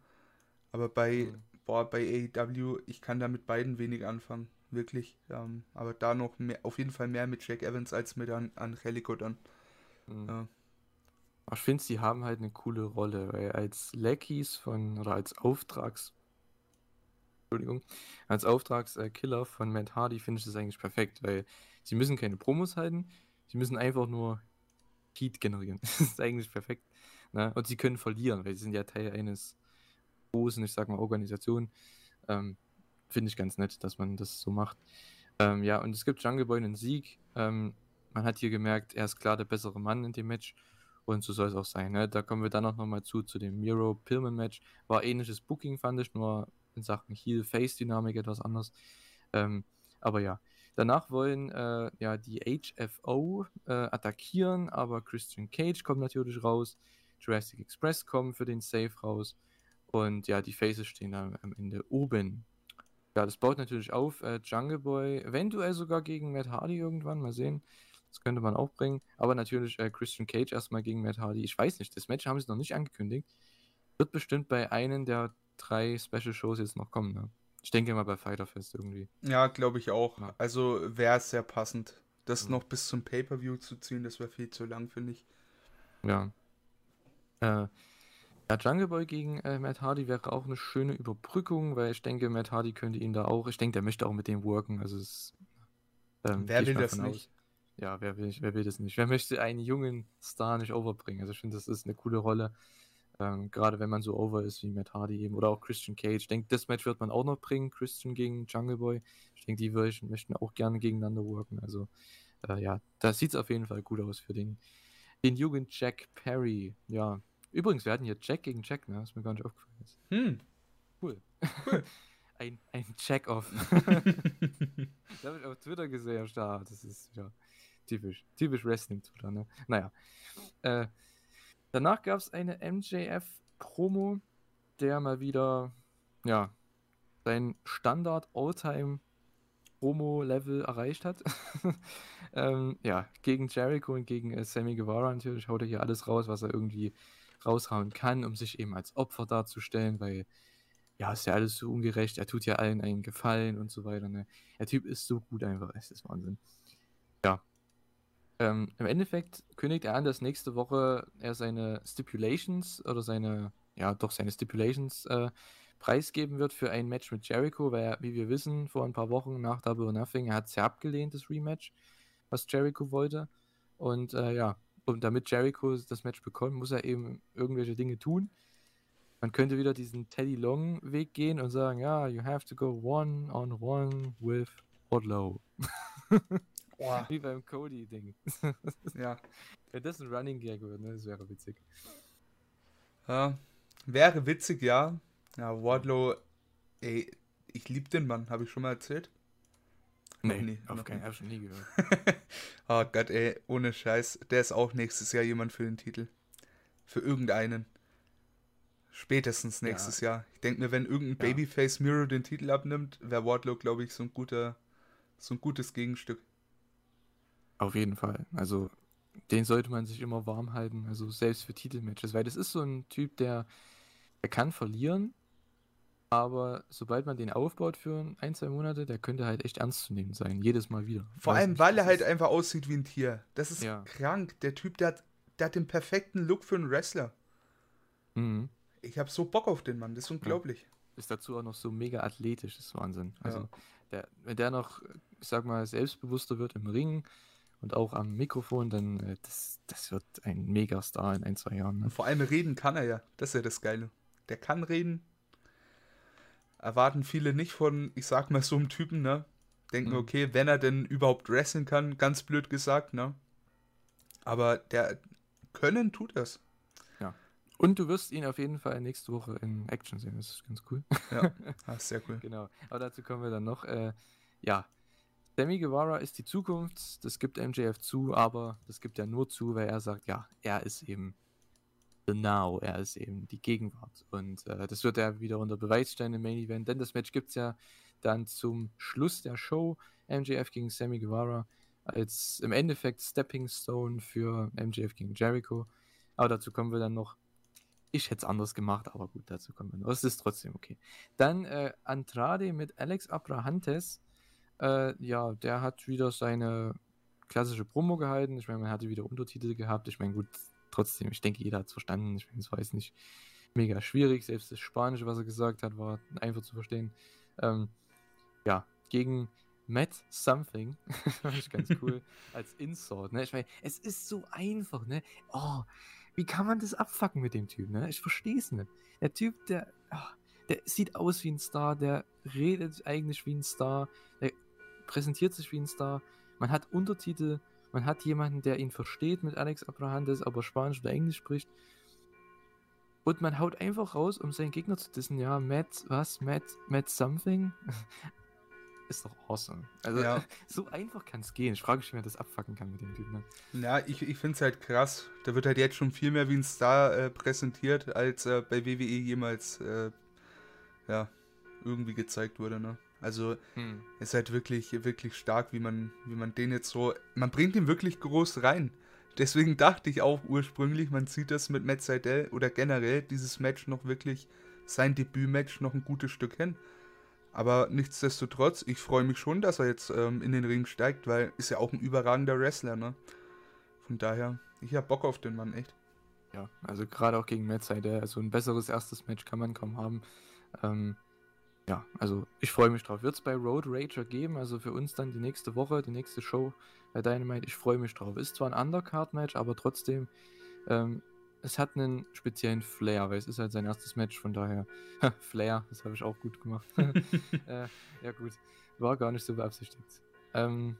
Aber bei, mhm. boah, bei AEW, ich kann da mit beiden wenig anfangen. Wirklich. Ähm, aber da noch mehr, auf jeden Fall mehr mit Jack Evans als mit An Angelico dann. Mhm. Ja. Ich finde, sie haben halt eine coole Rolle, weil als Lackeys von, oder als Auftrags, Entschuldigung, als Auftragskiller von Matt Hardy finde ich das eigentlich perfekt, weil sie müssen keine Promos halten, sie müssen einfach nur Heat generieren. das ist eigentlich perfekt. Ne? Und sie können verlieren, weil sie sind ja Teil eines großen, ich sag mal, Organisation. Ähm, finde ich ganz nett, dass man das so macht. Ähm, ja, und es gibt Jungle Boy einen Sieg. Ähm, man hat hier gemerkt, er ist klar der bessere Mann in dem Match. Und so soll es auch sein. Ne? Da kommen wir dann auch nochmal zu, zu dem Miro-Pillman-Match. War ähnliches Booking, fand ich, nur in Sachen Heel-Face-Dynamik etwas anders. Ähm, aber ja, danach wollen äh, ja die HFO äh, attackieren, aber Christian Cage kommt natürlich raus. Jurassic Express kommen für den Safe raus. Und ja, die Faces stehen dann am Ende oben. Ja, das baut natürlich auf. Äh, Jungle Boy, eventuell sogar gegen Matt Hardy irgendwann, mal sehen. Das könnte man auch bringen. Aber natürlich äh, Christian Cage erstmal gegen Matt Hardy. Ich weiß nicht, das Match haben sie noch nicht angekündigt. Wird bestimmt bei einem der drei Special Shows jetzt noch kommen. Ne? Ich denke mal bei Fighter Fest irgendwie. Ja, glaube ich auch. Ja. Also wäre es sehr passend. Das mhm. noch bis zum Pay-Per-View zu ziehen, das wäre viel zu lang, finde ich. Ja. Äh, ja, Jungle Boy gegen äh, Matt Hardy wäre auch eine schöne Überbrückung, weil ich denke, Matt Hardy könnte ihn da auch, ich denke, der möchte auch mit dem worken. Also es, ähm, Wer will das nicht? Aus ja, wer will, wer will das nicht? Wer möchte einen jungen Star nicht overbringen? Also ich finde, das ist eine coole Rolle. Ähm, Gerade wenn man so over ist wie Matt Hardy eben oder auch Christian Cage. Ich denke, das Match wird man auch noch bringen, Christian gegen Jungle Boy. Ich denke, die möchten auch gerne gegeneinander worken. Also äh, ja, da sieht es auf jeden Fall gut aus für den, den jungen Jack Perry. Ja, übrigens, wir hatten hier Jack gegen Jack, ne? Das ist mir gar nicht aufgefallen. Ist. Hm. Cool. cool. ein, ein Check-off. das habe ich auf Twitter gesehen, ja, das ist ja typisch, typisch Wrestling-Twitter, ne? Naja. Äh, danach gab es eine MJF-Promo, der mal wieder, ja, sein Standard All-Time Promo-Level erreicht hat. ähm, ja, gegen Jericho und gegen äh, Sammy Guevara natürlich haut er hier alles raus, was er irgendwie raushauen kann, um sich eben als Opfer darzustellen, weil ja, ist ja alles so ungerecht, er tut ja allen einen Gefallen und so weiter. Ne? Der Typ ist so gut einfach, es ist Wahnsinn. Ja. Ähm, Im Endeffekt kündigt er an, dass nächste Woche er seine Stipulations oder seine, ja doch seine Stipulations äh, preisgeben wird für ein Match mit Jericho, weil wie wir wissen, vor ein paar Wochen nach Double or Nothing, er hat es ja abgelehnt, das Rematch, was Jericho wollte. Und äh, ja, und damit Jericho das Match bekommt, muss er eben irgendwelche Dinge tun. Man könnte wieder diesen Teddy Long Weg gehen und sagen, ja, you have to go one on one with Wardlow. Boah. Wie beim Cody-Ding. ja. Wenn das ein Running Gag wird, ne, das wäre witzig. Ja, wäre witzig, ja. Ja, Wardlow, ey, ich liebe den Mann, habe ich schon mal erzählt? Nee, nie, auf keinen Fall schon nie gehört. oh Gott, ey, ohne Scheiß. Der ist auch nächstes Jahr jemand für den Titel. Für irgendeinen. Spätestens nächstes ja. Jahr. Ich denke mir, wenn irgendein ja. Babyface Miro den Titel abnimmt, wäre Wardlow, glaube ich, so ein guter, so ein gutes Gegenstück. Auf jeden Fall. Also den sollte man sich immer warm halten, also selbst für Titelmatches, weil das ist so ein Typ, der, der kann verlieren, aber sobald man den aufbaut für ein, zwei Monate, der könnte halt echt ernst zu nehmen sein, jedes Mal wieder. Vor allem, nicht, weil er halt einfach aussieht wie ein Tier. Das ist ja. krank. Der Typ, der hat, der hat den perfekten Look für einen Wrestler. Mhm. Ich habe so Bock auf den Mann, das ist unglaublich. Ja. Ist dazu auch noch so mega athletisch, das ist Wahnsinn. Also, ja. der, wenn der noch, ich sag mal, selbstbewusster wird im Ring und auch am Mikrofon, dann äh, das, das wird ein Megastar in ein, zwei Jahren. Ne? vor allem reden kann er ja, das ist ja das Geile. Der kann reden. Erwarten viele nicht von, ich sag mal, so einem Typen, ne? Denken, mhm. okay, wenn er denn überhaupt wrestlen kann, ganz blöd gesagt, ne? Aber der können tut das. Und du wirst ihn auf jeden Fall nächste Woche in Action sehen. Das ist ganz cool. Ja, ah, sehr cool. genau. Aber dazu kommen wir dann noch. Äh, ja, Sammy Guevara ist die Zukunft. Das gibt MJF zu, aber das gibt er nur zu, weil er sagt, ja, er ist eben the now. Er ist eben die Gegenwart. Und äh, das wird er wieder unter Beweis stellen im Main Event. Denn das Match gibt es ja dann zum Schluss der Show. MJF gegen Sammy Guevara als im Endeffekt Stepping Stone für MJF gegen Jericho. Aber dazu kommen wir dann noch. Ich hätte es anders gemacht, aber gut, dazu kommen wir noch. Es ist trotzdem okay. Dann äh, Andrade mit Alex Abrahantes. Äh, ja, der hat wieder seine klassische Promo gehalten. Ich meine, man hatte wieder Untertitel gehabt. Ich meine, gut, trotzdem, ich denke, jeder hat es verstanden. Ich meine, es war jetzt nicht mega schwierig. Selbst das Spanische, was er gesagt hat, war einfach zu verstehen. Ähm, ja, gegen Matt Something. fand ich ganz cool. als Insort, ne? Ich meine, es ist so einfach, ne? Oh, wie kann man das abfacken mit dem Typ, ne? Ich verstehe es nicht. Der Typ, der, ach, der sieht aus wie ein Star, der redet eigentlich wie ein Star, der präsentiert sich wie ein Star. Man hat Untertitel, man hat jemanden, der ihn versteht mit Alex Abrahantes, aber Spanisch oder Englisch spricht. Und man haut einfach raus, um seinen Gegner zu dissen. Ja, Matt, was? Matt, Matt something? ist doch awesome. Also ja. so einfach kann es gehen. Ich frage mich, wie man das abfacken kann mit dem Typen. Ne? Ja, ich, ich finde es halt krass. Da wird halt jetzt schon viel mehr wie ein Star äh, präsentiert, als äh, bei WWE jemals äh, ja, irgendwie gezeigt wurde. Ne? Also hm. ist halt wirklich, wirklich stark, wie man, wie man den jetzt so. Man bringt ihn wirklich groß rein. Deswegen dachte ich auch ursprünglich, man sieht das mit Matt Seidel oder generell dieses Match noch wirklich, sein Debütmatch noch ein gutes Stück hin. Aber nichtsdestotrotz, ich freue mich schon, dass er jetzt ähm, in den Ring steigt, weil ist ja auch ein überragender Wrestler, ne? Von daher, ich habe Bock auf den Mann, echt. Ja, also gerade auch gegen Matt Seidel, also ein besseres erstes Match kann man kaum haben. Ähm, ja, also ich freue mich drauf. Wird es bei Road Rager geben, also für uns dann die nächste Woche, die nächste Show bei Dynamite. Ich freue mich drauf. Ist zwar ein Undercard-Match, aber trotzdem, ähm, es hat einen speziellen Flair, weil es ist halt sein erstes Match, von daher. Flair, das habe ich auch gut gemacht. äh, ja, gut. War gar nicht so beabsichtigt. Ähm,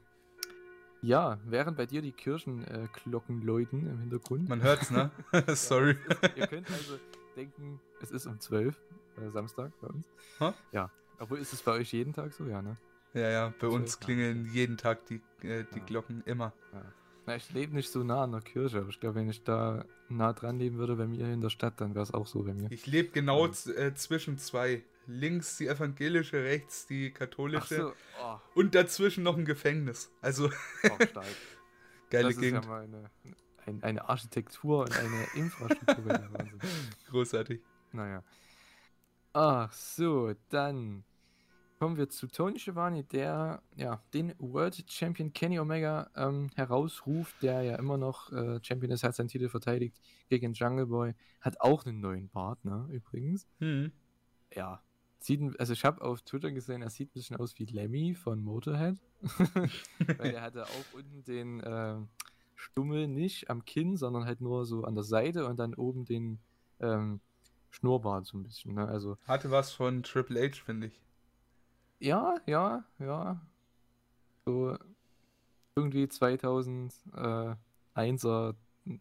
ja, während bei dir die Kirchenglocken äh, läuten im Hintergrund. Man hört's, ne? Sorry. Ja, ist, ihr könnt also denken, es ist um 12, äh, Samstag bei uns. Huh? Ja. Obwohl ist es bei euch jeden Tag so, ja, ne? Ja, ja, bei uns klingeln jeden Tag die, äh, die ja. Glocken immer. Ja. Na, ich lebe nicht so nah an der Kirche, aber ich glaube, wenn ich da nah dran leben würde bei mir in der Stadt, dann wäre es auch so bei mir. Ich lebe genau äh, zwischen zwei. Links die evangelische, rechts die katholische. So. Oh. Und dazwischen noch ein Gefängnis. Also. Oh, stark. Geile das Gegend. Ist ja mal eine, ein, eine Architektur und eine Infrastruktur. Großartig. Naja. Ach so, dann kommen wir zu Tony Schiavone, der ja den World Champion Kenny Omega ähm, herausruft, der ja immer noch äh, Champion ist, hat seinen Titel verteidigt gegen Jungle Boy, hat auch einen neuen Partner übrigens. Hm. Ja, sieht, also ich habe auf Twitter gesehen, er sieht ein bisschen aus wie Lemmy von Motorhead, weil er hatte auch unten den äh, Stummel nicht am Kinn, sondern halt nur so an der Seite und dann oben den ähm, Schnurrbart so ein bisschen. Ne? Also hatte was von Triple H, finde ich. Ja, ja, ja. So irgendwie 2001er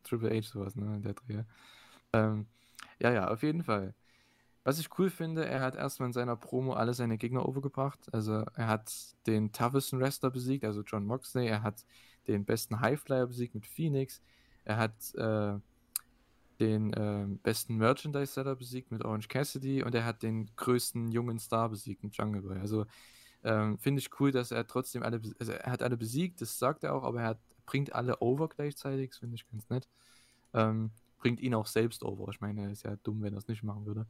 Triple H sowas, ne, der Dreh. Ähm, ja, ja, auf jeden Fall. Was ich cool finde, er hat erstmal in seiner Promo alle seine Gegner overgebracht. Also er hat den toughesten Wrestler besiegt, also John Moxley. Er hat den besten Highflyer besiegt mit Phoenix. Er hat äh, den äh, besten Merchandise-Seller besiegt mit Orange Cassidy und er hat den größten jungen Star besiegt mit Jungle Boy. Also ähm, finde ich cool, dass er trotzdem alle, also er hat alle besiegt, das sagt er auch, aber er hat, bringt alle over gleichzeitig, das finde ich ganz nett. Ähm, bringt ihn auch selbst over. Ich meine, er ist ja dumm, wenn er es nicht machen würde.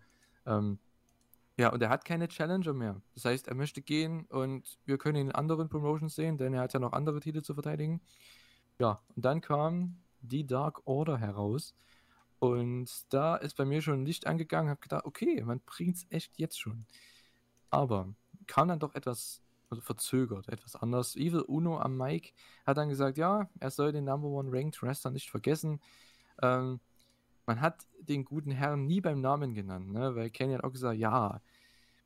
Ähm, ja, und er hat keine Challenger mehr. Das heißt, er möchte gehen und wir können ihn in anderen Promotions sehen, denn er hat ja noch andere Titel zu verteidigen. Ja, und dann kam die Dark Order heraus und da ist bei mir schon ein Licht angegangen, habe gedacht, okay, man bringt es echt jetzt schon. Aber kam dann doch etwas also verzögert, etwas anders. Evil Uno am Mike hat dann gesagt, ja, er soll den Number One Ranked Wrestler nicht vergessen. Ähm, man hat den guten Herrn nie beim Namen genannt, ne? weil Kenny hat auch gesagt, ja,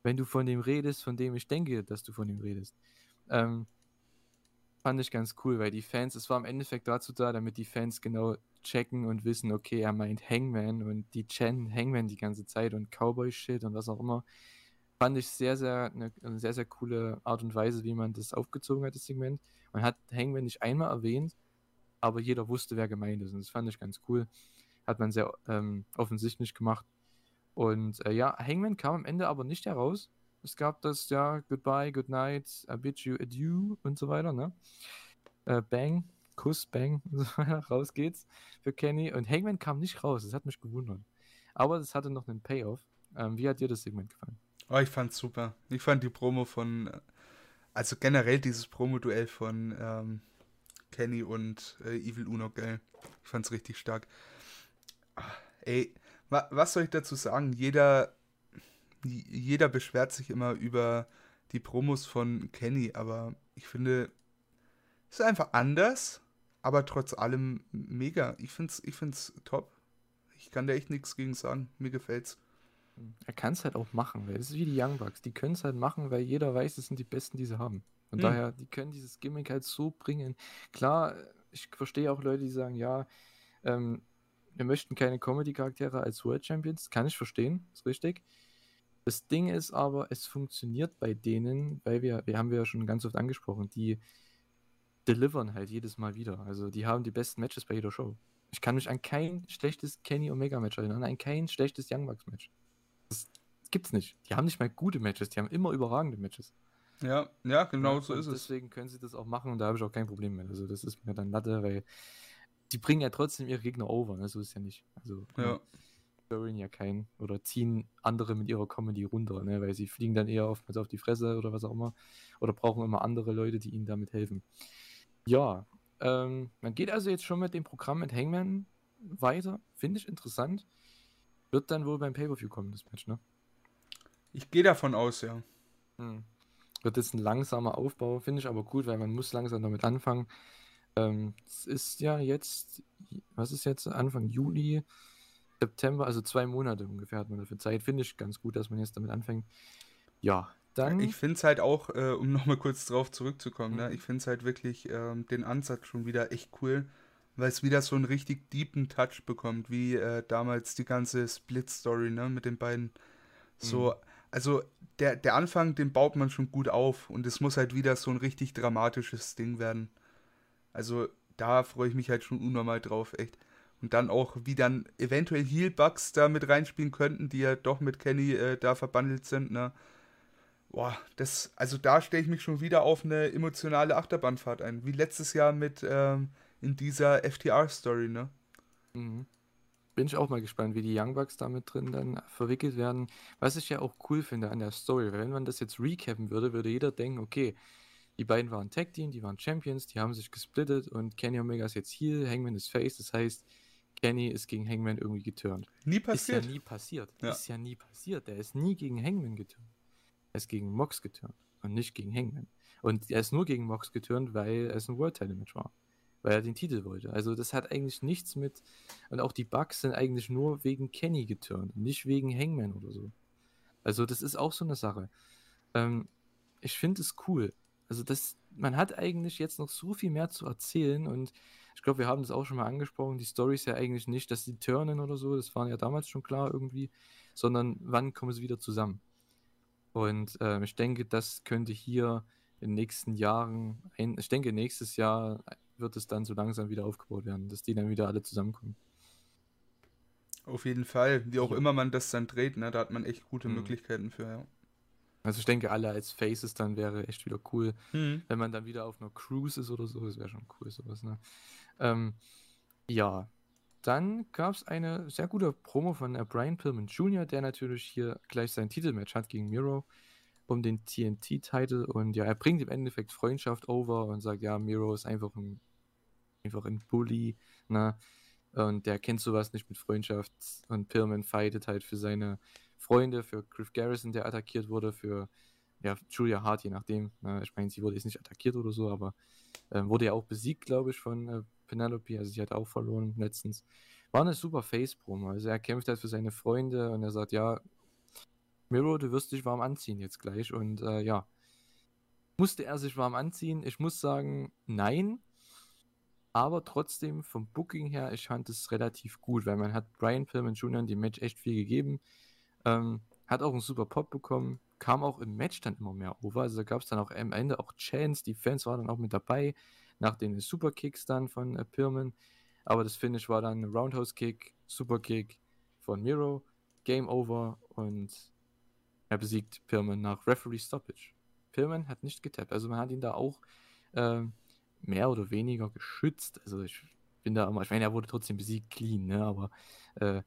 wenn du von dem redest, von dem ich denke, dass du von ihm redest. Ähm, fand ich ganz cool, weil die Fans, es war im Endeffekt dazu da, damit die Fans genau checken und wissen, okay, er meint Hangman und die Chen Hangman die ganze Zeit und Cowboy-Shit und was auch immer. Fand ich sehr, sehr, eine, eine, sehr, sehr coole Art und Weise, wie man das aufgezogen hat, das Segment. Man hat Hangman nicht einmal erwähnt, aber jeder wusste, wer gemeint ist. Und das fand ich ganz cool. Hat man sehr ähm, offensichtlich gemacht. Und äh, ja, Hangman kam am Ende aber nicht heraus. Es gab das, ja, Goodbye, Good Night, I bid you adieu und so weiter, ne? Äh, Bang, Kuss, Bang, raus geht's für Kenny. Und Hangman kam nicht raus, das hat mich gewundert. Aber das hatte noch einen Payoff. Ähm, wie hat dir das Segment gefallen? Oh, ich fand's super. Ich fand die Promo von, also generell dieses Promo-Duell von ähm, Kenny und äh, Evil Uno geil. Ich fand's richtig stark. Ach, ey, wa was soll ich dazu sagen? Jeder, jeder beschwert sich immer über die Promos von Kenny, aber ich finde, es ist einfach anders aber trotz allem mega. Ich find's, ich find's top. Ich kann da echt nichts gegen sagen. Mir gefällt's. Er kann es halt auch machen, weil das ist wie die Young Bucks. Die können es halt machen, weil jeder weiß, das sind die Besten, die sie haben. Von hm. daher, die können dieses Gimmick halt so bringen. Klar, ich verstehe auch Leute, die sagen, ja, ähm, wir möchten keine Comedy-Charaktere als World Champions. Kann ich verstehen, ist richtig. Das Ding ist aber, es funktioniert bei denen, weil wir, wir haben wir ja schon ganz oft angesprochen, die delivern halt jedes Mal wieder. Also die haben die besten Matches bei jeder Show. Ich kann mich an kein schlechtes Kenny Omega Match erinnern, an kein schlechtes Young Bucks Match. Das gibt's nicht. Die haben nicht mal gute Matches, die haben immer überragende Matches. Ja, ja, genau ja, so ist deswegen es. Deswegen können sie das auch machen und da habe ich auch kein Problem mit. Also das ist mir dann Latte, weil die bringen ja trotzdem ihre Gegner over, ne? so ist ja nicht. Also ja. stören ja keinen oder ziehen andere mit ihrer Comedy runter, ne? weil sie fliegen dann eher oftmals auf die Fresse oder was auch immer oder brauchen immer andere Leute, die ihnen damit helfen. Ja, ähm, man geht also jetzt schon mit dem Programm mit Hangman weiter. Finde ich interessant. Wird dann wohl beim Pay-Per-View kommen, das Match, ne? Ich gehe davon aus, ja. Hm. Wird jetzt ein langsamer Aufbau, finde ich aber gut, weil man muss langsam damit anfangen. Ähm, es ist ja jetzt, was ist jetzt, Anfang Juli. September, also zwei Monate ungefähr hat man dafür Zeit. Finde ich ganz gut, dass man jetzt damit anfängt. Ja, dann. Ich finde es halt auch, äh, um nochmal kurz drauf zurückzukommen, ne? Mhm. ich finde es halt wirklich ähm, den Ansatz schon wieder echt cool, weil es wieder so einen richtig deepen Touch bekommt, wie äh, damals die ganze Split-Story ne? mit den beiden. So, mhm. also der, der Anfang, den baut man schon gut auf und es muss halt wieder so ein richtig dramatisches Ding werden. Also da freue ich mich halt schon unnormal drauf, echt. Und dann auch, wie dann eventuell Heal-Bugs da mit reinspielen könnten, die ja doch mit Kenny äh, da verbandelt sind, ne? Boah, das, also da stelle ich mich schon wieder auf eine emotionale Achterbahnfahrt ein. Wie letztes Jahr mit ähm, in dieser FTR-Story, ne? Mhm. Bin ich auch mal gespannt, wie die Young Bucks damit drin dann verwickelt werden. Was ich ja auch cool finde an der Story, wenn man das jetzt recappen würde, würde jeder denken, okay, die beiden waren Tag Team, die waren Champions, die haben sich gesplittet und Kenny Omega ist jetzt hier, Hangman ist Face, das heißt, Kenny ist gegen Hangman irgendwie geturnt. Nie passiert. Ist ja nie passiert. Ja. Ist ja nie passiert. Der ist nie gegen Hangman geturnt. Er ist gegen Mox geturnt und nicht gegen Hangman. Und er ist nur gegen Mox geturnt, weil es ein World Title Match war. Weil er den Titel wollte. Also das hat eigentlich nichts mit. Und auch die Bugs sind eigentlich nur wegen Kenny geturnt, nicht wegen Hangman oder so. Also das ist auch so eine Sache. Ähm, ich finde es cool. Also das, man hat eigentlich jetzt noch so viel mehr zu erzählen und ich glaube, wir haben das auch schon mal angesprochen. Die Story ist ja eigentlich nicht, dass sie turnen oder so, das war ja damals schon klar irgendwie, sondern wann kommen sie wieder zusammen. Und äh, ich denke, das könnte hier in den nächsten Jahren, ein, ich denke, nächstes Jahr wird es dann so langsam wieder aufgebaut werden, dass die dann wieder alle zusammenkommen. Auf jeden Fall, wie auch ja. immer man das dann dreht, ne, da hat man echt gute mhm. Möglichkeiten für, ja. Also ich denke, alle als Faces dann wäre echt wieder cool, mhm. wenn man dann wieder auf einer Cruise ist oder so, das wäre schon cool, sowas, ne? Ähm, ja, dann gab es eine sehr gute Promo von äh, Brian Pillman Jr., der natürlich hier gleich sein Titelmatch hat gegen Miro um den TNT-Titel und ja, er bringt im Endeffekt Freundschaft over und sagt, ja, Miro ist einfach ein, einfach ein Bully, ne? Und der kennt sowas nicht mit Freundschaft und Pillman fightet halt für seine Freunde, für Griff Garrison, der attackiert wurde, für ja, Julia Hart, je nachdem. Ne? Ich meine, sie wurde jetzt nicht attackiert oder so, aber äh, wurde ja auch besiegt, glaube ich, von äh, Penelope, also sie hat auch verloren letztens. War eine super Face-Promo. Also er kämpft halt für seine Freunde und er sagt, ja, Miro, du wirst dich warm anziehen jetzt gleich. Und äh, ja, musste er sich warm anziehen? Ich muss sagen, nein. Aber trotzdem vom Booking her, ich fand es relativ gut, weil man hat Brian Pillman Jr. dem Match echt viel gegeben. Ähm, hat auch einen super Pop bekommen, kam auch im Match dann immer mehr over. Also da gab es dann auch am Ende auch Chance, die Fans waren dann auch mit dabei nach den Superkicks dann von äh, Pillman. Aber das Finish war dann Roundhouse Kick, Superkick von Miro, Game Over und er besiegt Pillman nach Referee Stoppage. Pillman hat nicht getappt, also man hat ihn da auch äh, mehr oder weniger geschützt. Also ich bin da immer, ich meine, er wurde trotzdem besiegt, clean, ne? aber äh,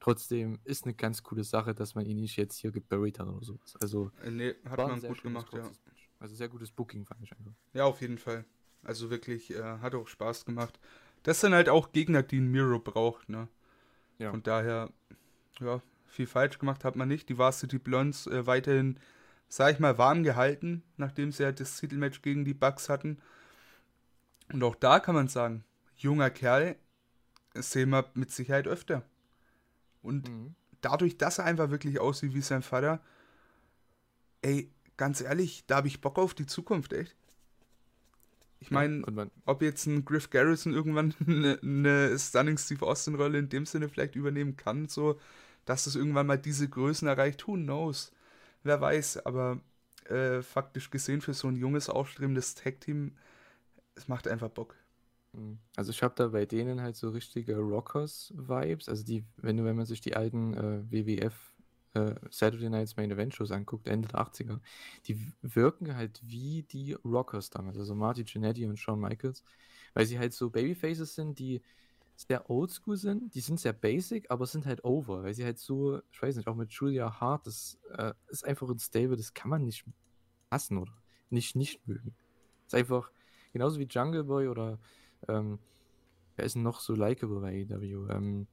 trotzdem ist eine ganz coole Sache, dass man ihn nicht jetzt hier geburied hat oder sowas. Also, äh, nee, hat man gut gemacht, ja. Also sehr gutes Booking fand ich einfach. Ja, auf jeden Fall. Also wirklich, äh, hat auch Spaß gemacht. Das sind halt auch Gegner, die ein Miro braucht, ne? Ja. Von daher, ja, viel falsch gemacht hat man nicht. Die Varsity Blondes äh, weiterhin, sag ich mal, warm gehalten, nachdem sie halt das Titelmatch gegen die Bucks hatten. Und auch da kann man sagen, junger Kerl, sehen wir mit Sicherheit öfter. Und mhm. dadurch, dass er einfach wirklich aussieht wie sein Vater, ey, ganz ehrlich, da habe ich Bock auf die Zukunft, echt. Ich meine, ja, ob jetzt ein Griff Garrison irgendwann eine, eine Stunning Steve Austin-Rolle in dem Sinne vielleicht übernehmen kann, so, dass es irgendwann mal diese Größen erreicht, who knows? Wer weiß, aber äh, faktisch gesehen für so ein junges, aufstrebendes Tag-Team, es macht einfach Bock. Mhm. Also ich habe da bei denen halt so richtige Rockers-Vibes, also die, wenn du, wenn man sich die alten äh, WWF äh, Saturday Nights Main Event Shows anguckt, Ende der 80er, die wirken halt wie die Rockers damals, also Marty Jannetty und Shawn Michaels, weil sie halt so Babyfaces sind, die sehr oldschool sind, die sind sehr basic, aber sind halt over, weil sie halt so, ich weiß nicht, auch mit Julia Hart, das äh, ist einfach ein Stable, das kann man nicht hassen oder nicht nicht mögen. Ist einfach genauso wie Jungle Boy oder ähm, wer ist noch so likable bei AEW? Ähm,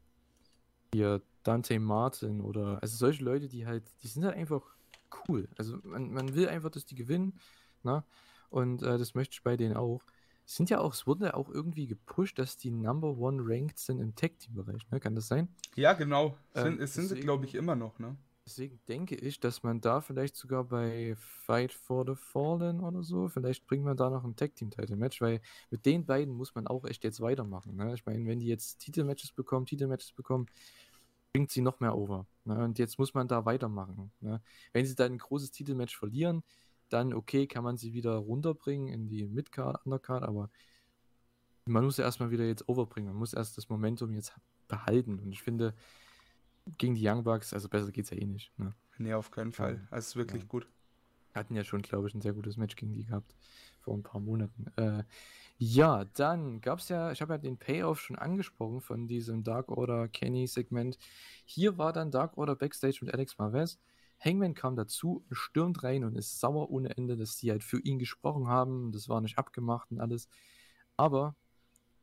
hier Dante Martin oder also solche Leute, die halt, die sind halt einfach cool. Also man, man will einfach, dass die gewinnen, ne? Und äh, das möchte ich bei denen auch. sind ja auch, es wurde ja auch irgendwie gepusht, dass die Number One ranked sind im Tech-Team-Bereich, ne? Kann das sein? Ja, genau. Ähm, sind, es sind sie, glaube ich, immer noch, ne? Deswegen denke ich, dass man da vielleicht sogar bei Fight for the Fallen oder so, vielleicht bringt man da noch ein Tag-Team-Title-Match, weil mit den beiden muss man auch echt jetzt weitermachen. Ne? Ich meine, wenn die jetzt Titelmatches bekommen, Titelmatches bekommen, bringt sie noch mehr over. Ne? Und jetzt muss man da weitermachen. Ne? Wenn sie dann ein großes Titelmatch verlieren, dann okay, kann man sie wieder runterbringen in die Midcard, Undercard, aber man muss ja erstmal wieder jetzt overbringen. Man muss erst das Momentum jetzt behalten. Und ich finde, gegen die Young Bucks, also besser geht's ja eh nicht. Ne? Nee, auf keinen Fall. Also, wirklich ja. gut. Hatten ja schon, glaube ich, ein sehr gutes Match gegen die gehabt. Vor ein paar Monaten. Äh, ja, dann gab es ja, ich habe ja den Payoff schon angesprochen von diesem Dark Order Kenny-Segment. Hier war dann Dark Order Backstage mit Alex Marvez. Hangman kam dazu, stürmt rein und ist sauer ohne Ende, dass die halt für ihn gesprochen haben. Das war nicht abgemacht und alles. Aber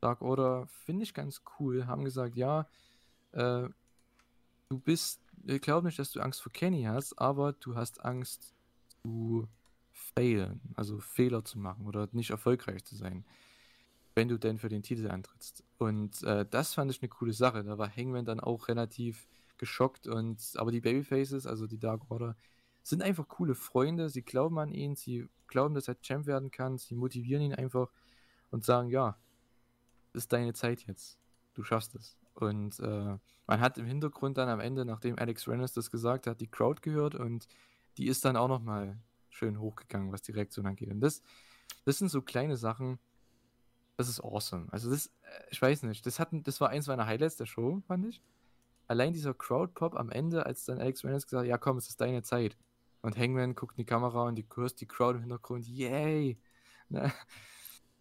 Dark Order finde ich ganz cool. Haben gesagt, ja, äh, du bist, ich glaube nicht, dass du Angst vor Kenny hast, aber du hast Angst zu failen, also Fehler zu machen oder nicht erfolgreich zu sein, wenn du denn für den Titel antrittst. Und äh, das fand ich eine coole Sache. Da war Hangman dann auch relativ geschockt und aber die Babyfaces, also die Dark Order, sind einfach coole Freunde. Sie glauben an ihn, sie glauben, dass er Champ werden kann, sie motivieren ihn einfach und sagen, ja, ist deine Zeit jetzt. Du schaffst es. Und äh, man hat im Hintergrund dann am Ende, nachdem Alex Rennes das gesagt hat, die Crowd gehört und die ist dann auch nochmal schön hochgegangen, was die Reaktion angeht. Und das, das sind so kleine Sachen, das ist awesome. Also das, äh, ich weiß nicht, das, hatten, das war eins meiner Highlights der Show, fand ich. Allein dieser Crowd-Pop am Ende, als dann Alex Rennes gesagt hat, ja komm, es ist deine Zeit. Und Hangman guckt in die Kamera und die hörst die Crowd im Hintergrund, yay! Ne?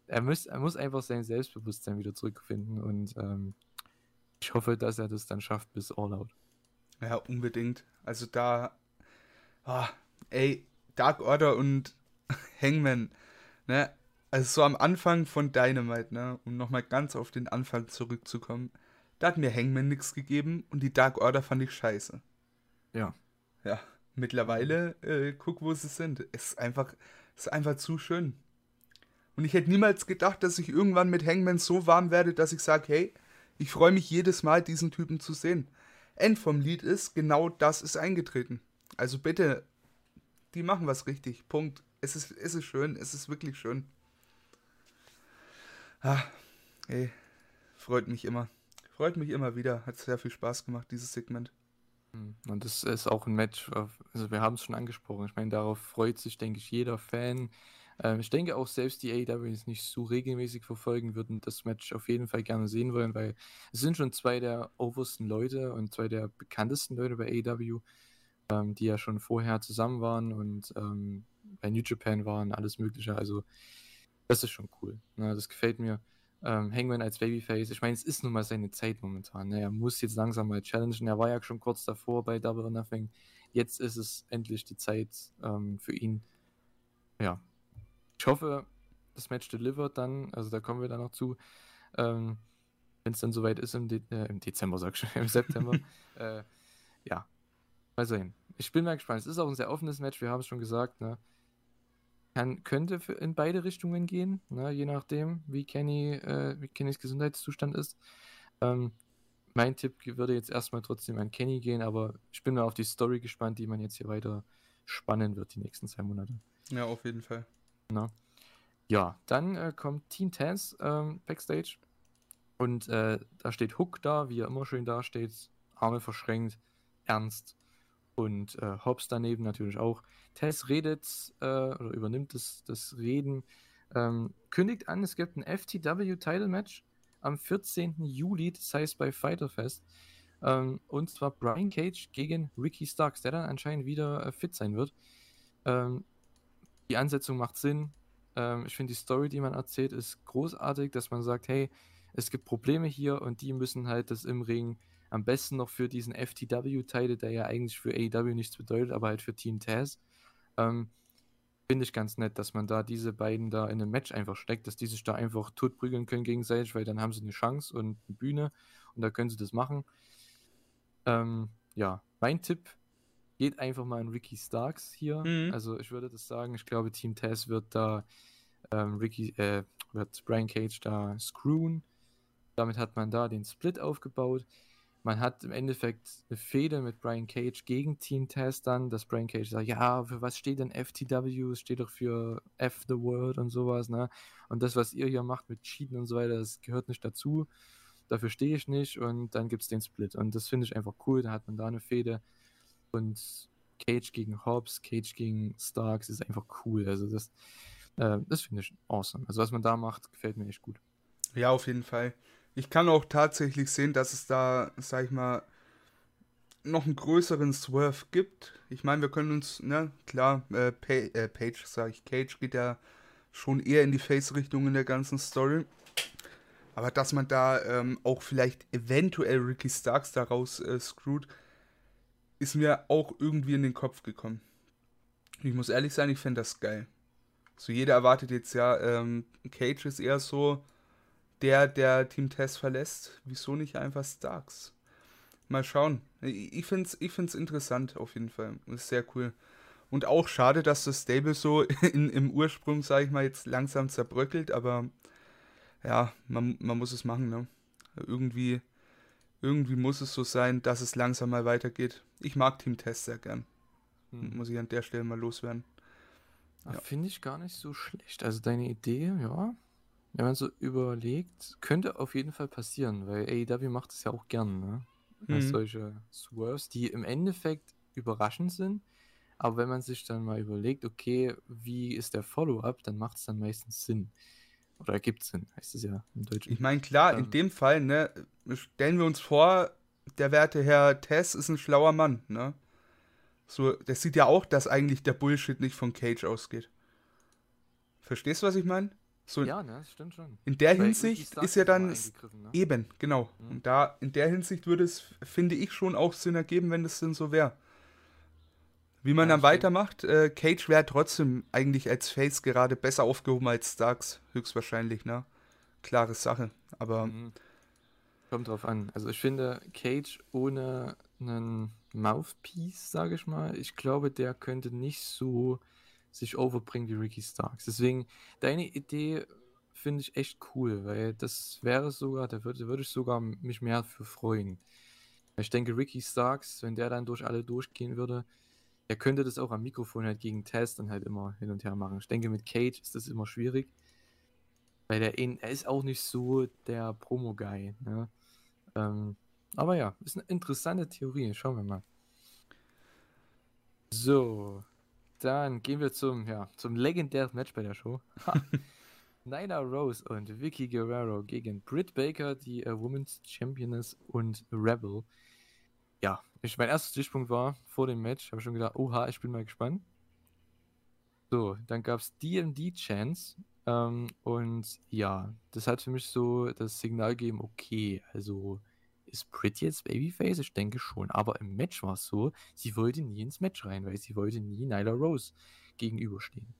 Er, muss, er muss einfach sein Selbstbewusstsein wieder zurückfinden und ähm, ich hoffe, dass er das dann schafft bis All Out. Ja, unbedingt. Also da, oh, ey, Dark Order und Hangman, ne? Also so am Anfang von Dynamite, ne? Um nochmal ganz auf den Anfang zurückzukommen. Da hat mir Hangman nichts gegeben und die Dark Order fand ich scheiße. Ja. Ja. Mittlerweile, äh, guck, wo sie sind. Es ist einfach, es ist einfach zu schön. Und ich hätte niemals gedacht, dass ich irgendwann mit Hangman so warm werde, dass ich sage, hey, ich freue mich jedes Mal, diesen Typen zu sehen. End vom Lied ist, genau das ist eingetreten. Also bitte, die machen was richtig. Punkt. Es ist, es ist schön, es ist wirklich schön. Ah, ey, freut mich immer. Freut mich immer wieder. Hat sehr viel Spaß gemacht, dieses Segment. Hm, und das ist auch ein Match, also wir haben es schon angesprochen. Ich meine, darauf freut sich, denke ich, jeder Fan. Ähm, ich denke auch selbst die AEW es nicht so regelmäßig verfolgen würden, das Match auf jeden Fall gerne sehen wollen, weil es sind schon zwei der obersten Leute und zwei der bekanntesten Leute bei AEW, ähm, die ja schon vorher zusammen waren und ähm, bei New Japan waren, alles Mögliche. Also das ist schon cool. Ne? Das gefällt mir. Ähm, Hangman als Babyface, ich meine, es ist nun mal seine Zeit momentan. Ne? Er muss jetzt langsam mal challengen. Er war ja schon kurz davor bei Double or Nothing. Jetzt ist es endlich die Zeit ähm, für ihn. Ja, ich hoffe, das Match delivert dann, also da kommen wir dann noch zu, ähm, wenn es dann soweit ist im, De äh, im Dezember, sag ich schon, im September. äh, ja, mal sehen. Ich bin mal gespannt. Es ist auch ein sehr offenes Match, wir haben es schon gesagt, ne? Kann, könnte in beide Richtungen gehen, ne? je nachdem, wie, Kenny, äh, wie Kennys Gesundheitszustand ist. Ähm, mein Tipp würde jetzt erstmal trotzdem an Kenny gehen, aber ich bin mal auf die Story gespannt, die man jetzt hier weiter spannen wird, die nächsten zwei Monate. Ja, auf jeden Fall. Na. Ja, dann äh, kommt Team Taz ähm, backstage und äh, da steht Hook da, wie er immer schön da steht, Arme verschränkt, ernst und äh, Hobbs daneben natürlich auch. Taz redet äh, oder übernimmt das, das Reden, ähm, kündigt an, es gibt ein FTW Title Match am 14. Juli, das heißt bei Fighter Fest. Ähm, und zwar Brian Cage gegen Ricky Starks, der dann anscheinend wieder äh, fit sein wird. Ähm, die Ansetzung macht Sinn. Ähm, ich finde die Story, die man erzählt, ist großartig, dass man sagt, hey, es gibt Probleme hier und die müssen halt das im Ring am besten noch für diesen FTW-Teil, der ja eigentlich für AEW nichts bedeutet, aber halt für Team Taz. Ähm, finde ich ganz nett, dass man da diese beiden da in einem Match einfach steckt, dass die sich da einfach totprügeln können gegenseitig, weil dann haben sie eine Chance und eine Bühne und da können sie das machen. Ähm, ja, mein Tipp geht einfach mal an Ricky Starks hier. Mhm. Also ich würde das sagen, ich glaube, Team Taz wird da ähm, Ricky, äh, wird Brian Cage da screwen. Damit hat man da den Split aufgebaut. Man hat im Endeffekt eine Fehde mit Brian Cage gegen Team Test dann, dass Brian Cage sagt, ja, für was steht denn FTW? Es steht doch für F the World und sowas, ne? Und das, was ihr hier macht mit Cheaten und so weiter, das gehört nicht dazu. Dafür stehe ich nicht und dann gibt es den Split. Und das finde ich einfach cool. Da hat man da eine Fehde. Und Cage gegen Hobbs, Cage gegen Starks ist einfach cool. Also das, äh, das finde ich awesome. Also was man da macht, gefällt mir echt gut. Ja, auf jeden Fall. Ich kann auch tatsächlich sehen, dass es da, sag ich mal, noch einen größeren Swerve gibt. Ich meine, wir können uns, ne, klar, äh, Page, äh, Page sag ich, Cage geht ja schon eher in die Face-Richtung in der ganzen Story. Aber dass man da ähm, auch vielleicht eventuell Ricky Starks daraus äh, screwt, ist mir auch irgendwie in den Kopf gekommen. Ich muss ehrlich sein, ich fände das geil. So jeder erwartet jetzt ja, ähm, Cage ist eher so der, der Team Test verlässt. Wieso nicht einfach Starks? Mal schauen. Ich finde es ich find's interessant auf jeden Fall. Ist sehr cool. Und auch schade, dass das Stable so in, im Ursprung, sage ich mal, jetzt langsam zerbröckelt, aber ja, man, man muss es machen, ne? Irgendwie irgendwie muss es so sein, dass es langsam mal weitergeht. Ich mag Team Test sehr gern. Hm. Muss ich an der Stelle mal loswerden. Ja. Finde ich gar nicht so schlecht. Also deine Idee, ja, wenn man so überlegt, könnte auf jeden Fall passieren, weil AEW macht es ja auch gern, ne? Mhm. Solche Swerves, die im Endeffekt überraschend sind, aber wenn man sich dann mal überlegt, okay, wie ist der Follow-up, dann macht es dann meistens Sinn. Oder ergibt Sinn, heißt es ja im Deutschen. Ich meine, klar, ähm, in dem Fall, ne, stellen wir uns vor, der werte Herr Tess ist ein schlauer Mann, ne? So, der sieht ja auch, dass eigentlich der Bullshit nicht von Cage ausgeht. Verstehst du, was ich meine? So, ja, ne, das stimmt schon. In der Weil Hinsicht ist ja dann ne? eben, genau. Mhm. Und da, in der Hinsicht würde es, finde ich, schon auch Sinn ergeben, wenn das denn so wäre. Wie man ja, dann weitermacht, äh, Cage wäre trotzdem eigentlich als Face gerade besser aufgehoben als Starks, höchstwahrscheinlich, ne? Klare Sache. Aber. Mhm. Kommt drauf an. Also ich finde, Cage ohne einen Mouthpiece, sage ich mal, ich glaube, der könnte nicht so sich overbringen wie Ricky Starks. Deswegen, deine Idee finde ich echt cool, weil das wäre sogar, da würde, würde ich sogar mich mehr für freuen. Ich denke, Ricky Starks, wenn der dann durch alle durchgehen würde, er könnte das auch am Mikrofon halt gegen Test dann halt immer hin und her machen. Ich denke, mit Cage ist das immer schwierig. Weil der er ist auch nicht so der Promo-Guy. Ne? Ähm, aber ja, ist eine interessante Theorie. Schauen wir mal. So, dann gehen wir zum, ja, zum legendären Match bei der Show. Nyla Rose und Vicky Guerrero gegen Britt Baker, die uh, Women's Championess und Rebel. Ich, mein erster Stichpunkt war vor dem Match, habe ich schon gedacht, oha, ich bin mal gespannt. So, dann gab es DMD-Chance ähm, und ja, das hat für mich so das Signal gegeben, okay, also ist Brit jetzt Babyface? Ich denke schon, aber im Match war es so, sie wollte nie ins Match rein, weil sie wollte nie Nyla Rose gegenüberstehen.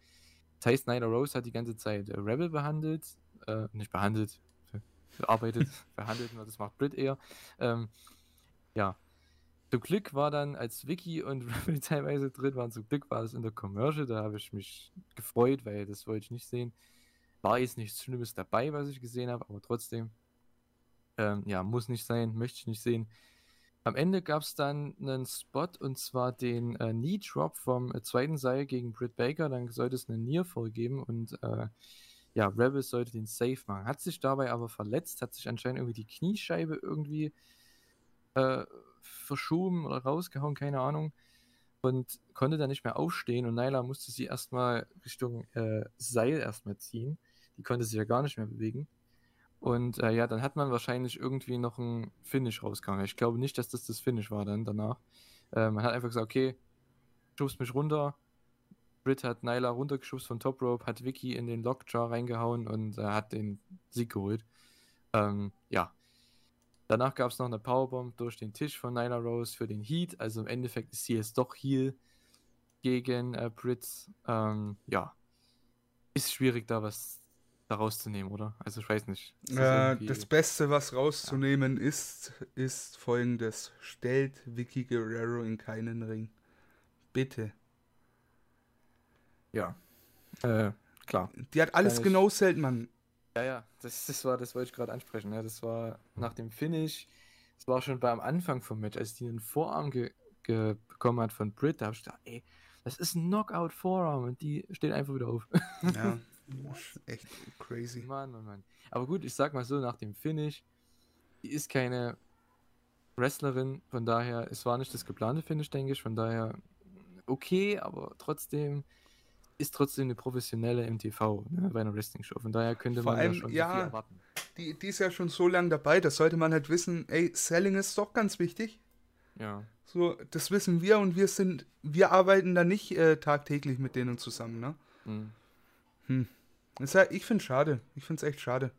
Das heißt, Nyla Rose hat die ganze Zeit Rebel behandelt, äh, nicht behandelt, bearbeitet, behandelt, das macht Brit eher. Ähm, ja, zum Glück war dann, als Vicky und Rebel teilweise drin waren, zum Glück war es in der Commercial, da habe ich mich gefreut, weil das wollte ich nicht sehen. War jetzt nichts Schlimmes dabei, was ich gesehen habe, aber trotzdem, ähm, ja, muss nicht sein, möchte ich nicht sehen. Am Ende gab es dann einen Spot und zwar den äh, Knee Drop vom äh, zweiten Seil gegen Britt Baker. Dann sollte es einen Near vorgeben und äh, ja, Rebel sollte den Safe machen. Hat sich dabei aber verletzt, hat sich anscheinend irgendwie die Kniescheibe irgendwie äh, verschoben oder rausgehauen, keine Ahnung. Und konnte dann nicht mehr aufstehen und Nyla musste sie erstmal Richtung äh, Seil erstmal ziehen. Die konnte sich ja gar nicht mehr bewegen. Und äh, ja, dann hat man wahrscheinlich irgendwie noch ein Finish rausgehauen. Ich glaube nicht, dass das das Finish war dann danach. Äh, man hat einfach gesagt, okay, schubst mich runter. Britt hat Nyla runtergeschubst von Top Rope, hat Vicky in den Lockjaw reingehauen und äh, hat den Sieg geholt. Ähm, ja, Danach gab es noch eine Powerbomb durch den Tisch von Nyla Rose für den Heat. Also im Endeffekt ist sie jetzt doch Heal gegen äh, Brits. Ähm, ja, ist schwierig da was daraus zu nehmen, oder? Also ich weiß nicht. Äh, das Beste, was rauszunehmen ja. ist, ist folgendes. Stellt Vicky Guerrero in keinen Ring. Bitte. Ja. Äh, klar. Die hat alles genau Mann. Ja, ja, das, das war, das wollte ich gerade ansprechen. Ja, das war nach dem Finish, das war schon beim Anfang vom Match, als die einen Vorarm ge, ge bekommen hat von Britt, da habe ich gedacht, ey, das ist ein Knockout-Vorarm und die steht einfach wieder auf. Ja, echt crazy. Mann, Mann, Mann. Aber gut, ich sag mal so, nach dem Finish, die ist keine Wrestlerin, von daher, es war nicht das geplante Finish, denke ich, von daher okay, aber trotzdem ist trotzdem eine professionelle MTV ne, bei einer Wrestling-Show. Von daher könnte Vor man allem, da schon ja, viel erwarten. Die, die ist ja schon so lange dabei, da sollte man halt wissen, ey, Selling ist doch ganz wichtig. Ja. So, das wissen wir und wir sind, wir arbeiten da nicht äh, tagtäglich mit denen zusammen, ne? Hm. Hm. Das ist ja, ich finde schade. Ich finde es echt schade.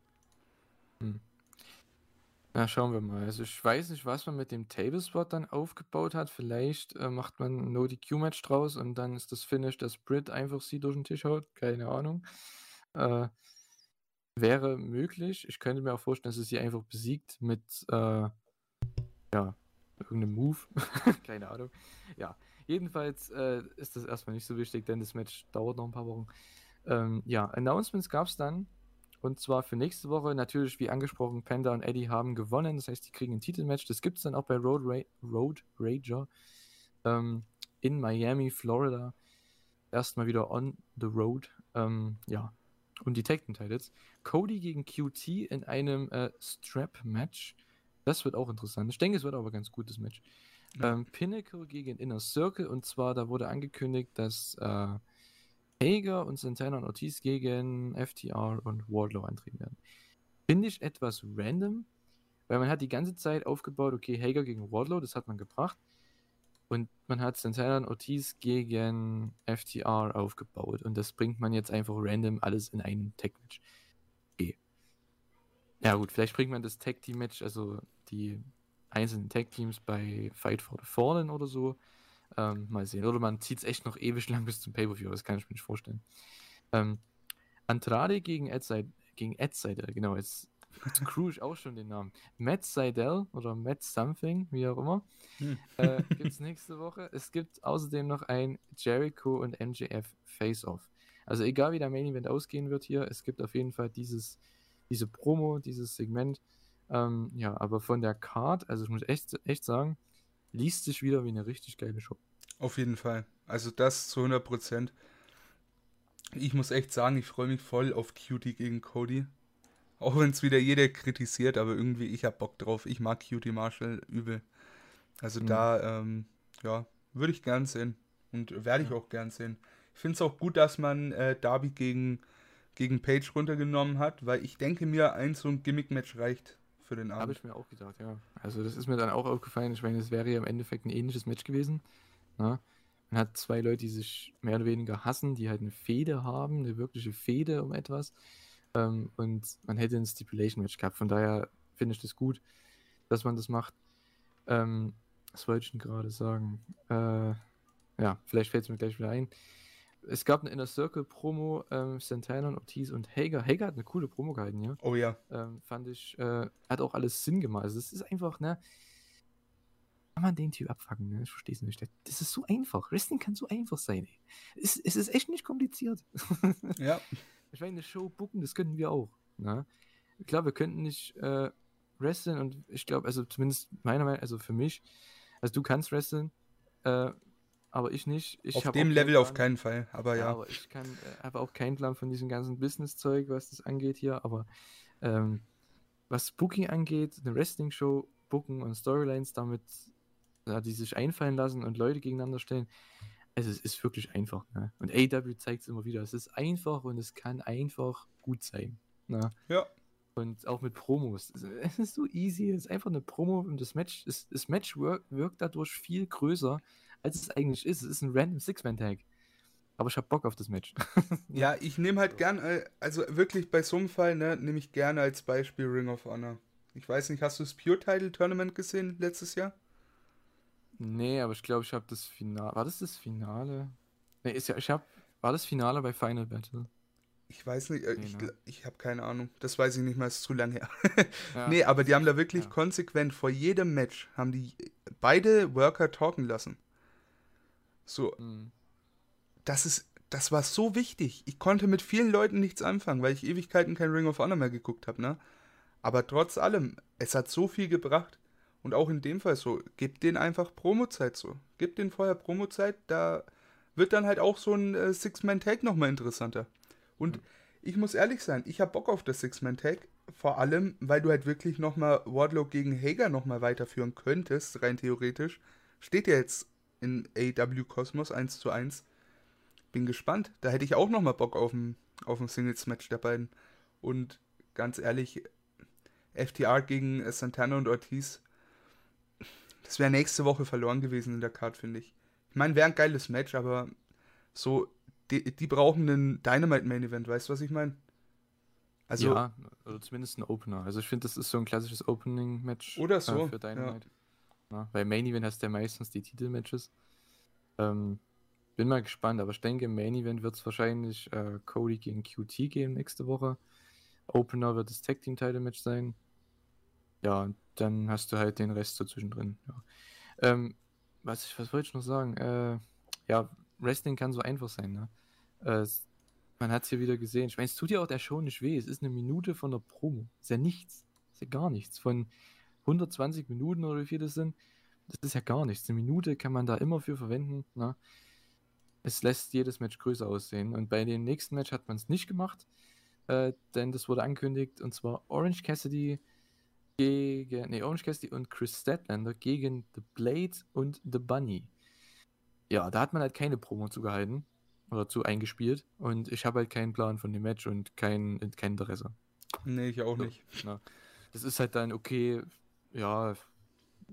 Na, schauen wir mal. Also ich weiß nicht, was man mit dem Tablespot dann aufgebaut hat. Vielleicht äh, macht man ein No-DQ-Match draus und dann ist das Finish, dass Britt einfach sie durch den Tisch haut. Keine Ahnung. Äh, wäre möglich. Ich könnte mir auch vorstellen, dass es sie einfach besiegt mit, äh, ja, irgendeinem Move. Keine Ahnung. Ja, jedenfalls äh, ist das erstmal nicht so wichtig, denn das Match dauert noch ein paar Wochen. Ähm, ja, Announcements gab es dann. Und zwar für nächste Woche natürlich, wie angesprochen, Panda und Eddie haben gewonnen. Das heißt, die kriegen ein Titelmatch. Das gibt es dann auch bei Road, Ra Road Rager ähm, in Miami, Florida. Erstmal wieder on the road. Ähm, ja. Und die Tag Titles. Cody gegen QT in einem äh, Strap-Match. Das wird auch interessant. Ich denke, es wird aber ganz gutes Match. Ja. Ähm, Pinnacle gegen Inner Circle. Und zwar, da wurde angekündigt, dass äh, Hager und Santana und Ortiz gegen FTR und Wardlow antreten werden. Finde ich etwas random, weil man hat die ganze Zeit aufgebaut, okay, Hager gegen Wardlow, das hat man gebracht. Und man hat Santana und Ortiz gegen FTR aufgebaut. Und das bringt man jetzt einfach random alles in einen Tag-Match. Okay. Ja gut, vielleicht bringt man das Tag-Team-Match, also die einzelnen Tag-Teams bei Fight for the Fallen oder so. Ähm, mal sehen. Oder man zieht es echt noch ewig lang bis zum Pay-Per-View. Das kann ich mir nicht vorstellen. Ähm, Andrade gegen Ed, Seid gegen Ed Seidel, genau, jetzt screw ich auch schon den Namen. Matt Seidel oder Matt Something, wie auch immer, Hm. äh, gibt es nächste Woche. Es gibt außerdem noch ein Jericho und MJF Face-Off. Also egal wie der Main Event ausgehen wird hier, es gibt auf jeden Fall dieses, diese Promo, dieses Segment. Ähm, ja, aber von der Card, also ich muss echt, echt sagen, liest sich wieder wie eine richtig geile Show. Auf jeden Fall. Also das zu 100 Prozent. Ich muss echt sagen, ich freue mich voll auf Cutie gegen Cody. Auch wenn es wieder jeder kritisiert, aber irgendwie, ich hab Bock drauf. Ich mag Cutie Marshall übel. Also Mhm. da, ähm, ja, würde ich gern sehen. Und werde ich Ja. auch gern sehen. Ich finde es auch gut, dass man äh, Darby gegen, gegen Page runtergenommen hat, weil ich denke mir, ein so ein Gimmick-Match reicht für den Habe Abend. ich mir auch gedacht, ja. Also das ist mir dann auch aufgefallen. Ich meine, es wäre ja im Endeffekt ein ähnliches Match gewesen. Na? Man hat zwei Leute, die sich mehr oder weniger hassen, die halt eine Fehde haben, eine wirkliche Fehde um etwas. Ähm, und man hätte ein Stipulation-Match gehabt. Von daher finde ich das gut, dass man das macht. Ähm, was wollte ich denn gerade sagen? Äh, ja, vielleicht fällt es mir gleich wieder ein. Es gab eine Inner Circle Promo, ähm, Santana und Ortiz und Hager. Hager hat eine coole Promo gehalten, ja Oh ja. ähm, fand ich, äh, hat auch alles Sinn gemacht. Also es ist einfach, ne, kann man den Typ abfangen, ne? Ich verstehe es nicht. Das ist so einfach. Wrestling kann so einfach sein, ey. Es, es ist echt nicht kompliziert. Ja. Ich meine, eine Show booken, das könnten wir auch. Ne? Klar, wir könnten nicht äh, wresteln und ich glaube, also zumindest meiner Meinung, also für mich, also du kannst wresteln, äh, aber ich nicht. Ich auf dem Level keinen auf Plan. keinen Fall. Aber Ja, ja. aber ich kann, äh, habe auch keinen Plan von diesem ganzen Business-Zeug, was das angeht hier, aber ähm, was Booking angeht, eine Wrestling-Show booken und Storylines damit, ja, die sich einfallen lassen und Leute gegeneinander stellen, also es ist wirklich einfach. Ne? Und AW zeigt es immer wieder. Es ist einfach und es kann einfach gut sein. Ne? Ja. Und auch mit Promos. Es ist so easy. Es ist einfach eine Promo und das Match, ist, das Match wirkt dadurch viel größer, als es eigentlich ist. Es ist ein random Six-Man-Tag. Aber ich hab Bock auf das Match. Ja, ich nehme halt gern, äh, also wirklich bei so einem Fall, ne, nehme ich gerne als Beispiel Ring of Honor. Ich weiß nicht, hast du das Pure Title Tournament gesehen letztes Jahr? Nee, aber ich glaube, ich habe das Finale. War das das Finale? Nee, ist ja, ich habe. War das Finale bei Final Battle? Ich weiß nicht, äh, Nee, ich, ne? ich habe keine Ahnung. Das weiß ich nicht mehr, ist zu lange her. Ja. Nee, aber die haben da wirklich Ja. konsequent vor jedem Match, haben die beide Worker talken lassen. So, Hm. das ist, das war so wichtig. Ich konnte mit vielen Leuten nichts anfangen, weil ich Ewigkeiten kein Ring of Honor mehr geguckt habe, ne? Aber trotz allem, es hat so viel gebracht. Und auch in dem Fall so, gebt denen einfach Promozeit so. Gebt denen vorher Promozeit, da wird dann halt auch so ein äh, Six-Man-Tag nochmal interessanter. Und mhm. ich muss ehrlich sein, ich habe Bock auf das Six-Man-Tag, vor allem, weil du halt wirklich nochmal Wardlow gegen Hager nochmal weiterführen könntest, rein theoretisch. Steht ja jetzt in AW Cosmos 1 zu 1. Bin gespannt. Da hätte ich auch nochmal Bock auf ein, auf ein Singles-Match der beiden. Und ganz ehrlich, FTR gegen Santana und Ortiz, das wäre nächste Woche verloren gewesen in der Card, finde ich. Ich meine, wäre ein geiles Match, aber so, die, die brauchen einen Dynamite Main Event, weißt du, was ich meine? Also, ja, oder zumindest ein Opener. Also ich finde, das ist so ein klassisches Opening-Match oder so, äh, für Dynamite. Ja. Ja, weil Main Event hast du ja meistens die Titelmatches. Ähm, bin mal gespannt, aber ich denke, im Main Event wird es wahrscheinlich äh, Cody gegen QT geben nächste Woche. Opener wird das Tag Team Title Match sein. Ja, und dann hast du halt den Rest so zwischendrin. Ja. Ähm, was, was wollte ich noch sagen? Äh, ja, Wrestling kann so einfach sein, ne? Äh, man hat es hier wieder gesehen. Ich meine, es tut ja auch der Show nicht weh. Es ist eine Minute von der Promo. Ist ja nichts. Ist ja gar nichts. Von 120 Minuten oder wie viel das sind, das ist ja gar nichts. Eine Minute kann man da immer für verwenden. Ne? Es lässt jedes Match größer aussehen. Und bei dem nächsten Match hat man es nicht gemacht, äh, denn das wurde angekündigt. Und zwar Orange Cassidy gegen, nee, Orange Cassidy und Chris Statlander gegen The Blade und The Bunny. Ja, da hat man halt keine Promo zugehalten oder zu eingespielt und ich habe halt keinen Plan von dem Match und kein, kein Interesse. Nee, ich auch nicht. Na, das ist halt dann okay, ja,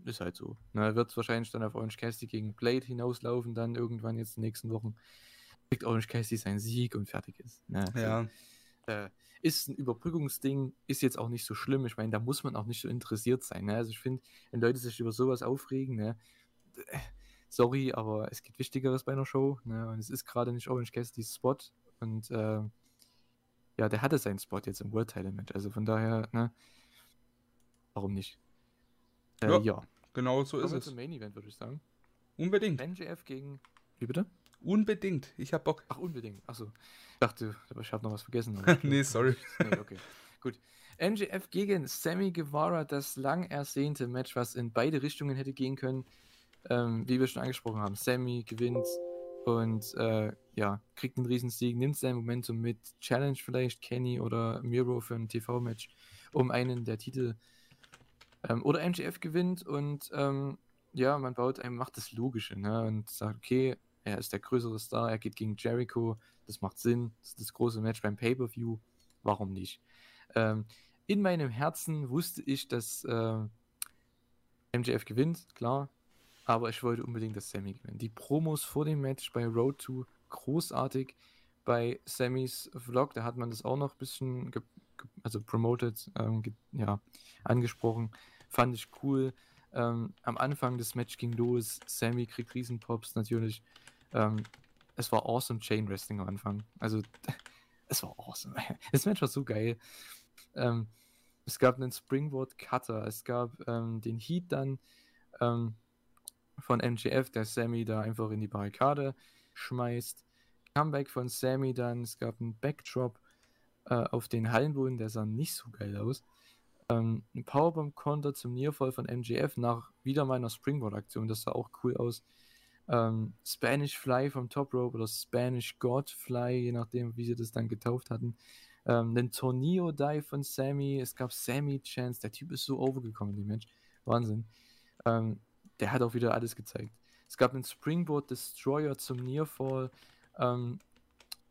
ist halt so. Na, wird es wahrscheinlich dann auf Orange Cassidy gegen Blade hinauslaufen, dann irgendwann jetzt in den nächsten Wochen. Kriegt Orange Cassidy seinen Sieg und fertig ist. Na, ja. So, äh, ist ein Überbrückungsding, ist jetzt auch nicht so schlimm. Ich meine, da muss man auch nicht so interessiert sein. Ne? Also ich finde, wenn Leute sich über sowas aufregen, ne, sorry, aber es gibt Wichtigeres bei einer Show. Ne? Und es ist gerade nicht Orange Cassidy's Spot. Und äh, ja, der hatte seinen Spot jetzt im World Title Match. Also von daher, ne, warum nicht? Äh, ja, ja, genau so Kommen ist es. Zum Main Event würde ich sagen. Unbedingt. NGF gegen. Wie bitte? Unbedingt. Ich hab Bock. Ach, unbedingt. Achso. Ich dachte, ich habe noch was vergessen. nee, sorry. nee, okay. Gut. MJF gegen Sammy Guevara, das lang ersehnte Match, was in beide Richtungen hätte gehen können ähm, wie wir schon angesprochen haben, Sammy gewinnt und äh, ja, kriegt einen Riesensieg, nimmt sein Momentum mit, Challenge vielleicht Kenny oder Miro für ein TV-Match um einen der Titel. Ähm, oder MGF gewinnt und ähm, ja, man baut einem, macht das Logische ne? und sagt, okay, er ist der größere Star, er geht gegen Jericho, das macht Sinn, das ist das große Match beim Pay-Per-View, warum nicht? Ähm, in meinem Herzen wusste ich, dass äh, MJF gewinnt, klar, aber ich wollte unbedingt das Sammy gewinnen. Die Promos vor dem Match bei Road to großartig. Bei Sammys Vlog, da hat man das auch noch ein bisschen also promoted, ähm, ja, angesprochen. Fand ich cool. Ähm, am Anfang des Match ging los. Sammy kriegt Riesenpops natürlich. Ähm, es war awesome Chain Wrestling am Anfang. Also, es war awesome. Das Match war so geil. Ähm, es gab einen Springboard Cutter. Es gab ähm, den Heat dann. Ähm, von MGF, der Sammy da einfach in die Barrikade schmeißt. Comeback von Sammy dann, es gab einen Backdrop äh, auf den Hallenboden, der sah nicht so geil aus. Ähm, ein Powerbomb-Konter zum Nearfall von MGF nach wieder meiner Springboard-Aktion, das sah auch cool aus. Ähm, Spanish Fly vom Top Rope oder Spanish God Fly, je nachdem, wie sie das dann getauft hatten. Ähm, ein Tornio-Dive von Sammy, es gab Sammy Chance, der Typ ist so overgekommen, die Mensch. Wahnsinn. Ähm, der hat auch wieder alles gezeigt. Es gab einen Springboard Destroyer zum Nearfall. Ähm,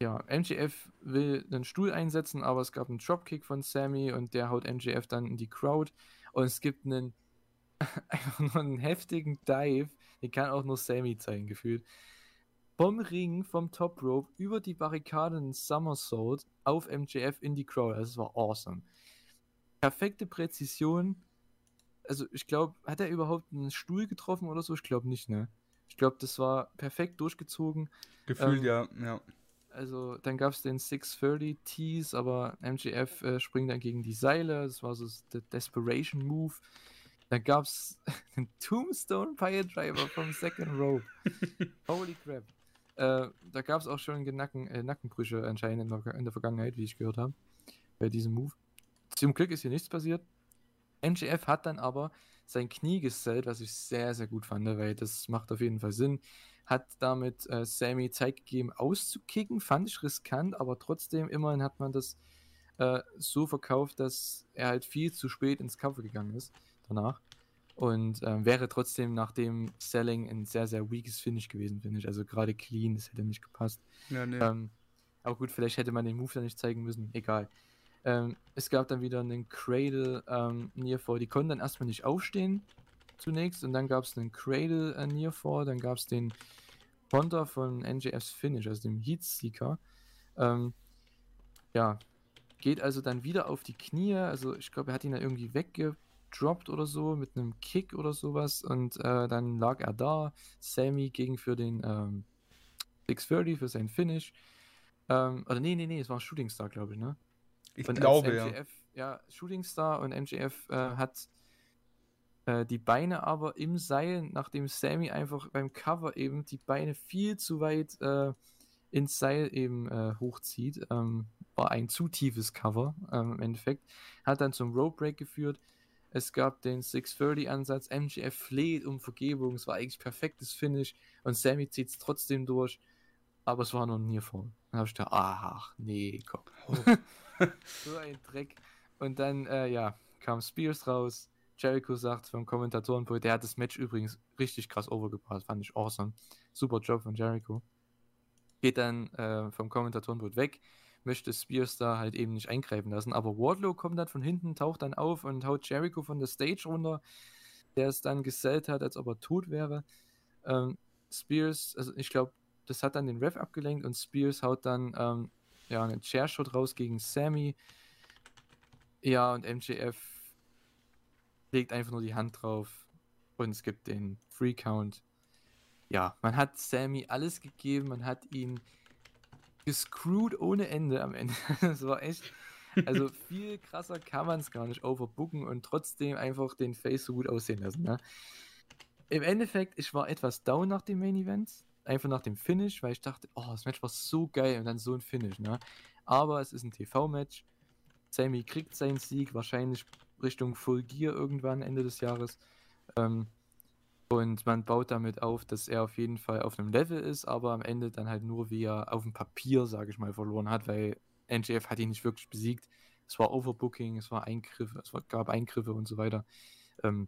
ja, MGF will einen Stuhl einsetzen, aber es gab einen Dropkick von Sammy und der haut MGF dann in die Crowd. Und es gibt einen einfach nur einen heftigen Dive, den kann auch nur Sammy zeigen, gefühlt. Vom Ring, vom Top Rope, über die Barrikaden Somersault auf MGF in die Crowd. Das war awesome. Perfekte Präzision, also ich glaube, hat er überhaupt einen Stuhl getroffen oder so? Ich glaube nicht, ne? Ich glaube, das war perfekt durchgezogen. Gefühlt, ähm, ja, ja. Also dann gab es den 630 Tease, aber MGF äh, springt dann gegen die Seile. Das war so der Desperation Move. Dann gab es den Tombstone Pile Driver vom Second Rope. Holy crap. Äh, da gab es auch schon Nacken, äh, Nackenbrüche anscheinend in der, in der Vergangenheit, wie ich gehört habe, bei diesem Move. Zum Glück ist hier nichts passiert. MJF hat dann aber sein Knie gesellt, was ich sehr, sehr gut fand, weil das macht auf jeden Fall Sinn. Hat damit äh, Sammy Zeit gegeben, auszukicken, fand ich riskant, aber trotzdem, immerhin hat man das äh, so verkauft, dass er halt viel zu spät ins Cover gegangen ist danach. Und äh, wäre trotzdem nach dem Selling ein sehr, sehr weakes Finish gewesen, finde ich. Also gerade clean, das hätte nicht gepasst. Ja, nee. ähm, aber gut, vielleicht hätte man den Move dann nicht zeigen müssen. Egal. Ähm, es gab dann wieder einen Cradle ähm, Near Fall. Die konnten dann erstmal nicht aufstehen zunächst und dann gab es einen Cradle äh, Near Fall. Dann gab es den Ponter von NJFs Finish, also dem Heatseeker. Ähm, ja, geht also dann wieder auf die Knie. Also ich glaube, er hat ihn dann irgendwie wegge gedroppt oder so mit einem Kick oder sowas und äh, dann lag er da. Sammy ging für den ähm, 630 für sein Finish. Ähm, oder nee, nee, nee, es war Shooting Star, glaube ich, ne? Ich und glaube, MJF, ja. Ja, Shooting Star und MJF äh, hat äh, die Beine aber im Seil, nachdem Sammy einfach beim Cover eben die Beine viel zu weit äh, ins Seil eben äh, hochzieht, ähm, war ein zu tiefes Cover ähm, im Endeffekt, hat dann zum Rope Break geführt. Es gab den 630-Ansatz. MGF fleht um Vergebung. Es war eigentlich perfektes Finish. Und Sammy zieht es trotzdem durch. Aber es war noch nie vor. Dann habe ich gedacht, ach, nee, komm. So ein Dreck. Und dann, äh, ja, kam Spears raus. Jericho sagt vom Kommentatorenpult, der hat das Match übrigens richtig krass overgebracht. Fand ich awesome. Super Job von Jericho. Geht dann äh, vom Kommentatorenpult weg möchte Spears da halt eben nicht eingreifen lassen. Aber Wardlow kommt dann von hinten, taucht dann auf und haut Jericho von der Stage runter, der es dann gesellt hat, als ob er tot wäre. Ähm, Spears, also ich glaube, das hat dann den Ref abgelenkt und Spears haut dann ähm, ja, einen Chairshot raus gegen Sammy. Ja, und MJF legt einfach nur die Hand drauf und es gibt den Free Count. Ja, man hat Sammy alles gegeben, man hat ihn gescrewed ohne Ende am Ende. das war echt. Also viel krasser kann man es gar nicht overbooken und trotzdem einfach den Face so gut aussehen lassen. Ne? Im Endeffekt, ich war etwas down nach dem Main Event, einfach nach dem Finish, weil ich dachte, oh, das Match war so geil und dann so ein Finish. Ne? Aber es ist ein TV-Match. Sammy kriegt seinen Sieg, wahrscheinlich Richtung Full Gear irgendwann Ende des Jahres. Ähm, und man baut damit auf, dass er auf jeden Fall auf einem Level ist, aber am Ende dann halt nur wie er auf dem Papier, sage ich mal, verloren hat, weil NGF hat ihn nicht wirklich besiegt. Es war Overbooking, es war Eingriffe, es gab Eingriffe und so weiter. Ähm,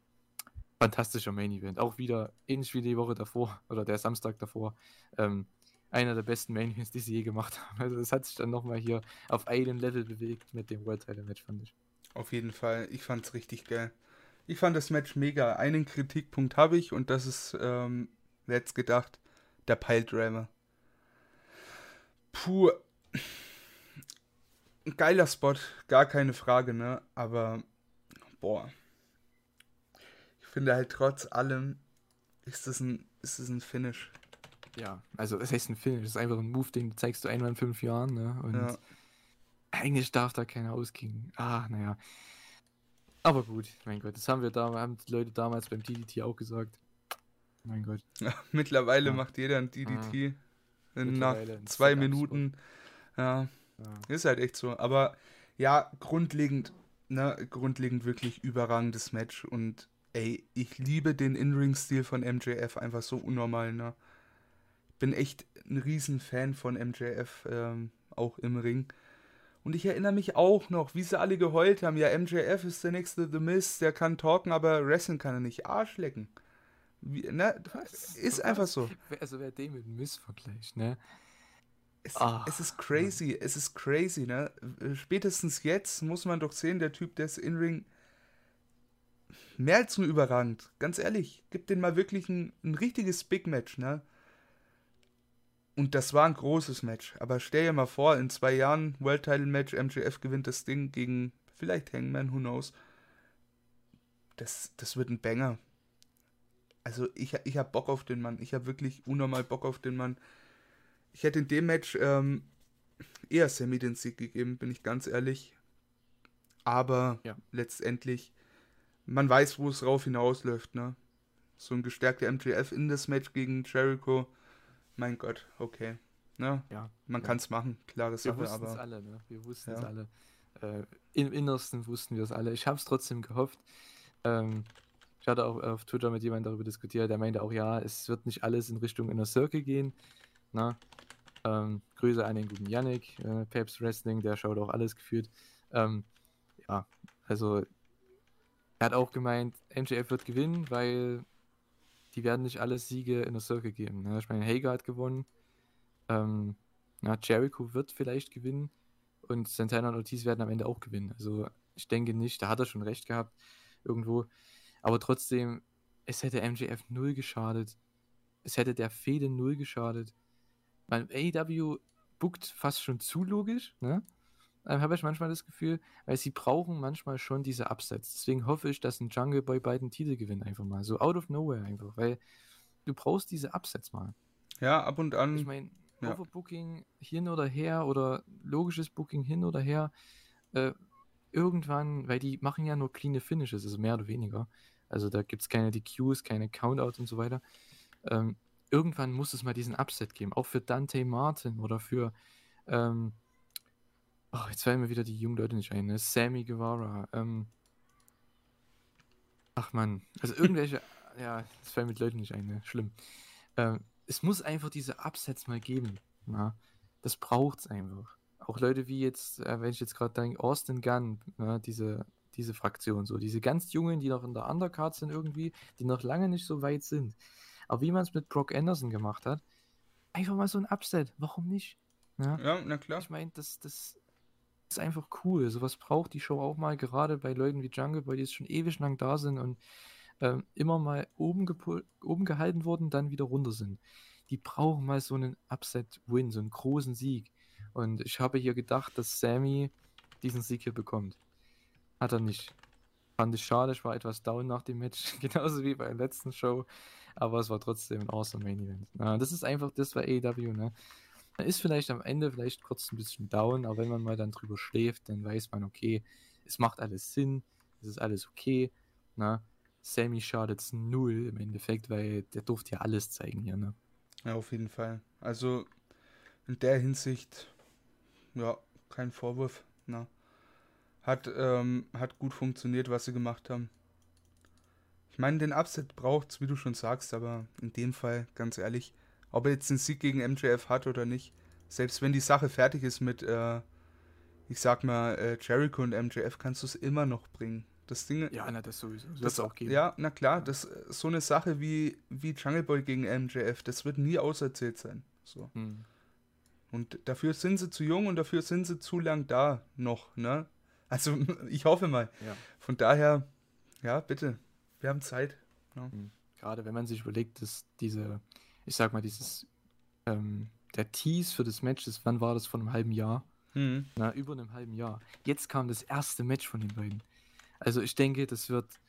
fantastischer Main Event. Auch wieder ähnlich wie die Woche davor oder der Samstag davor. Ähm, einer der besten Main Events, die sie je gemacht haben. Also das hat sich dann nochmal hier auf einem Level bewegt mit dem World Title Match, fand ich. Auf jeden Fall. Ich fand es richtig geil. Ich fand das Match mega. Einen Kritikpunkt habe ich und das ist, ähm, wer hätte gedacht, der Pile-Driver. Puh. Ein geiler Spot, gar keine Frage, ne? Aber, boah. Ich finde halt trotz allem, ist das ein, ist das ein Finish. Ja, also es heißt ein Finish, das ist einfach ein Move, den zeigst du einmal in fünf Jahren, ne? Und ja. Eigentlich darf da keiner ausgehen. Ah, naja. Aber gut, mein Gott, das haben wir da, haben die Leute damals beim DDT auch gesagt. Mein Gott. Ja, mittlerweile ja. macht jeder ein DDT ah. nach zwei Minuten. Ja, ja, ist halt echt so. Aber ja, grundlegend, ne, grundlegend wirklich überragendes Match. Und ey, ich liebe den In-Ring-Stil von MJF einfach so unnormal, ne. Bin echt ein Riesenfan von MJF, ähm, auch im Ring. Und ich erinnere mich auch noch, wie sie alle geheult haben. Ja, MJF ist der nächste The Miz, der kann talken, aber wrestlen kann er nicht. Arsch lecken. Wie, ne? Ist einfach so. Also wer den mit Miz vergleicht, ne? Es, oh, es, ist crazy, Mann. es ist crazy, ne? Spätestens jetzt muss man doch sehen, der Typ, der ist in Ring mehr als nur überragend. Ganz ehrlich, gibt den mal wirklich ein, ein richtiges Big Match, ne? Und das war ein großes Match. Aber stell dir mal vor, in zwei Jahren World Title Match, MJF gewinnt das Ding gegen vielleicht Hangman, who knows. Das, das wird ein Banger. Also ich, ich habe Bock auf den Mann. Ich habe wirklich unnormal Bock auf den Mann. Ich hätte in dem Match ähm, eher Sammy den Sieg gegeben, bin ich ganz ehrlich. Aber ja. letztendlich, man weiß, wo es rauf hinausläuft, ne? So ein gestärkter MJF in das Match gegen Jericho mein Gott, okay. Ne? Ja. Man ja. kann es machen, klare Wir Sache, wussten es alle, ne? Wir wussten es Ja. alle. Äh, Im Innersten wussten wir es alle. Ich habe es trotzdem gehofft. Ähm, ich hatte auch auf Twitter mit jemandem darüber diskutiert, der meinte auch, ja, es wird nicht alles in Richtung Inner Circle gehen. Na? Ähm, Grüße an den guten Yannick, äh, Peps Wrestling, der schaut auch alles gefühlt. Ähm, ja, also er hat auch gemeint, MJF wird gewinnen, weil die werden nicht alle Siege in der Circle geben. Ne? Ich meine, Hager hat gewonnen. Ähm, na, Jericho wird vielleicht gewinnen und Santana und Ortiz werden am Ende auch gewinnen. Also ich denke nicht, da hat er schon recht gehabt irgendwo. Aber trotzdem, es hätte MJF null geschadet. Es hätte der Fehde null geschadet. Weil AEW bookt fast schon zu logisch, ne? Ähm, Habe ich manchmal das Gefühl, weil sie brauchen manchmal schon diese Upsets. Deswegen hoffe ich, dass ein Jungle Boy beiden Titel gewinnt, einfach mal. So out of nowhere einfach, weil du brauchst diese Upsets mal. ja, ab und an. Ich meine, ja. Overbooking hin oder her oder logisches Booking hin oder her, äh, irgendwann, weil die machen ja nur clean Finishes, also mehr oder weniger. Also da gibt es keine DQs, keine Countouts und so weiter. Ähm, irgendwann muss es mal diesen Upset geben, auch für Dante Martin oder für, ähm, oh, jetzt fallen mir wieder die jungen Leute nicht ein, ne? Sammy Guevara, ähm, ach man, also irgendwelche, ja, das fallen mir die Leute nicht ein, ne? Schlimm. Ähm, es muss einfach diese Upsets mal geben. Na? Das braucht's einfach. Auch Leute wie jetzt, äh, wenn ich jetzt gerade denke, Austin Gunn, na, diese, diese Fraktion, so, diese ganz Jungen, die noch in der Undercard sind irgendwie, die noch lange nicht so weit sind. Aber wie man es mit Brock Anderson gemacht hat, einfach mal so ein Upset, warum nicht? Na? Ja, na klar. Ich meine, das, das ist einfach cool. Sowas braucht die Show auch mal, gerade bei Leuten wie Jungle Boy, die jetzt schon ewig lang da sind und ähm, immer mal oben, oben gehalten wurden, dann wieder runter sind. Die brauchen mal so einen Upset-Win, so einen großen Sieg. Und ich habe hier gedacht, dass Sammy diesen Sieg hier bekommt. Hat er nicht. Fand ich schade, ich war etwas down nach dem Match, genauso wie bei der letzten Show. Aber es war trotzdem ein awesome Main Event. Das ist einfach, das war AEW, ne? Man ist vielleicht am Ende vielleicht kurz ein bisschen down, aber wenn man mal dann drüber schläft, dann weiß man, okay, es macht alles Sinn, es ist alles okay, ne? Sammy schadet es null im Endeffekt, weil der durfte ja alles zeigen hier, ne? Ja, auf jeden Fall. Also in der Hinsicht, ja, kein Vorwurf. Na. Hat, ähm, hat gut funktioniert, was sie gemacht haben. Ich meine, den Upset braucht's, wie du schon sagst, aber in dem Fall, ganz ehrlich, ob er jetzt einen Sieg gegen MJF hat oder nicht, selbst wenn die Sache fertig ist mit, äh, ich sag mal, äh, Jericho und MJF, kannst du es immer noch bringen. Das Ding, Ja, na, das sowieso. Das, das auch geben. Ja, na klar, das so eine Sache wie, wie Jungle Boy gegen MJF, das wird nie auserzählt sein. So. Hm. Und dafür sind sie zu jung und dafür sind sie zu lang da noch, ne? Also, ich hoffe mal. Ja. Von daher, ja, bitte. Wir haben Zeit. Gerade wenn man sich überlegt, dass diese, ich sag mal, dieses, ähm, der Tease für das Match ist, wann war das von einem halben Jahr? Hm. Na, über einem halben Jahr. Jetzt kam das erste Match von den beiden. Also ich denke, das wird.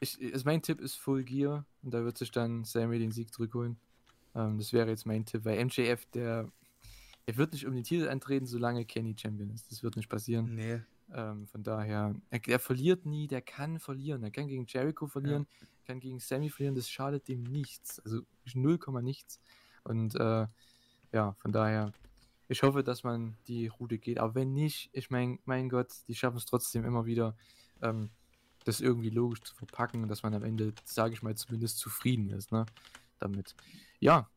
Ich, also mein Tipp ist Full Gear und da wird sich dann Sammy den Sieg zurückholen. Ähm, das wäre jetzt mein Tipp, weil MJF, der, der wird nicht um den Titel antreten, solange Kenny Champion ist. Das wird nicht passieren. Nee. Ähm, von daher, er, er verliert nie, der kann verlieren. Er kann gegen Jericho verlieren, kann gegen Sammy verlieren, das schadet dem nichts. Also 0, nichts. Und äh, ja, von daher, ich hoffe, dass man die Route geht. Aber wenn nicht, ich meine, mein Gott, die schaffen es trotzdem immer wieder, ähm, das irgendwie logisch zu verpacken, dass man am Ende, sage ich mal, zumindest zufrieden ist, ne? Damit. Ja.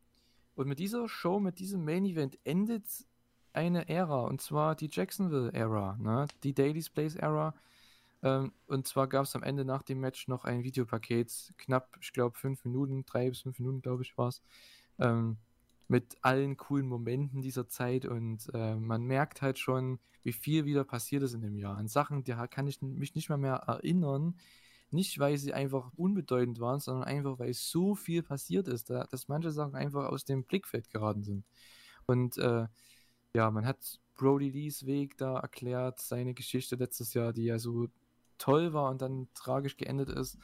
Und mit dieser Show, mit diesem Main Event endet eine Ära, und zwar die Jacksonville-Ära, ne? die Daily's Place-Ära. Ähm, und zwar gab es am Ende nach dem Match noch ein Videopaket, knapp, ich glaube, fünf Minuten, drei bis fünf Minuten, glaube ich, war es, ähm, mit allen coolen Momenten dieser Zeit. Und äh, man merkt halt schon, wie viel wieder passiert ist in dem Jahr. An Sachen, da kann ich mich nicht mal mehr erinnern. Nicht, weil sie einfach unbedeutend waren, sondern einfach, weil so viel passiert ist, da, dass manche Sachen einfach aus dem Blickfeld geraten sind. Und äh, ja, man hat Brody Lees Weg da erklärt, seine Geschichte letztes Jahr, die ja so toll war und dann tragisch geendet ist.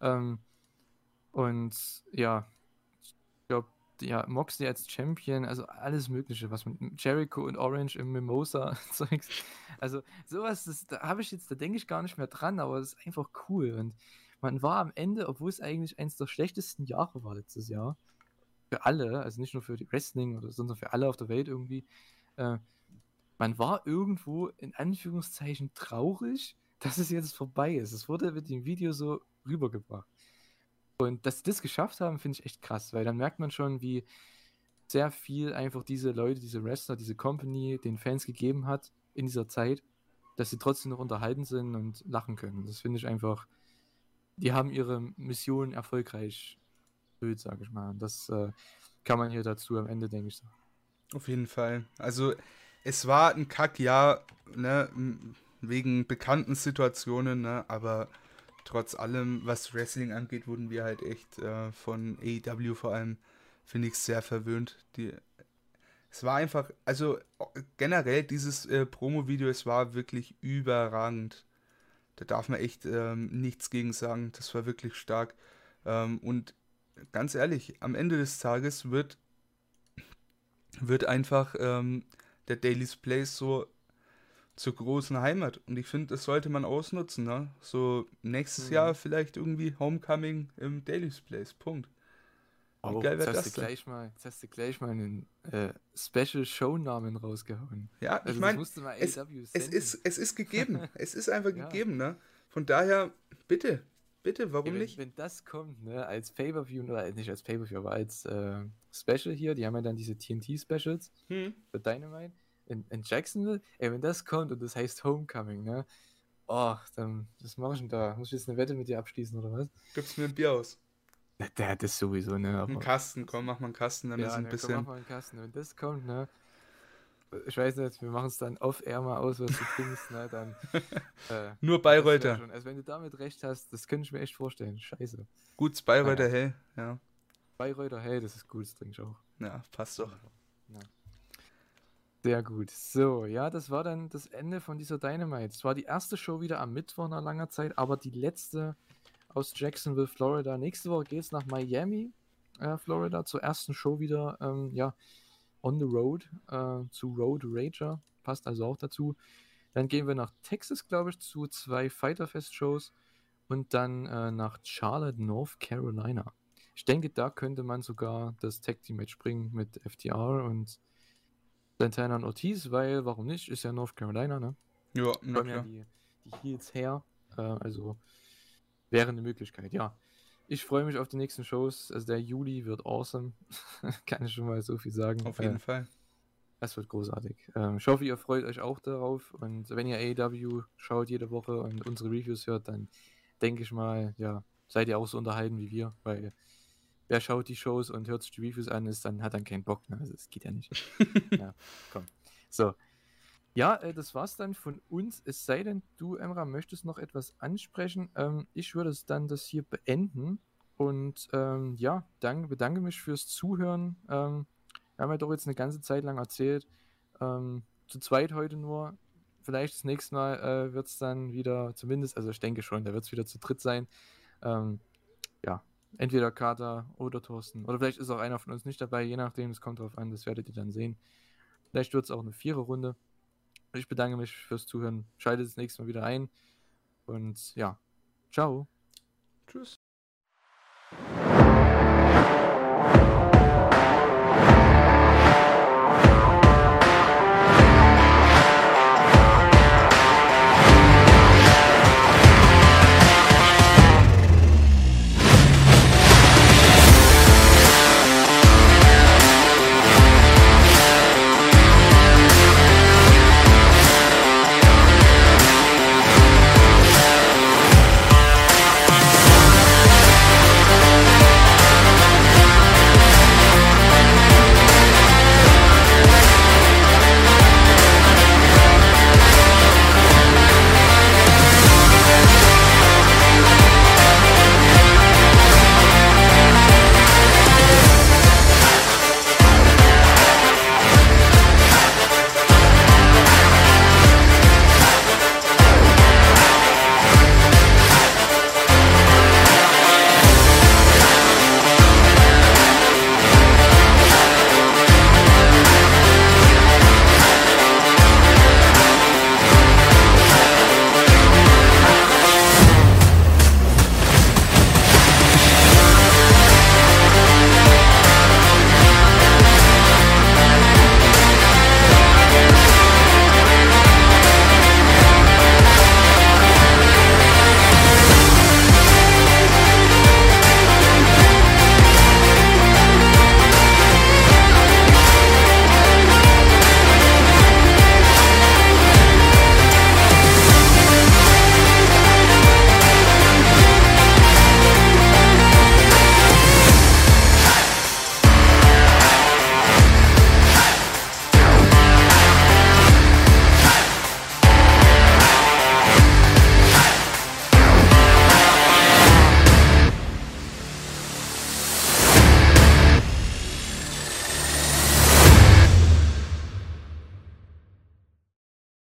Ähm, und ja, ich glaube, ja, Moxley als Champion, also alles Mögliche, was mit Jericho und Orange im Mimosa-Zeugs. Also sowas, das, da habe ich jetzt, da denke ich gar nicht mehr dran, aber das ist einfach cool. Und man war am Ende, obwohl es eigentlich eines der schlechtesten Jahre war letztes Jahr, für alle, also nicht nur für die Wrestling sondern für alle auf der Welt irgendwie. Äh, man war irgendwo in Anführungszeichen traurig, dass es jetzt vorbei ist. Es wurde mit dem Video so rübergebracht. Und dass sie das geschafft haben, finde ich echt krass, weil dann merkt man schon, wie sehr viel einfach diese Leute, diese Wrestler, diese Company den Fans gegeben hat in dieser Zeit, dass sie trotzdem noch unterhalten sind und lachen können. Das finde ich einfach, die haben ihre Mission erfolgreich erfüllt, sage ich mal. Und das äh, kann man hier dazu am Ende, denke ich, sagen. Auf jeden Fall. Also es war ein Kackjahr, ne, wegen bekannten Situationen, ne, aber trotz allem, was Wrestling angeht, wurden wir halt echt äh, von AEW vor allem, finde ich, sehr verwöhnt. Die, es war einfach, also generell dieses äh, Promo-Video, es war wirklich überragend. Da darf man echt ähm, nichts gegen sagen. Das war wirklich stark. Ähm, und ganz ehrlich, am Ende des Tages wird, wird einfach ähm, der Daily's Place so zur großen Heimat. Und ich finde, das sollte man ausnutzen. Ne? So nächstes mhm. Jahr vielleicht irgendwie Homecoming im Daily's Place. Punkt. Wie oh, geil wäre das? Denn? Gleich mal, jetzt hast du gleich mal einen äh, Special Show-Namen rausgehauen. Ja, also ich meine, es, es, ist, es ist gegeben. es ist einfach ja. gegeben. Ne? Von daher, bitte, bitte, warum ja, wenn, nicht? Wenn das kommt, ne, als Pay-Per-View, oder nicht als Pay-Per-View, aber als äh, Special hier, die haben ja dann diese TNT-Specials hm. für Dynamite in, in Jacksonville, ey, wenn das kommt und das heißt Homecoming, ne? Oh, dann, was mach ich denn da? Muss ich jetzt eine Wette mit dir abschließen oder was? Gibst mir ein Bier aus? Der hat das sowieso, ne? Aber, ein Kasten, komm, mach mal einen Kasten, dann ja, ist ein ne, bisschen. Komm, mach mal einen Kasten. Wenn das kommt, ne? Ich weiß nicht, wir machen es dann off-air mal aus, was du trinkst, ne? Dann. Äh, Nur Bayreuther. Also, wenn du damit recht hast, das könnte ich mir echt vorstellen. Scheiße. Gutes Bayreuther, ja. hell, ja. Bayreuther, hey, das ist gut, das trinke ich auch. Ja, passt doch. Ja. Sehr gut. So, ja, das war dann das Ende von dieser Dynamite. Es war die erste Show wieder am Mittwoch nach langer Zeit, aber die letzte aus Jacksonville, Florida. Nächste Woche geht es nach Miami, äh, Florida, zur ersten Show wieder, ähm, ja, on the road, äh, zu Road Rager. Passt also auch dazu. Dann gehen wir nach Texas, glaube ich, zu zwei Fighter Fest Shows und dann äh, nach Charlotte, North Carolina. Ich denke, da könnte man sogar das Tag Team Match bringen mit FTR und Santana und Ortiz, weil, warum nicht? Ist ja North Carolina, ne? Ja, na klar. Ja die, die Heels her. Äh, also wäre eine Möglichkeit, ja. Ich freue mich auf die nächsten Shows. Also der Juli wird awesome. Kann ich schon mal so viel sagen. Auf jeden äh, Fall. Das wird großartig. Ähm, ich hoffe, ihr freut euch auch darauf. Und wenn ihr AEW schaut jede Woche und unsere Reviews hört, dann denke ich mal, ja, seid ihr auch so unterhalten wie wir, weil wer schaut die Shows und hört sich die Reviews an, ist dann hat dann keinen Bock. Ne? Also es geht ja nicht. ja, komm. So. Ja, äh, das war's dann von uns. Es sei denn, du, Emra, möchtest noch etwas ansprechen. Ähm, ich würde es dann das hier beenden. Und ähm, ja, danke, bedanke mich fürs Zuhören. Ähm, wir haben ja doch jetzt eine ganze Zeit lang erzählt. Ähm, zu zweit heute nur. Vielleicht das nächste Mal äh, wird es dann wieder, zumindest, also ich denke schon, da wird es wieder zu dritt sein. Ähm, ja, entweder Kater oder Thorsten. Oder vielleicht ist auch einer von uns nicht dabei, je nachdem, es kommt drauf an, das werdet ihr dann sehen. Vielleicht wird es auch eine Viererrunde. Ich bedanke mich fürs Zuhören. Schaltet das nächste Mal wieder ein. Und ja, ciao.